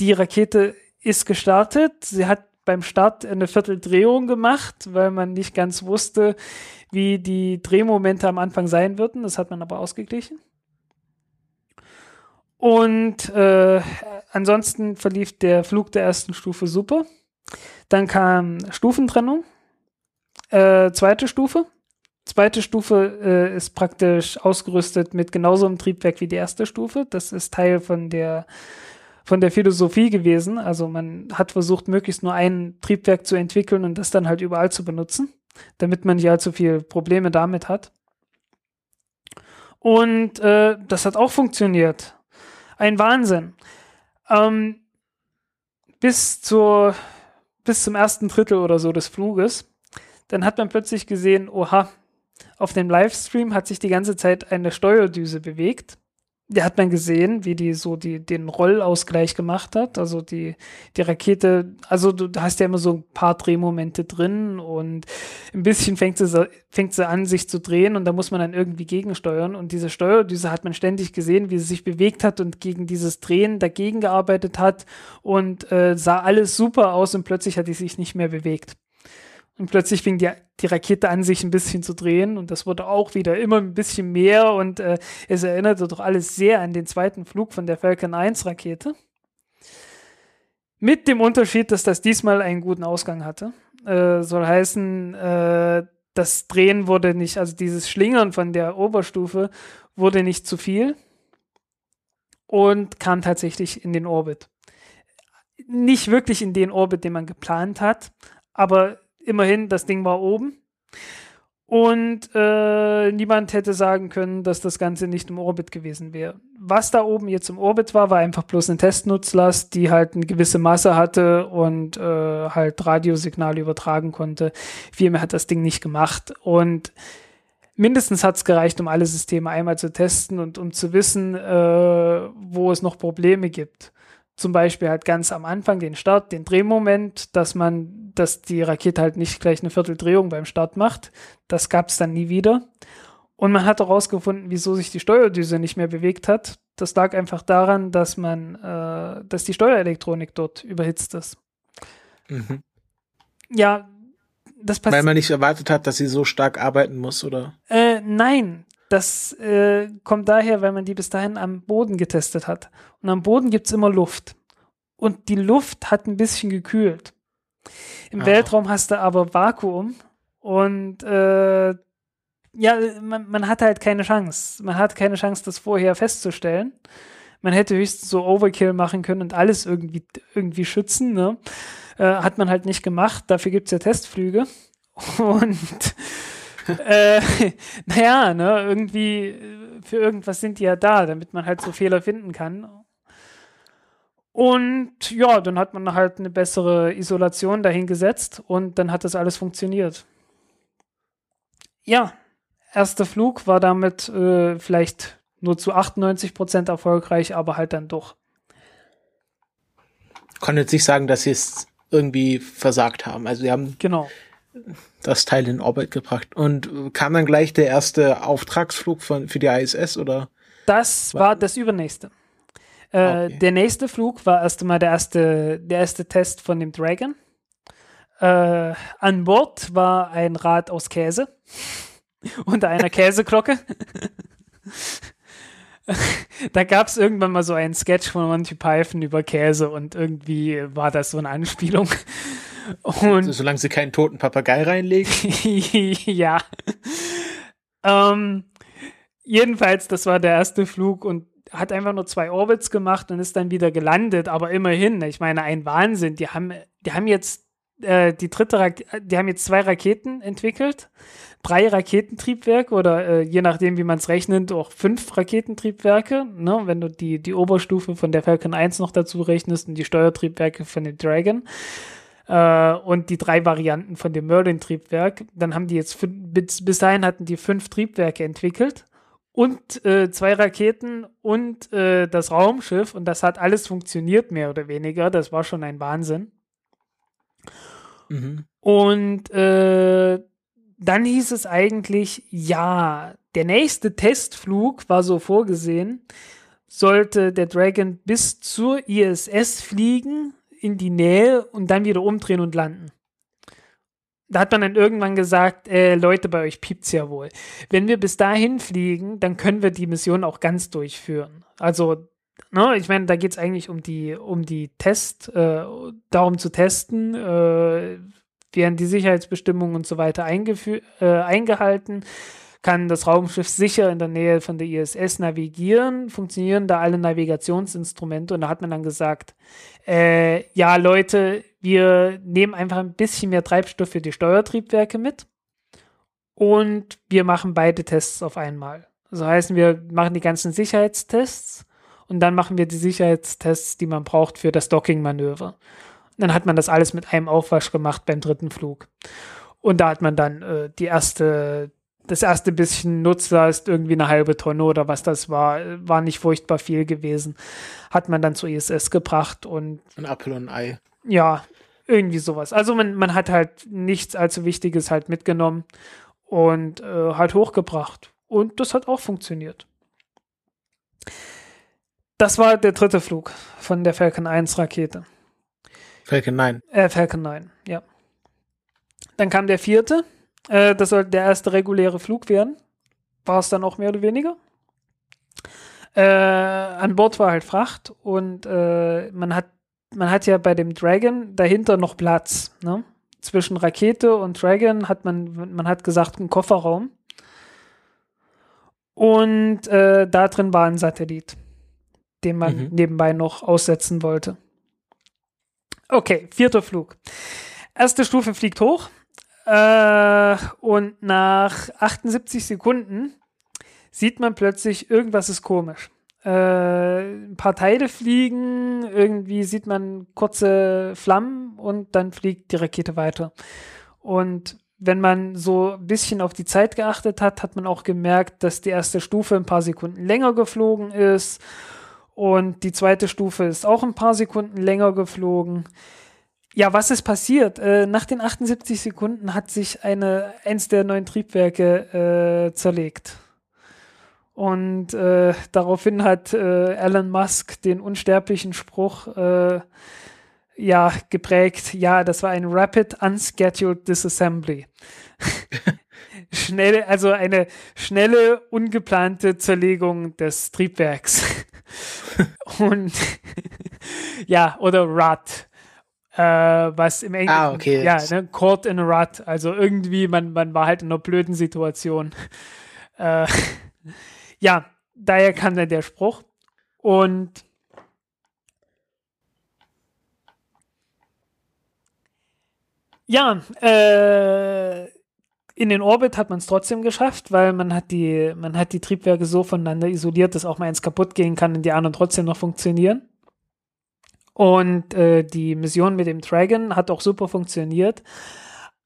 die Rakete ist gestartet. Sie hat beim Start eine Vierteldrehung gemacht, weil man nicht ganz wusste, wie die Drehmomente am Anfang sein würden. Das hat man aber ausgeglichen. Und äh, ansonsten verlief der Flug der ersten Stufe super. Dann kam Stufentrennung. Äh, zweite Stufe. Zweite Stufe äh, ist praktisch ausgerüstet mit genauso einem Triebwerk wie die erste Stufe. Das ist Teil von der von der Philosophie gewesen. Also man hat versucht, möglichst nur ein Triebwerk zu entwickeln und das dann halt überall zu benutzen, damit man nicht allzu viele Probleme damit hat. Und äh, das hat auch funktioniert. Ein Wahnsinn. Ähm, bis, zur, bis zum ersten Drittel oder so des Fluges. Dann hat man plötzlich gesehen, oha, auf dem Livestream hat sich die ganze Zeit eine Steuerdüse bewegt der hat man gesehen, wie die so die, den Rollausgleich gemacht hat. Also die, die Rakete, also du hast ja immer so ein paar Drehmomente drin und ein bisschen fängt sie, fängt sie an, sich zu drehen und da muss man dann irgendwie gegensteuern. Und diese Steuerdüse hat man ständig gesehen, wie sie sich bewegt hat und gegen dieses Drehen dagegen gearbeitet hat und äh, sah alles super aus und plötzlich hat die sich nicht mehr bewegt. Und plötzlich fing die, die Rakete an, sich ein bisschen zu drehen. Und das wurde auch wieder immer ein bisschen mehr. Und äh, es erinnerte doch alles sehr an den zweiten Flug von der Falcon 1 Rakete. Mit dem Unterschied, dass das diesmal einen guten Ausgang hatte. Äh, soll heißen, äh, das Drehen wurde nicht, also dieses Schlingern von der Oberstufe wurde nicht zu viel und kam tatsächlich in den Orbit. Nicht wirklich in den Orbit, den man geplant hat, aber immerhin, das Ding war oben. Und äh, niemand hätte sagen können, dass das Ganze nicht im Orbit gewesen wäre. Was da oben jetzt im Orbit war, war einfach bloß eine Testnutzlast, die halt eine gewisse Masse hatte und äh, halt Radiosignale übertragen konnte. Viel mehr hat das Ding nicht gemacht. Und mindestens hat es gereicht, um alle Systeme einmal zu testen und um zu wissen, äh, wo es noch Probleme gibt zum Beispiel halt ganz am Anfang den Start, den Drehmoment, dass man, dass die Rakete halt nicht gleich eine Vierteldrehung beim Start macht. Das gab es dann nie wieder. Und man hat herausgefunden, wieso sich die Steuerdüse nicht mehr bewegt hat. Das lag einfach daran, dass man, äh, dass die Steuerelektronik dort überhitzt ist. Mhm. Ja, das passiert. Weil man nicht erwartet hat, dass sie so stark arbeiten muss, oder? Äh, nein, das äh, kommt daher, weil man die bis dahin am Boden getestet hat. Und am Boden gibt es immer Luft. Und die Luft hat ein bisschen gekühlt. Im ah. Weltraum hast du aber Vakuum und äh, ja, man, man hat halt keine Chance. Man hat keine Chance, das vorher festzustellen. Man hätte höchstens so Overkill machen können und alles irgendwie, irgendwie schützen. Ne? Äh, hat man halt nicht gemacht. Dafür gibt es ja Testflüge. Und äh, naja, ne, irgendwie, äh, für irgendwas sind die ja da, damit man halt so Fehler finden kann. Und ja, dann hat man halt eine bessere Isolation dahingesetzt und dann hat das alles funktioniert. Ja, erster Flug war damit äh, vielleicht nur zu 98 Prozent erfolgreich, aber halt dann doch. Kann jetzt nicht sagen, dass sie es irgendwie versagt haben. Also sie haben genau das Teil in Orbit gebracht. Und kam dann gleich der erste Auftragsflug von, für die ISS oder? Das war, war das übernächste. Äh, okay. Der nächste Flug war erst einmal der erste, der erste Test von dem Dragon. Äh, an Bord war ein Rad aus Käse unter einer Käseglocke. da gab es irgendwann mal so einen Sketch von Monty Python über Käse und irgendwie war das so eine Anspielung. Und also, solange sie keinen toten Papagei reinlegen. ja. Ähm, jedenfalls, das war der erste Flug und hat einfach nur zwei Orbits gemacht und ist dann wieder gelandet, aber immerhin, ich meine, ein Wahnsinn. Die haben, die haben jetzt äh, die dritte, Ra die haben jetzt zwei Raketen entwickelt, drei Raketentriebwerke oder äh, je nachdem, wie man es rechnet, auch fünf Raketentriebwerke. Ne? Wenn du die, die Oberstufe von der Falcon 1 noch dazu rechnest und die Steuertriebwerke von dem Dragon äh, und die drei Varianten von dem Merlin-Triebwerk. Dann haben die jetzt, bis, bis dahin hatten die fünf Triebwerke entwickelt und äh, zwei Raketen und äh, das Raumschiff und das hat alles funktioniert, mehr oder weniger. Das war schon ein Wahnsinn. Mhm. Und äh, dann hieß es eigentlich, ja, der nächste Testflug war so vorgesehen, sollte der Dragon bis zur ISS fliegen, in die Nähe und dann wieder umdrehen und landen. Da hat man dann irgendwann gesagt, äh, Leute, bei euch piept's ja wohl. Wenn wir bis dahin fliegen, dann können wir die Mission auch ganz durchführen. Also, ne, ich meine, da geht's eigentlich um die, um die Test, äh, darum zu testen, äh, werden die Sicherheitsbestimmungen und so weiter äh, eingehalten kann das Raumschiff sicher in der Nähe von der ISS navigieren, funktionieren da alle Navigationsinstrumente und da hat man dann gesagt, äh, ja Leute, wir nehmen einfach ein bisschen mehr Treibstoff für die Steuertriebwerke mit und wir machen beide Tests auf einmal. Das heißt, wir machen die ganzen Sicherheitstests und dann machen wir die Sicherheitstests, die man braucht für das Docking-Manöver. Dann hat man das alles mit einem Aufwasch gemacht beim dritten Flug. Und da hat man dann äh, die erste das erste bisschen Nutzlast, irgendwie eine halbe Tonne oder was das war, war nicht furchtbar viel gewesen. Hat man dann zur ISS gebracht und. Ein Apfel und ein Ei. Ja, irgendwie sowas. Also man, man hat halt nichts allzu Wichtiges halt mitgenommen und äh, halt hochgebracht. Und das hat auch funktioniert. Das war der dritte Flug von der Falcon 1 Rakete. Falcon 9. Äh, Falcon 9, ja. Dann kam der vierte. Äh, das sollte der erste reguläre Flug werden. War es dann auch mehr oder weniger. Äh, an Bord war halt Fracht und äh, man hat man hat ja bei dem Dragon dahinter noch Platz. Ne? Zwischen Rakete und Dragon hat man, man hat gesagt, einen Kofferraum. Und äh, da drin war ein Satellit, den man mhm. nebenbei noch aussetzen wollte. Okay, vierter Flug. Erste Stufe fliegt hoch. Äh, und nach 78 Sekunden sieht man plötzlich, irgendwas ist komisch. Äh, ein paar Teile fliegen, irgendwie sieht man kurze Flammen und dann fliegt die Rakete weiter. Und wenn man so ein bisschen auf die Zeit geachtet hat, hat man auch gemerkt, dass die erste Stufe ein paar Sekunden länger geflogen ist und die zweite Stufe ist auch ein paar Sekunden länger geflogen. Ja, was ist passiert? Äh, nach den 78 Sekunden hat sich eine, eins der neuen Triebwerke äh, zerlegt. Und äh, daraufhin hat äh, Elon Musk den unsterblichen Spruch äh, ja geprägt, ja, das war ein Rapid Unscheduled Disassembly. schnelle, also eine schnelle, ungeplante Zerlegung des Triebwerks. Und ja, oder RUT äh, was im Englischen, ah, okay. ja, ne, caught in a rut, also irgendwie, man, man war halt in einer blöden Situation. Äh, ja, daher kam dann der Spruch und ja, äh, in den Orbit hat man es trotzdem geschafft, weil man hat die, man hat die Triebwerke so voneinander isoliert, dass auch mal eins kaputt gehen kann und die anderen trotzdem noch funktionieren. Und äh, die Mission mit dem Dragon hat auch super funktioniert.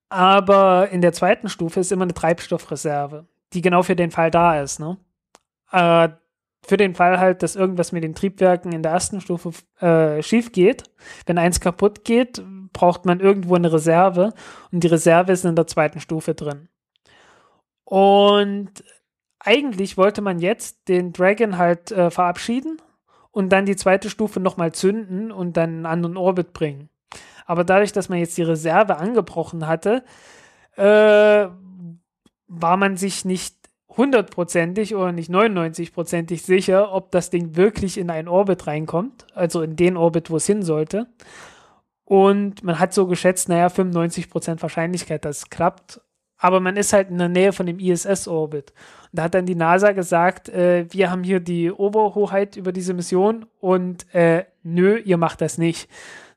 Aber in der zweiten Stufe ist immer eine Treibstoffreserve, die genau für den Fall da ist. Ne? Äh, für den Fall halt, dass irgendwas mit den Triebwerken in der ersten Stufe äh, schief geht. Wenn eins kaputt geht, braucht man irgendwo eine Reserve und die Reserve ist in der zweiten Stufe drin. Und eigentlich wollte man jetzt den Dragon halt äh, verabschieden und dann die zweite Stufe nochmal zünden und dann einen anderen Orbit bringen. Aber dadurch, dass man jetzt die Reserve angebrochen hatte, äh, war man sich nicht hundertprozentig oder nicht 99-prozentig sicher, ob das Ding wirklich in einen Orbit reinkommt, also in den Orbit, wo es hin sollte. Und man hat so geschätzt, naja, 95% Wahrscheinlichkeit, dass es klappt. Aber man ist halt in der Nähe von dem ISS-Orbit. Da hat dann die NASA gesagt, äh, wir haben hier die Oberhoheit über diese Mission und äh, nö, ihr macht das nicht.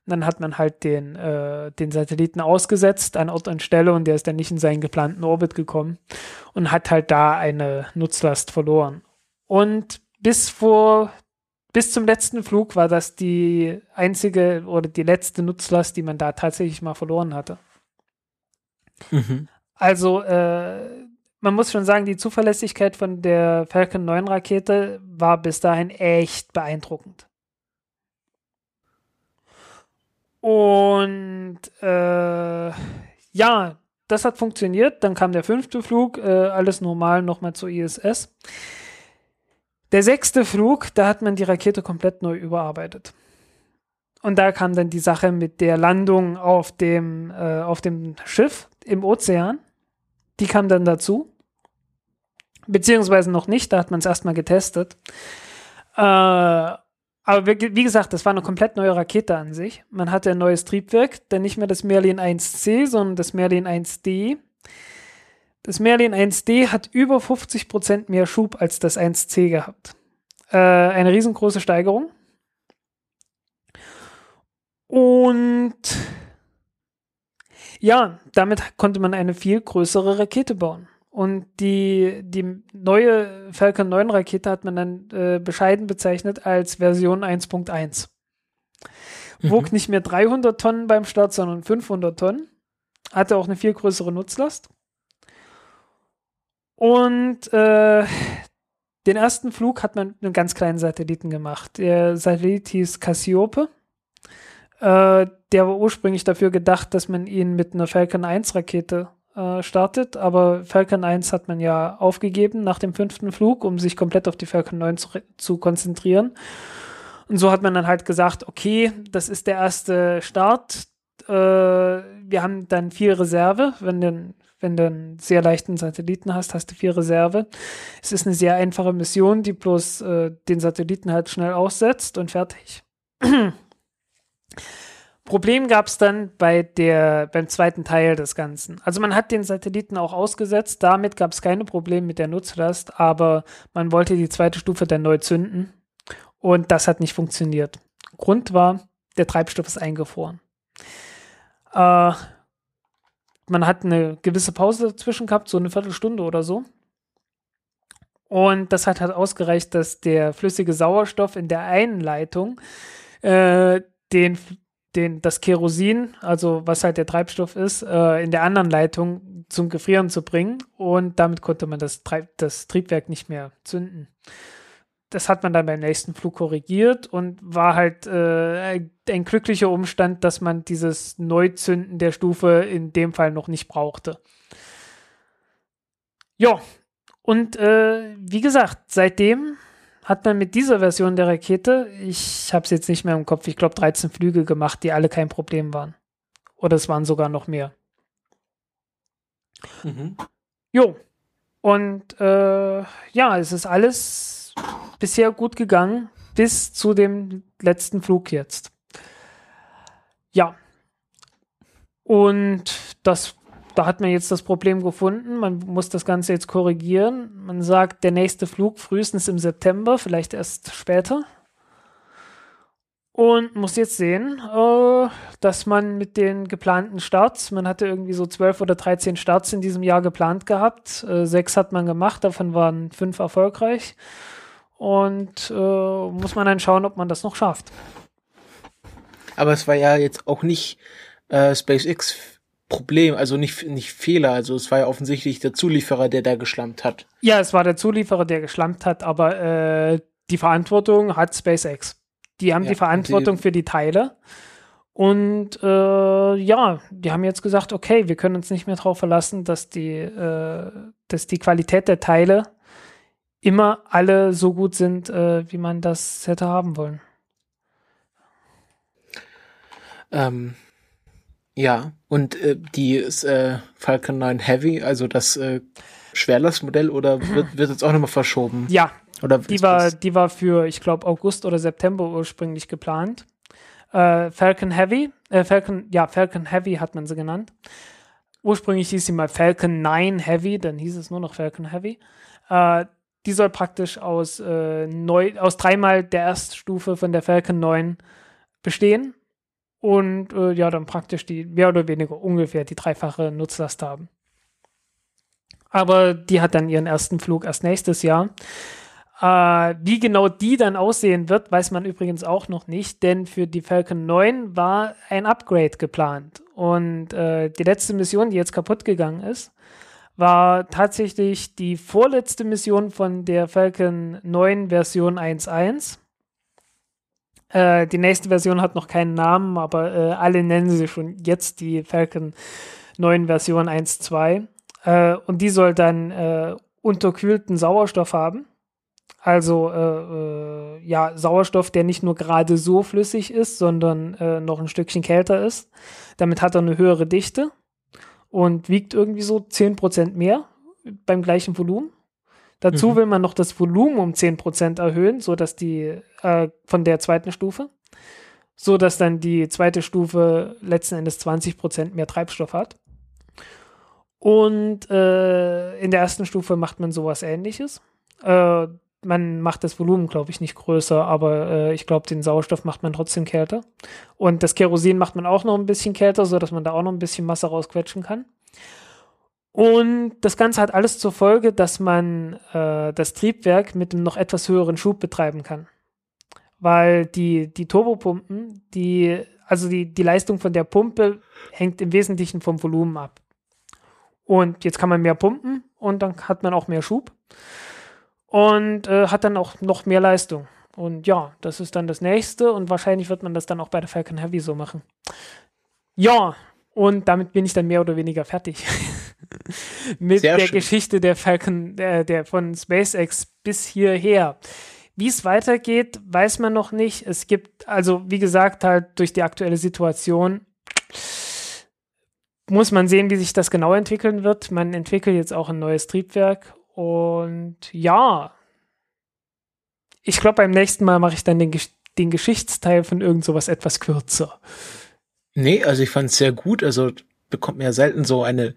Dann hat man halt den, äh, den Satelliten ausgesetzt an Ort und Stelle und der ist dann nicht in seinen geplanten Orbit gekommen und hat halt da eine Nutzlast verloren. Und bis vor, bis zum letzten Flug war das die einzige oder die letzte Nutzlast, die man da tatsächlich mal verloren hatte. Mhm. Also, äh, man muss schon sagen, die Zuverlässigkeit von der Falcon 9 Rakete war bis dahin echt beeindruckend. Und äh, ja, das hat funktioniert. Dann kam der fünfte Flug, äh, alles normal nochmal zur ISS. Der sechste Flug, da hat man die Rakete komplett neu überarbeitet. Und da kam dann die Sache mit der Landung auf dem, äh, auf dem Schiff im Ozean. Die kam dann dazu. Beziehungsweise noch nicht, da hat man es erstmal getestet. Äh, aber wie, gesagt, das war eine komplett neue Rakete an sich. Man hatte ein neues Triebwerk, dann nicht mehr das Merlin 1C, sondern das Merlin 1D. Das Merlin 1D hat über 50% mehr Schub als das 1C gehabt. Äh, eine riesengroße Steigerung. Und ja, damit konnte man eine viel größere Rakete bauen. Und die, die neue Falcon 9 Rakete hat man dann äh, bescheiden bezeichnet als Version 1.1. Mhm. Wog nicht mehr 300 Tonnen beim Start, sondern 500 Tonnen. Hatte auch eine viel größere Nutzlast. Und äh, den ersten Flug hat man mit einem ganz kleinen Satelliten gemacht. Der Satellit hieß Cassiope. Äh, der war ursprünglich dafür gedacht, dass man ihn mit einer Falcon 1 Rakete äh, startet, aber Falcon 1 hat man ja aufgegeben nach dem fünften Flug, um sich komplett auf die Falcon 9 zu, zu konzentrieren. Und so hat man dann halt gesagt, okay, das ist der erste Start. Äh, wir haben dann viel Reserve, wenn du, wenn du einen sehr leichten Satelliten hast, hast du viel Reserve. Es ist eine sehr einfache Mission, die bloß äh, den Satelliten halt schnell aussetzt und fertig. Problem gab es dann bei der, beim zweiten Teil des Ganzen. Also man hat den Satelliten auch ausgesetzt, damit gab es keine Probleme mit der Nutzlast, aber man wollte die zweite Stufe dann neu zünden und das hat nicht funktioniert. Grund war, der Treibstoff ist eingefroren. Äh, man hat eine gewisse Pause dazwischen gehabt, so eine Viertelstunde oder so. Und das hat halt ausgereicht, dass der flüssige Sauerstoff in der einen Leitung äh, den den, das Kerosin, also was halt der Treibstoff ist, äh, in der anderen Leitung zum Gefrieren zu bringen und damit konnte man das, Treib das Triebwerk nicht mehr zünden. Das hat man dann beim nächsten Flug korrigiert und war halt äh, ein glücklicher Umstand, dass man dieses Neuzünden der Stufe in dem Fall noch nicht brauchte. Ja, und äh, wie gesagt, seitdem hat man mit dieser Version der Rakete, ich habe es jetzt nicht mehr im Kopf, ich glaube 13 Flüge gemacht, die alle kein Problem waren. Oder es waren sogar noch mehr. Mhm. Jo. Und äh, ja, es ist alles bisher gut gegangen, bis zu dem letzten Flug jetzt. Ja. Und das da hat man jetzt das Problem gefunden. Man muss das Ganze jetzt korrigieren. Man sagt, der nächste Flug frühestens im September, vielleicht erst später. Und muss jetzt sehen, äh, dass man mit den geplanten Starts, man hatte irgendwie so zwölf oder dreizehn Starts in diesem Jahr geplant gehabt. Äh, sechs hat man gemacht, davon waren fünf erfolgreich. Und äh, muss man dann schauen, ob man das noch schafft. Aber es war ja jetzt auch nicht äh, SpaceX Problem, also nicht, nicht Fehler. Also es war ja offensichtlich der Zulieferer, der da geschlampt hat. Ja, es war der Zulieferer, der geschlampt hat, aber äh, die Verantwortung hat SpaceX. Die haben ja, die Verantwortung die, für die Teile. Und äh, ja, die haben jetzt gesagt, okay, wir können uns nicht mehr darauf verlassen, dass die, äh, dass die Qualität der Teile immer alle so gut sind, äh, wie man das hätte haben wollen. Ähm, ja, und äh, die ist äh, Falcon 9 Heavy, also das äh, Schwerlastmodell, oder wird, wird jetzt auch nochmal verschoben? Ja, oder die war, die war für, ich glaube, August oder September ursprünglich geplant. Äh, Falcon Heavy, äh, Falcon, ja, Falcon Heavy hat man sie genannt. Ursprünglich hieß sie mal Falcon 9 Heavy, dann hieß es nur noch Falcon Heavy. Äh, die soll praktisch aus, äh, neu, aus dreimal der Erststufe von der Falcon 9 bestehen und äh, ja, dann praktisch die mehr oder weniger ungefähr die dreifache Nutzlast haben. Aber die hat dann ihren ersten Flug erst nächstes Jahr. Äh, wie genau die dann aussehen wird, weiß man übrigens auch noch nicht, denn für die Falcon 9 war ein Upgrade geplant. Und äh, die letzte Mission, die jetzt kaputt gegangen ist, war tatsächlich die vorletzte Mission von der Falcon 9 Version 1.1. Äh, die nächste Version hat noch keinen Namen, aber äh, alle nennen sie schon jetzt die Falcon 9 Version 1.2. Äh, und die soll dann äh, unterkühlten Sauerstoff haben. Also äh, äh, ja, Sauerstoff, der nicht nur gerade so flüssig ist, sondern äh, noch ein Stückchen kälter ist. Damit hat er eine höhere Dichte und wiegt irgendwie so 10% mehr beim gleichen Volumen. Dazu mhm. will man noch das Volumen um 10% erhöhen, sodass die äh, von der zweiten Stufe, so dass dann die zweite Stufe letzten Endes 20% mehr Treibstoff hat. Und äh, in der ersten Stufe macht man sowas ähnliches. Äh, man macht das Volumen, glaube ich, nicht größer, aber äh, ich glaube, den Sauerstoff macht man trotzdem kälter. Und das Kerosin macht man auch noch ein bisschen kälter, sodass man da auch noch ein bisschen Masse rausquetschen kann. Und das Ganze hat alles zur Folge, dass man äh, das Triebwerk mit einem noch etwas höheren Schub betreiben kann. Weil die, die Turbopumpen, die, also die, die Leistung von der Pumpe hängt im Wesentlichen vom Volumen ab. Und jetzt kann man mehr pumpen und dann hat man auch mehr Schub und äh, hat dann auch noch mehr Leistung. Und ja, das ist dann das nächste und wahrscheinlich wird man das dann auch bei der Falcon Heavy so machen. Ja, und damit bin ich dann mehr oder weniger fertig. Mit Sehr der schön. Geschichte der Falcon, der, der von SpaceX bis hierher. Wie es weitergeht, weiß man noch nicht. Es gibt, also wie gesagt, halt durch die aktuelle Situation muss man sehen, wie sich das genau entwickeln wird. Man entwickelt jetzt auch ein neues Triebwerk und ja, ich glaube, beim nächsten Mal mache ich dann den, den Geschichtsteil von irgend sowas etwas kürzer. Nee, also ich fand es sehr gut. Also bekommt man ja selten so eine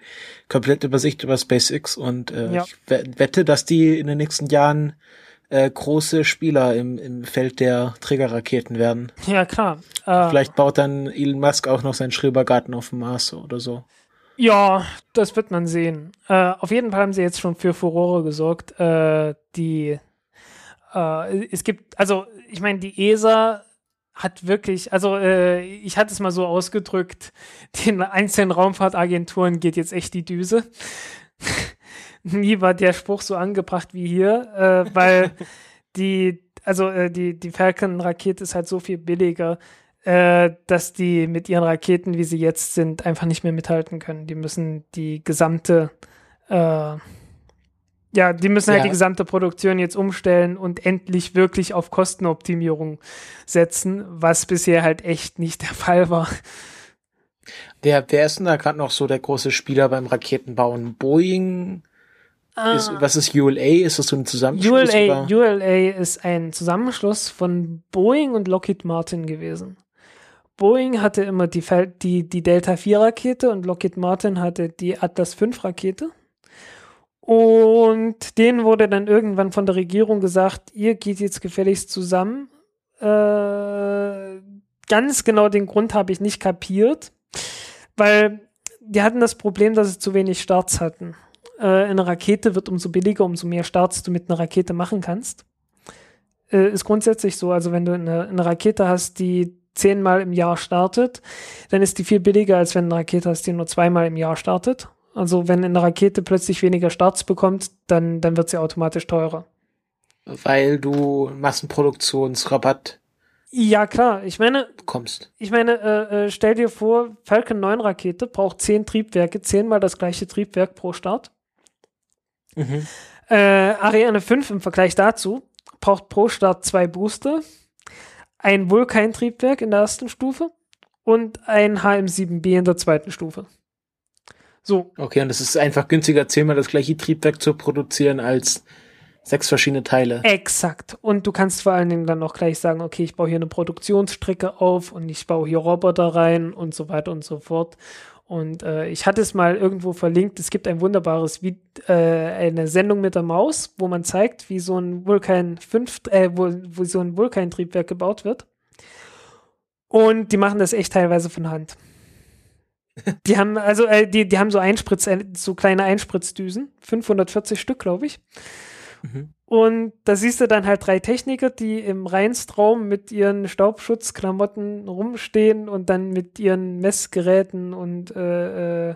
komplette Übersicht über SpaceX und äh, ja. ich wette, dass die in den nächsten Jahren äh, große Spieler im, im Feld der Trägerraketen werden. Ja, klar. Äh, Vielleicht baut dann Elon Musk auch noch seinen Schrebergarten auf dem Mars oder so. Ja, das wird man sehen. Äh, auf jeden Fall haben sie jetzt schon für Furore gesorgt. Äh, die äh, es gibt, also ich meine, die ESA hat wirklich, also äh, ich hatte es mal so ausgedrückt, den einzelnen Raumfahrtagenturen geht jetzt echt die Düse. Nie war der Spruch so angebracht wie hier, äh, weil die, also äh, die, die Falcon-Rakete ist halt so viel billiger, äh, dass die mit ihren Raketen, wie sie jetzt sind, einfach nicht mehr mithalten können. Die müssen die gesamte äh, ja, die müssen halt ja. die gesamte Produktion jetzt umstellen und endlich wirklich auf Kostenoptimierung setzen, was bisher halt echt nicht der Fall war. Wer, wer ist denn da gerade noch so der große Spieler beim Raketenbauen? Boeing? Ah. Ist, was ist ULA? Ist das so ein Zusammenschluss? ULA, ULA ist ein Zusammenschluss von Boeing und Lockheed Martin gewesen. Boeing hatte immer die, die, die Delta 4 Rakete und Lockheed Martin hatte die Atlas 5 Rakete. Und denen wurde dann irgendwann von der Regierung gesagt, ihr geht jetzt gefälligst zusammen. Äh, ganz genau den Grund habe ich nicht kapiert, weil die hatten das Problem, dass sie zu wenig Starts hatten. Äh, eine Rakete wird umso billiger, umso mehr Starts du mit einer Rakete machen kannst. Äh, ist grundsätzlich so. Also wenn du eine, eine Rakete hast, die zehnmal im Jahr startet, dann ist die viel billiger, als wenn eine Rakete hast, die nur zweimal im Jahr startet. Also wenn eine Rakete plötzlich weniger Starts bekommt, dann, dann wird sie automatisch teurer. Weil du Massenproduktionsrabatt ja, klar. Ich meine, kommst. Ich meine, äh, äh, stell dir vor, Falcon 9 Rakete braucht zehn Triebwerke, zehnmal das gleiche Triebwerk pro Start. Mhm. Äh, Ariane 5 im Vergleich dazu braucht pro Start zwei Booster, ein Vulkan-Triebwerk in der ersten Stufe und ein HM7B in der zweiten Stufe. So. Okay, und es ist einfach günstiger, zehnmal das gleiche Triebwerk zu produzieren als sechs verschiedene Teile. Exakt. Und du kannst vor allen Dingen dann auch gleich sagen, okay, ich baue hier eine Produktionsstrecke auf und ich baue hier Roboter rein und so weiter und so fort. Und äh, ich hatte es mal irgendwo verlinkt. Es gibt ein wunderbares, wie, äh, eine Sendung mit der Maus, wo man zeigt, wie so ein Vulkan 5, äh, wo, wo so ein Vulkantriebwerk gebaut wird. Und die machen das echt teilweise von Hand. Die haben also äh, die, die haben so Einspritz, äh, so kleine Einspritzdüsen, 540 Stück, glaube ich. Mhm. Und da siehst du dann halt drei Techniker, die im Reinstraum mit ihren Staubschutzklamotten rumstehen und dann mit ihren Messgeräten und äh, äh,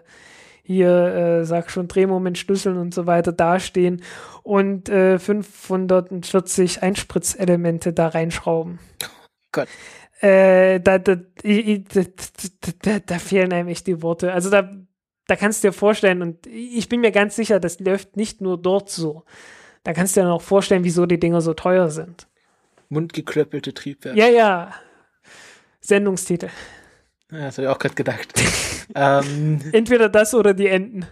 hier, äh, sag schon, Drehmoment, Schlüsseln und so weiter dastehen und äh, 540 Einspritzelemente da reinschrauben. Gott. Äh, da, da, da, da, fehlen einem echt die Worte. Also da, da kannst du dir vorstellen, und ich bin mir ganz sicher, das läuft nicht nur dort so, Da kannst du dir auch vorstellen, wieso die Dinger so teuer sind. Mundgeklöppelte Triebwerke. Ja, ja. Sendungstitel. Ja, das habe ich auch gerade gedacht. ähm, Entweder das oder die Enten.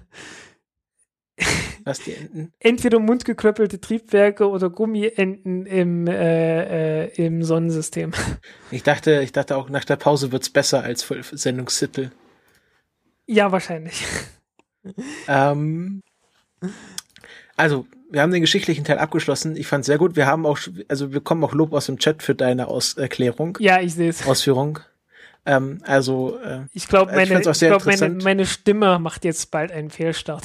was die Enten? Entweder mundgeklöppelte Triebwerke oder Gummienten im, äh, äh, im Sonnensystem. Ich dachte, ich dachte auch, nach der Pause wird's besser als Sendungstitel. Ja, wahrscheinlich. Ähm, also, wir haben den geschichtlichen Teil abgeschlossen. Ich fand's sehr gut. Wir haben auch, also wir bekommen auch Lob aus dem Chat für deine Aus Erklärung, Ja, ich sehe es. Ausführung. Ähm, also, äh, Ich glaube, meine, ich glaub, meine, meine Stimme macht jetzt bald einen Fehlstart.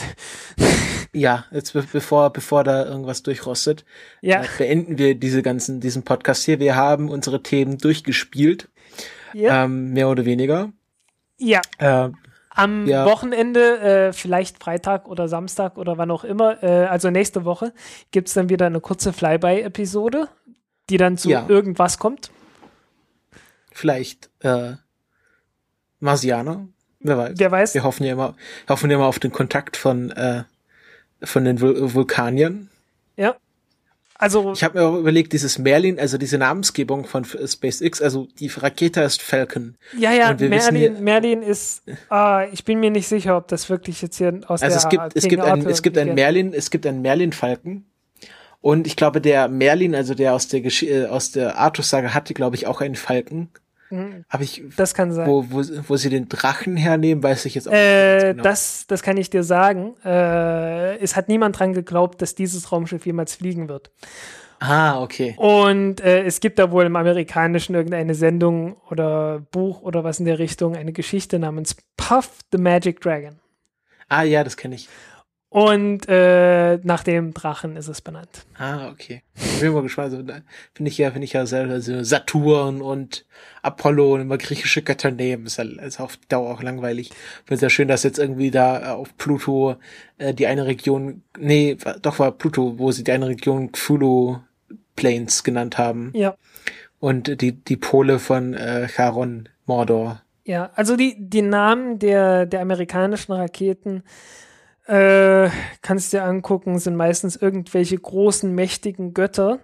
ja, jetzt be bevor, bevor da irgendwas durchrostet, Ja, äh, beenden wir diese ganzen, diesen Podcast hier. Wir haben unsere Themen durchgespielt, ja. ähm, mehr oder weniger. ja. Äh, Am Ja. Wochenende, äh, vielleicht Freitag oder Samstag oder wann auch immer, äh, also nächste Woche, gibt es dann wieder eine kurze Flyby-Episode, die dann zu Ja. irgendwas kommt. vielleicht äh, Marsianer, wer weiß. Wer weiß. Wir hoffen ja immer, hoffen ja immer auf den Kontakt von, äh, von den Vul Vulkaniern. Ja. Also, Ich habe mir auch überlegt, dieses Merlin, also diese Namensgebung von SpaceX, also die Rakete ist Falcon. ja, ja, Merlin, hier- Merlin ist, ah, ich bin mir nicht sicher, ob das wirklich jetzt hier aus Also der es gibt, es gibt ein, Arthur es gibt ein. Merlin, es gibt ein Merlin-Falken. Und ich glaube, der Merlin, also der aus der Gesch äh, aus der Artus-Sage hatte, glaube ich, auch einen Falken. Mhm, Aber ich, Das kann sein. wo, wo, wo sie den Drachen hernehmen, weiß ich jetzt auch nicht Äh, ganz genau. das, das kann ich dir sagen. Äh, es hat niemand dran geglaubt, dass dieses Raumschiff jemals fliegen wird. ah, okay. Und äh, es gibt da wohl im Amerikanischen irgendeine Sendung oder Buch oder was in der Richtung, eine Geschichte namens Puff the Magic Dragon. Ah, ja, das kenne ich. Und äh, nach dem Drachen ist es benannt. Ah, okay. Ich bin mal gespannt. Also, Finde ich ja, finde ich ja selber also Saturn und Apollo und immer griechische Götter nehmen. Ist ja ist auf Dauer auch langweilig. Finde sehr schön, dass jetzt irgendwie da äh, auf Pluto äh, die eine Region, nee, doch war Pluto, wo sie die eine Region Cthulhu Plains genannt haben. Ja. Und die, die Pole von äh, Charon, Mordor. Ja, also die, die Namen der, der amerikanischen Raketen äh, kannst du dir angucken, sind meistens irgendwelche großen, mächtigen Götter.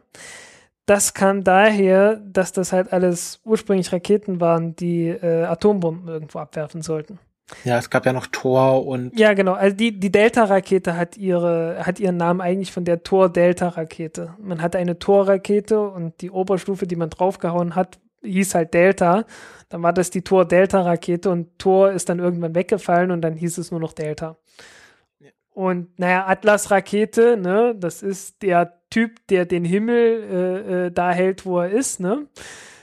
Das kam daher, dass das halt alles ursprünglich Raketen waren, die äh, Atombomben irgendwo abwerfen sollten. Ja, es gab ja noch Thor und Ja, genau. Also die, die Delta-Rakete hat ihre, hat ihren Namen eigentlich von der Tor-Delta-Rakete. Man hatte eine Tor-Rakete und die Oberstufe, die man draufgehauen hat, hieß halt Delta. Dann war das die Tor-Delta-Rakete und Tor ist dann irgendwann weggefallen und dann hieß es nur noch Delta. Und naja, Atlas-Rakete, ne, das ist der Typ, der den Himmel äh, äh, da hält, wo er ist, ne?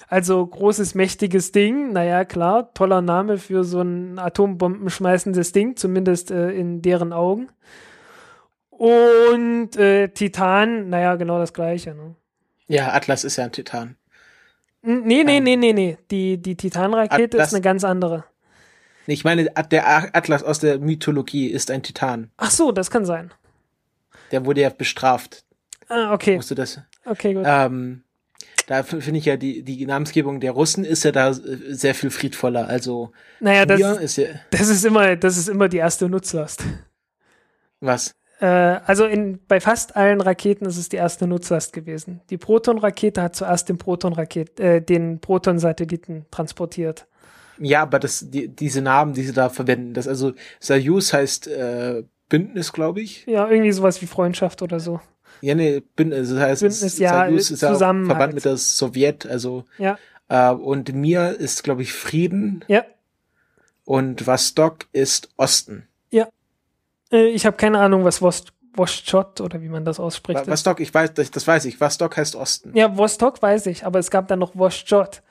Also großes, mächtiges Ding. Naja, klar, toller Name für so ein atombombenschmeißendes Ding, zumindest äh, in deren Augen. Und äh, Titan, naja, genau das gleiche. Ne? ja, Atlas ist ja ein Titan. Nee, nee, Ähm, nee, nee, nee. Die, die Titan-Rakete ist eine ganz andere. Ich meine, der Atlas aus der Mythologie ist ein Titan. Ach so, das kann sein. Der wurde ja bestraft. Ah, okay. Musste das. Okay, gut. Ähm, da finde ich ja die, die Namensgebung der Russen ist ja da äh, sehr viel friedvoller. Also naja, das, ist ja das ist immer, das ist immer die erste Nutzlast. was? Äh, also in, bei fast allen Raketen ist es die erste Nutzlast gewesen. Die Proton-Rakete hat zuerst den Proton-Raket, äh, den Proton-Satelliten transportiert. Ja, aber das, die, diese Namen, die sie da verwenden, das also Soyuz heißt äh, Bündnis, glaube ich. Ja, irgendwie sowas wie Freundschaft oder so. Ja, nee, Bündnis, das heißt Bündnis, ja, Soyuz ist ja verbannt mit der Sowjet, also Ja, äh, und Mir ist, glaube ich, Frieden ja. und Vostok ist Osten. Äh, ich habe keine Ahnung, was Wost Voschot oder wie man das ausspricht. Vostok, ich weiß, das, das weiß ich. Vostok heißt Osten. ja, Vostok weiß ich, aber es gab dann noch Voschot.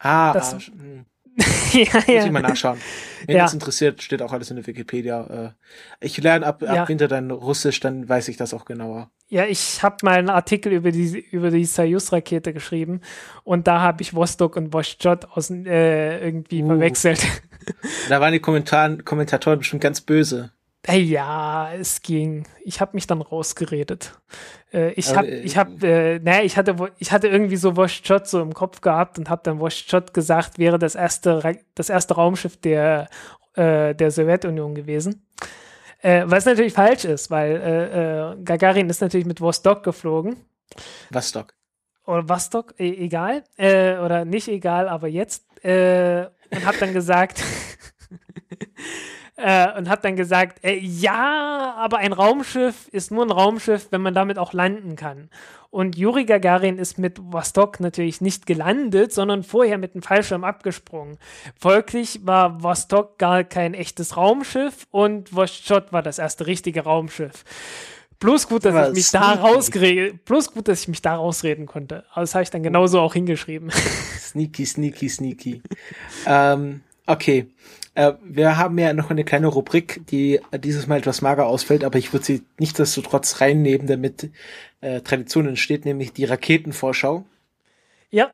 Ah, Das- ah, hm. ja, Muss ich mal ja. nachschauen. Wenn Ja. das interessiert, steht auch alles in der Wikipedia. Äh, ich lerne ab, Ja. ab Winter dann Russisch, dann weiß ich das auch genauer. ja, ich habe mal einen Artikel über die, über die Soyuz-Rakete geschrieben und da habe ich Vostok und Voschot aus, äh, irgendwie Uh. verwechselt. Da waren die Kommentaren, Kommentatoren bestimmt ganz böse. Hey, ja, es ging. Ich habe mich dann rausgeredet. Äh, ich habe, äh, ich habe, äh, naja, ich hatte, ich hatte irgendwie so Voschot so im Kopf gehabt und habe dann Voschot gesagt, wäre das erste, das erste Raumschiff der, äh, der Sowjetunion gewesen. Äh, was natürlich falsch ist, weil äh, äh, Gagarin ist natürlich mit Vostok geflogen. Vostok. Oder Vostok, e egal. Äh, oder nicht egal, aber jetzt. Äh, und hat dann gesagt, äh, und hat dann gesagt, äh, ja, aber ein Raumschiff ist nur ein Raumschiff, wenn man damit auch landen kann. Und Juri Gagarin ist mit Vostok natürlich nicht gelandet, sondern vorher mit dem Fallschirm abgesprungen. Folglich war Vostok gar kein echtes Raumschiff und Vostok war das erste richtige Raumschiff. Bloß gut, dass ich mich da rausreden, bloß gut, dass ich mich da rausreden konnte. Aber das habe ich dann genauso auch hingeschrieben. Sneaky, sneaky, sneaky. ähm, okay. Äh, wir haben ja noch eine kleine Rubrik, die dieses Mal etwas mager ausfällt, aber ich würde sie nichtsdestotrotz reinnehmen, damit äh, Tradition entsteht, nämlich die Raketenvorschau. Ja.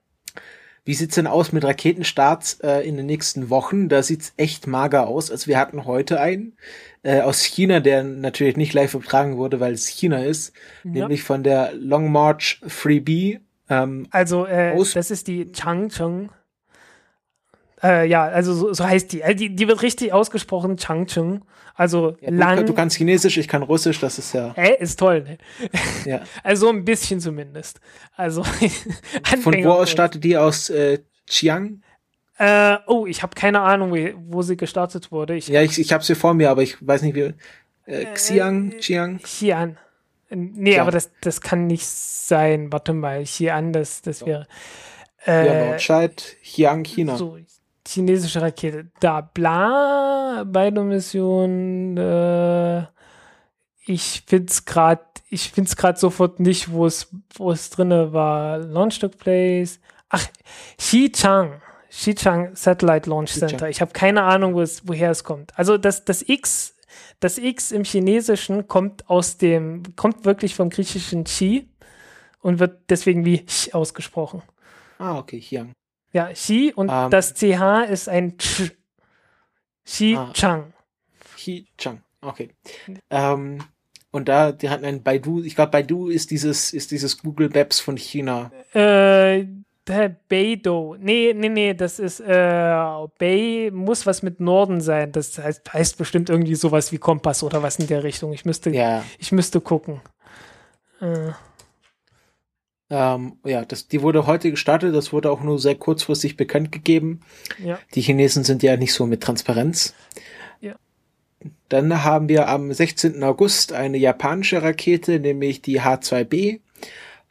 Wie sieht's denn aus mit Raketenstarts äh, in den nächsten Wochen? Da sieht's echt mager aus. Also wir hatten heute einen äh, aus China, der natürlich nicht live übertragen wurde, weil es China ist, ja. nämlich von der Long March 3B. Ähm, also äh, das ist die Changcheng äh, ja, also so, so heißt die. Äh, die. Die wird richtig ausgesprochen, Changcheng. Also ja, lang. Du, du, kannst Chinesisch, ich kann Russisch, das ist ja. Äh, ist toll, ne? Ja. Also ein bisschen zumindest. Also. Von wo aus startet die aus äh, Chiang? Äh, oh, ich habe keine Ahnung, wo, wo, sie gestartet wurde. Ich, ja, ich, ich habe sie vor mir, aber ich weiß nicht wie. Äh, Xiang, Chiang? Xi'an. Nee, ja. aber das, das kann nicht sein. Warte mal, Xi'an, das, das wäre. Äh, ja, Nordscheid, Xiang, China. So, chinesische Rakete. Da bla, beide Missionen. Äh, ich find's gerade, ich find's gerade sofort nicht, wo es, wo es drinne war. Launch took place. Ach, Xichang. Xichang Satellite Launch Center. Ich habe keine Ahnung, wo es, woher es kommt. Also das, das X, das X im Chinesischen kommt aus dem, kommt wirklich vom griechischen Xi und wird deswegen wie Ch ausgesprochen. Ah, okay, Xiang. Ja, Xi und ähm. das CH ist ein Ch. Xi ah, Chang. Xi Chang, okay. Ähm, und da, die hatten ein Baidu, ich glaube, Baidu ist dieses, ist dieses Google Maps von China. Äh, Beidou. Nee, nee, nee, das ist, äh, Bei muss was mit Norden sein. Das heißt, heißt bestimmt irgendwie sowas wie Kompass oder was in der Richtung. Ich müsste, ja. ich müsste gucken. Äh. Ähm, ja, das, die wurde heute gestartet, das wurde auch nur sehr kurzfristig bekannt gegeben. Ja. Die Chinesen sind ja nicht so mit Transparenz. Ja. Dann haben wir am 16. August eine japanische Rakete, nämlich die H2B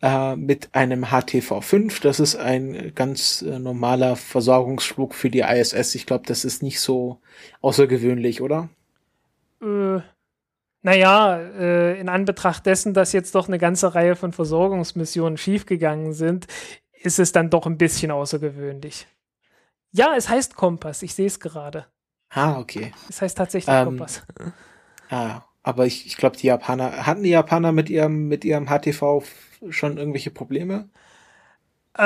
äh, mit einem HTV-5. Das ist ein ganz äh, normaler Versorgungsflug für die ISS. Ich glaube, das ist nicht so außergewöhnlich, oder? Äh, naja, äh, in Anbetracht dessen, dass jetzt doch eine ganze Reihe von Versorgungsmissionen schiefgegangen sind, ist es dann doch ein bisschen außergewöhnlich. Ja, es heißt Kompass, ich sehe es gerade. Ah, okay. Es heißt tatsächlich ähm, Kompass. Ah, aber ich, ich glaube, die Japaner, hatten die Japaner mit ihrem, mit ihrem HTV schon irgendwelche Probleme? Äh,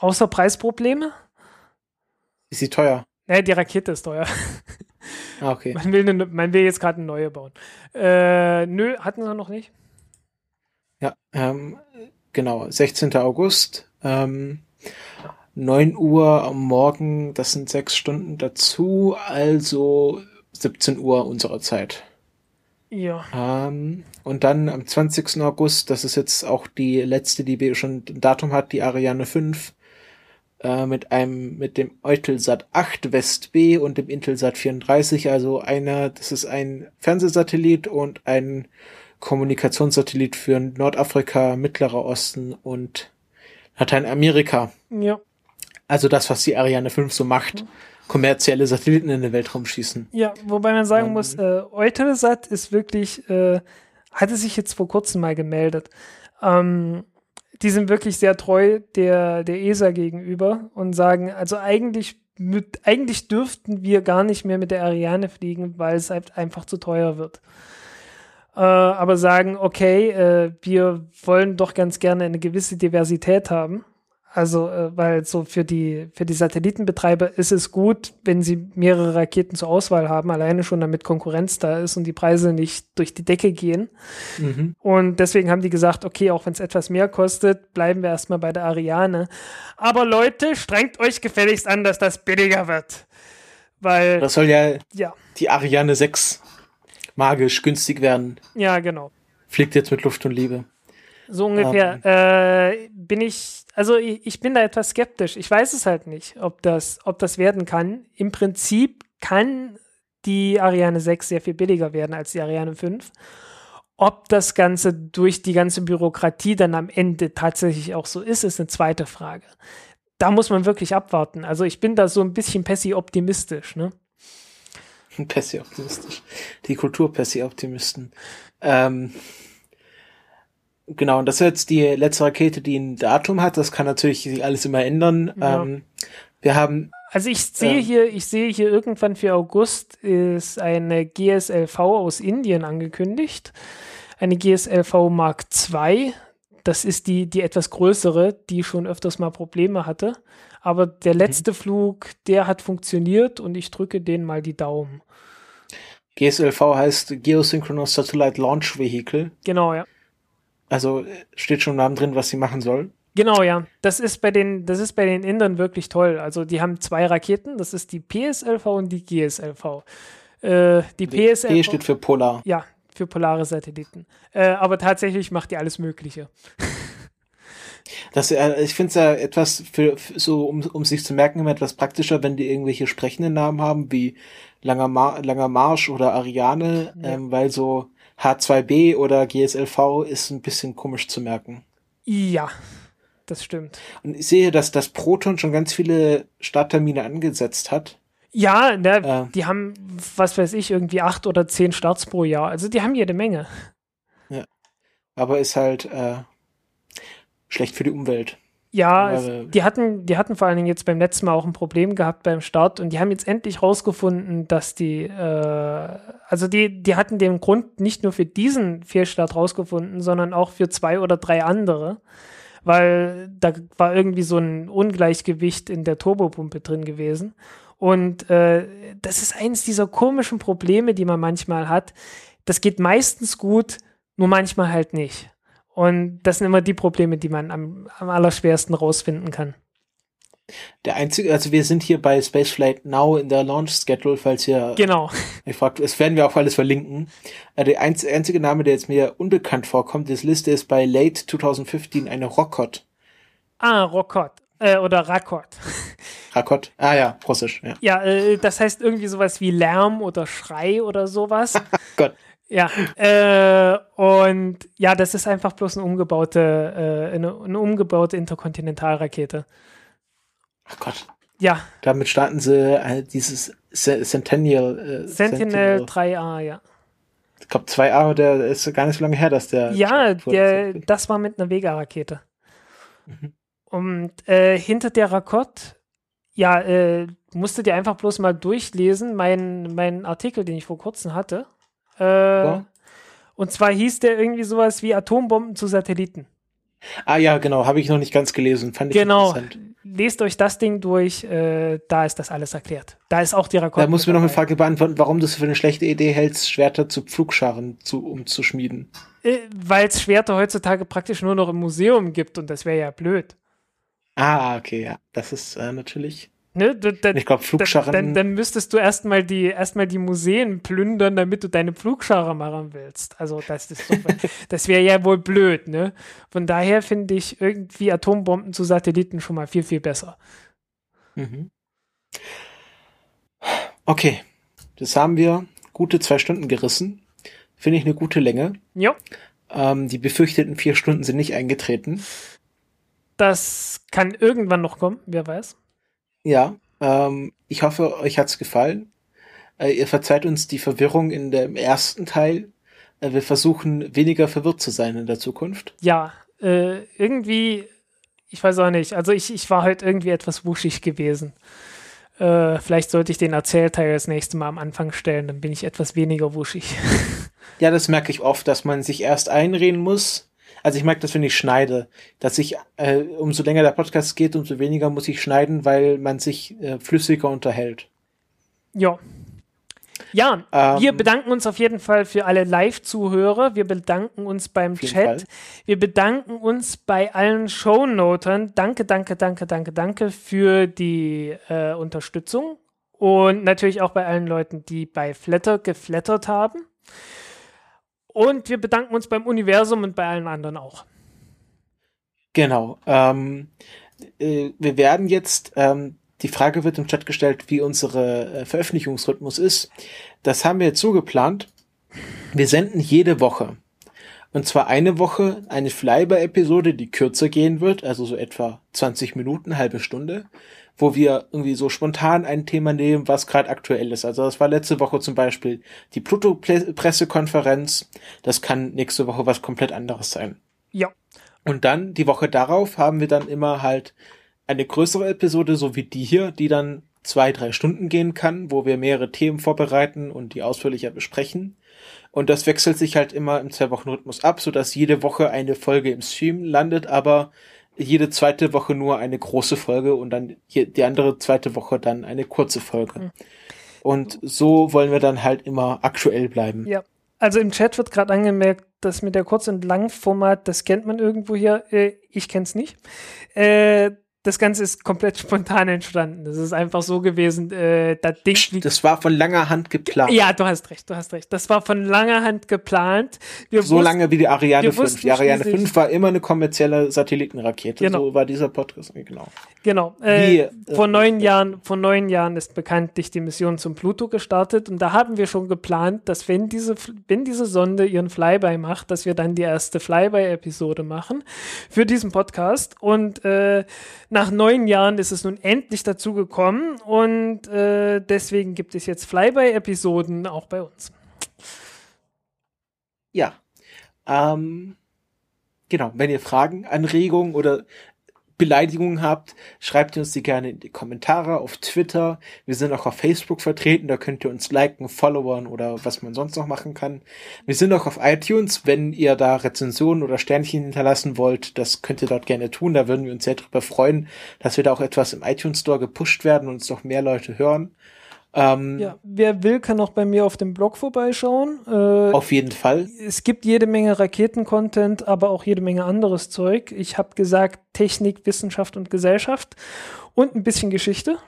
außer Preisprobleme? Ist sie teuer? Nee, die Rakete ist teuer. Ah, okay. Man will, eine, man will jetzt gerade eine neue bauen. Äh, nö, hatten sie noch nicht. Ja, ähm, genau, 16. August, ähm, 9 Uhr am Morgen, das sind sechs Stunden dazu, also 17 Uhr unserer Zeit. Ja. Ähm, und dann am 20. August, das ist jetzt auch die letzte, die schon ein Datum hat, die Ariane 5, äh, mit einem, mit dem Eutelsat 8 West B und dem Intelsat 34, also einer, das ist ein Fernsehsatellit und ein Kommunikationssatellit für Nordafrika, Mittlerer Osten und Lateinamerika. Ja. Also das, was die Ariane 5 so macht. Kommerzielle Satelliten in den Weltraum schießen. Ja, wobei man sagen ähm, muss, äh, Eutelsat ist wirklich, äh, hatte sich jetzt vor kurzem mal gemeldet. Ähm, die sind wirklich sehr treu der, der ESA gegenüber und sagen, also eigentlich, mit, eigentlich dürften wir gar nicht mehr mit der Ariane fliegen, weil es halt einfach zu teuer wird. Äh, aber sagen, okay, äh, wir wollen doch ganz gerne eine gewisse Diversität haben also, äh, weil so für die, für die Satellitenbetreiber ist es gut, wenn sie mehrere Raketen zur Auswahl haben, alleine schon damit Konkurrenz da ist und die Preise nicht durch die Decke gehen. Mhm. Und deswegen haben die gesagt, okay, auch wenn es etwas mehr kostet, bleiben wir erstmal bei der Ariane. Aber Leute, strengt euch gefälligst an, dass das billiger wird. Weil. Das soll ja, ja. die Ariane 6 magisch günstig werden. Ja, genau. Fliegt jetzt mit Luft und Liebe. So ungefähr. Ähm. Äh, bin ich, also ich, ich, bin da etwas skeptisch. Ich weiß es halt nicht, ob das, ob das werden kann. Im Prinzip kann die Ariane 6 sehr viel billiger werden als die Ariane 5. Ob das Ganze durch die ganze Bürokratie dann am Ende tatsächlich auch so ist, ist eine zweite Frage. Da muss man wirklich abwarten. Also ich bin da so ein bisschen pessi-optimistisch, ne? Pessi-optimistisch. Die Kultur-Pessi-Optimisten. Ähm, genau, und das ist jetzt die letzte Rakete, die ein Datum hat. Das kann natürlich sich alles immer ändern. Ja. Ähm, wir haben also ich sehe äh, hier, ich sehe hier irgendwann für August ist eine GSLV aus Indien angekündigt. Eine GSLV Mark II. Das ist die, die etwas größere, die schon öfters mal Probleme hatte. Aber der mhm. letzte mhm. Flug, der hat funktioniert und ich drücke denen mal die Daumen. GSLV heißt Geosynchronous Satellite Launch Vehicle. Genau, ja. Also steht schon im Namen drin, was sie machen soll. Genau, ja. Das ist bei den, das ist bei den Indern wirklich toll. Also die haben zwei Raketen, das ist die PSLV und die GSLV. Äh, die PSLV. P steht für Polar. Ja, für polare Satelliten. Äh, aber tatsächlich macht die alles Mögliche. Das, äh, ich finde es ja etwas für, für, so, um, um sich zu merken, immer etwas praktischer, wenn die irgendwelche sprechenden Namen haben, wie Langer, Mar Langer Marsch oder Ariane, ja. ähm, weil so H2B oder GSLV ist ein bisschen komisch zu merken. Ja, das stimmt. Und ich sehe, dass das Proton schon ganz viele Starttermine angesetzt hat. Ja, ne, äh, die haben, was weiß ich, irgendwie acht oder zehn Starts pro Jahr. Also die haben jede Menge. Ja. Aber ist halt äh, schlecht für die Umwelt. Ja, es, die hatten, die hatten vor allen Dingen jetzt beim letzten Mal auch ein Problem gehabt beim Start und die haben jetzt endlich rausgefunden, dass die, äh, also die, die hatten den Grund nicht nur für diesen Fehlstart rausgefunden, sondern auch für zwei oder drei andere weil da war irgendwie so ein Ungleichgewicht in der Turbopumpe drin gewesen. Und äh, das ist eins dieser komischen Probleme, die man manchmal hat. Das geht meistens gut, nur manchmal halt nicht. Und das sind immer die Probleme, die man am, am allerschwersten rausfinden kann. Der einzige, also wir sind hier bei Spaceflight Now in der Launch Schedule, falls ihr. Genau. Ich fragt, es werden wir auch alles verlinken. Äh, der einzige Name, der jetzt mir unbekannt vorkommt, diese Liste ist bei Late 2015 eine Rockot. Ah, Rockot. Äh, oder Rakot. Rakot. Ah ja, russisch. Ja, ja äh, das heißt irgendwie sowas wie Lärm oder Schrei oder sowas. Gott. Ja, äh, und ja, das ist einfach bloß eine umgebaute, äh, eine, eine umgebaute Interkontinentalrakete. Ach Gott. Ja. Damit starten sie äh, dieses Centennial. Äh, Sentinel, Sentinel 3A, ja. Ich glaube 2A, der ist gar nicht so lange her, dass der. Ja, der, das war mit einer Vega-Rakete. Mhm. Und äh, hinter der Rakott, ja, äh, musste dir einfach bloß mal durchlesen, meinen mein Artikel, den ich vor kurzem hatte. Äh, ja. Und zwar hieß der irgendwie sowas wie Atombomben zu Satelliten. Ah ja, genau, habe ich noch nicht ganz gelesen. Fand ich genau. interessant lest euch das Ding durch, äh, da ist das alles erklärt. Da ist auch die Rekord. Da muss mir noch eine Frage beantworten, warum du es für eine schlechte Idee hältst, Schwerter zu Pflugscharen zu, umzuschmieden. Äh, Weil es Schwerter heutzutage praktisch nur noch im Museum gibt und das wäre ja blöd. Ah, okay, ja. Das ist äh, natürlich. Ne, du, dann, ich glaube, Flugscharen. Dann, dann, müsstest du erstmal die, erstmal die Museen plündern, damit du deine Flugschare machen willst. Also, das ist so, das wäre ja wohl blöd, ne? Von daher finde ich irgendwie Atombomben zu Satelliten schon mal viel, viel besser. Mhm. Okay. Das haben wir gute zwei Stunden gerissen. Finde ich eine gute Länge. Ja. Ähm, die befürchteten vier Stunden sind nicht eingetreten. Das kann irgendwann noch kommen, wer weiß. Ja, ähm, ich hoffe, euch hat's gefallen. Äh, ihr verzeiht uns die Verwirrung in dem ersten Teil. Äh, wir versuchen weniger verwirrt zu sein in der Zukunft. Ja, äh, irgendwie, ich weiß auch nicht. Also ich, ich war halt irgendwie etwas wuschig gewesen. Äh, vielleicht sollte ich den Erzählteil das nächste Mal am Anfang stellen, dann bin ich etwas weniger wuschig. ja, das merke ich oft, dass man sich erst einreden muss, also ich merke das, wenn ich schneide, dass ich, äh, umso länger der Podcast geht, umso weniger muss ich schneiden, weil man sich äh, flüssiger unterhält. Ja. Ja, ähm, wir bedanken uns auf jeden Fall für alle Live-Zuhörer. Wir bedanken uns beim Chat. Fall. Wir bedanken uns bei allen Shownotern. Danke, danke, danke, danke, danke für die äh, Unterstützung. Und natürlich auch bei allen Leuten, die bei Flatter geflattert haben. Und wir bedanken uns beim Universum und bei allen anderen auch. Genau. Ähm, äh, wir werden jetzt, ähm, die Frage wird im Chat gestellt, wie unsere äh, Veröffentlichungsrhythmus ist. Das haben wir jetzt so geplant. Wir senden jede Woche. Und zwar eine Woche eine Flyby-Episode, die kürzer gehen wird, also so etwa 20 Minuten, halbe Stunde, wo wir irgendwie so spontan ein Thema nehmen, was gerade aktuell ist. Also das war letzte Woche zum Beispiel die Pluto-Pressekonferenz. Das kann nächste Woche was komplett anderes sein. Ja. Und dann die Woche darauf haben wir dann immer halt eine größere Episode, so wie die hier, die dann zwei, drei Stunden gehen kann, wo wir mehrere Themen vorbereiten und die ausführlicher besprechen. Und das wechselt sich halt immer im Zwei-Wochen-Rhythmus ab, sodass jede Woche eine Folge im Stream landet, aber jede zweite Woche nur eine große Folge und dann die andere zweite Woche dann eine kurze Folge. Mhm. Und so wollen wir dann halt immer aktuell bleiben. Ja. Also im Chat wird gerade angemerkt, dass mit der Kurz- und Langformat, das kennt man irgendwo hier. Äh, ich kenn's nicht. Äh, das Ganze ist komplett spontan entstanden. Das ist einfach so gewesen, äh, das Ding. Das war von langer Hand geplant. Ja, du hast recht, du hast recht. Das war von langer Hand geplant. Wir so lange wie die Ariane 5. Die Ariane 5 war immer eine kommerzielle Satellitenrakete. Genau. So war dieser Podcast, genau. Genau. Äh, wie, äh, vor neun Jahren, vor neun Jahren ist bekanntlich die Mission zum Pluto gestartet und da haben wir schon geplant, dass wenn diese, wenn diese Sonde ihren Flyby macht, dass wir dann die erste Flyby-Episode machen für diesen Podcast und äh, nach neun Jahren ist es nun endlich dazu gekommen und äh, deswegen gibt es jetzt Flyby-Episoden auch bei uns. Ja. Ähm, genau, wenn ihr Fragen, Anregungen oder Beleidigungen habt, schreibt uns die gerne in die Kommentare auf Twitter. Wir sind auch auf Facebook vertreten, da könnt ihr uns liken, followern oder was man sonst noch machen kann. Wir sind auch auf iTunes, wenn ihr da Rezensionen oder Sternchen hinterlassen wollt, das könnt ihr dort gerne tun. Da würden wir uns sehr darüber freuen, dass wir da auch etwas im iTunes Store gepusht werden und uns noch mehr Leute hören. Ähm, ja, wer will, kann auch bei mir auf dem Blog vorbeischauen. Äh, auf jeden Fall. Es gibt jede Menge Raketen-Content, aber auch jede Menge anderes Zeug. Ich habe gesagt Technik, Wissenschaft und Gesellschaft und ein bisschen Geschichte.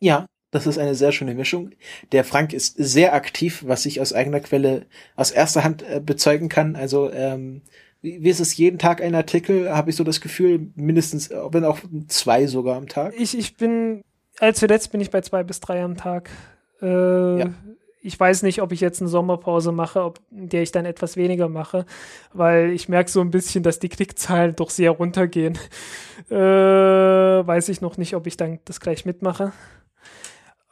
Ja, das ist eine sehr schöne Mischung. Der Frank ist sehr aktiv, was ich aus eigener Quelle, aus erster Hand äh, bezeugen kann. Also ähm, wie ist es jeden Tag ein Artikel, habe ich so das Gefühl, mindestens, wenn auch zwei sogar am Tag. Ich, ich bin als zuletzt bin ich bei zwei bis drei am Tag. Äh, ja. Ich weiß nicht, ob ich jetzt eine Sommerpause mache, ob, in der ich dann etwas weniger mache, weil ich merke so ein bisschen, dass die Klickzahlen doch sehr runtergehen. Äh, weiß ich noch nicht, ob ich dann das gleich mitmache.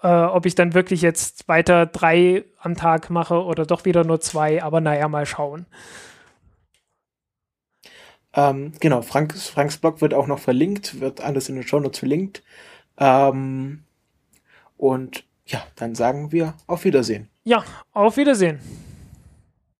Äh, ob ich dann wirklich jetzt weiter drei am Tag mache oder doch wieder nur zwei, aber naja, mal schauen. Ähm, genau, Franks, Franks Blog wird auch noch verlinkt, wird alles in den Show Notes verlinkt. Ähm, und ja, dann sagen wir auf Wiedersehen. Ja, auf Wiedersehen.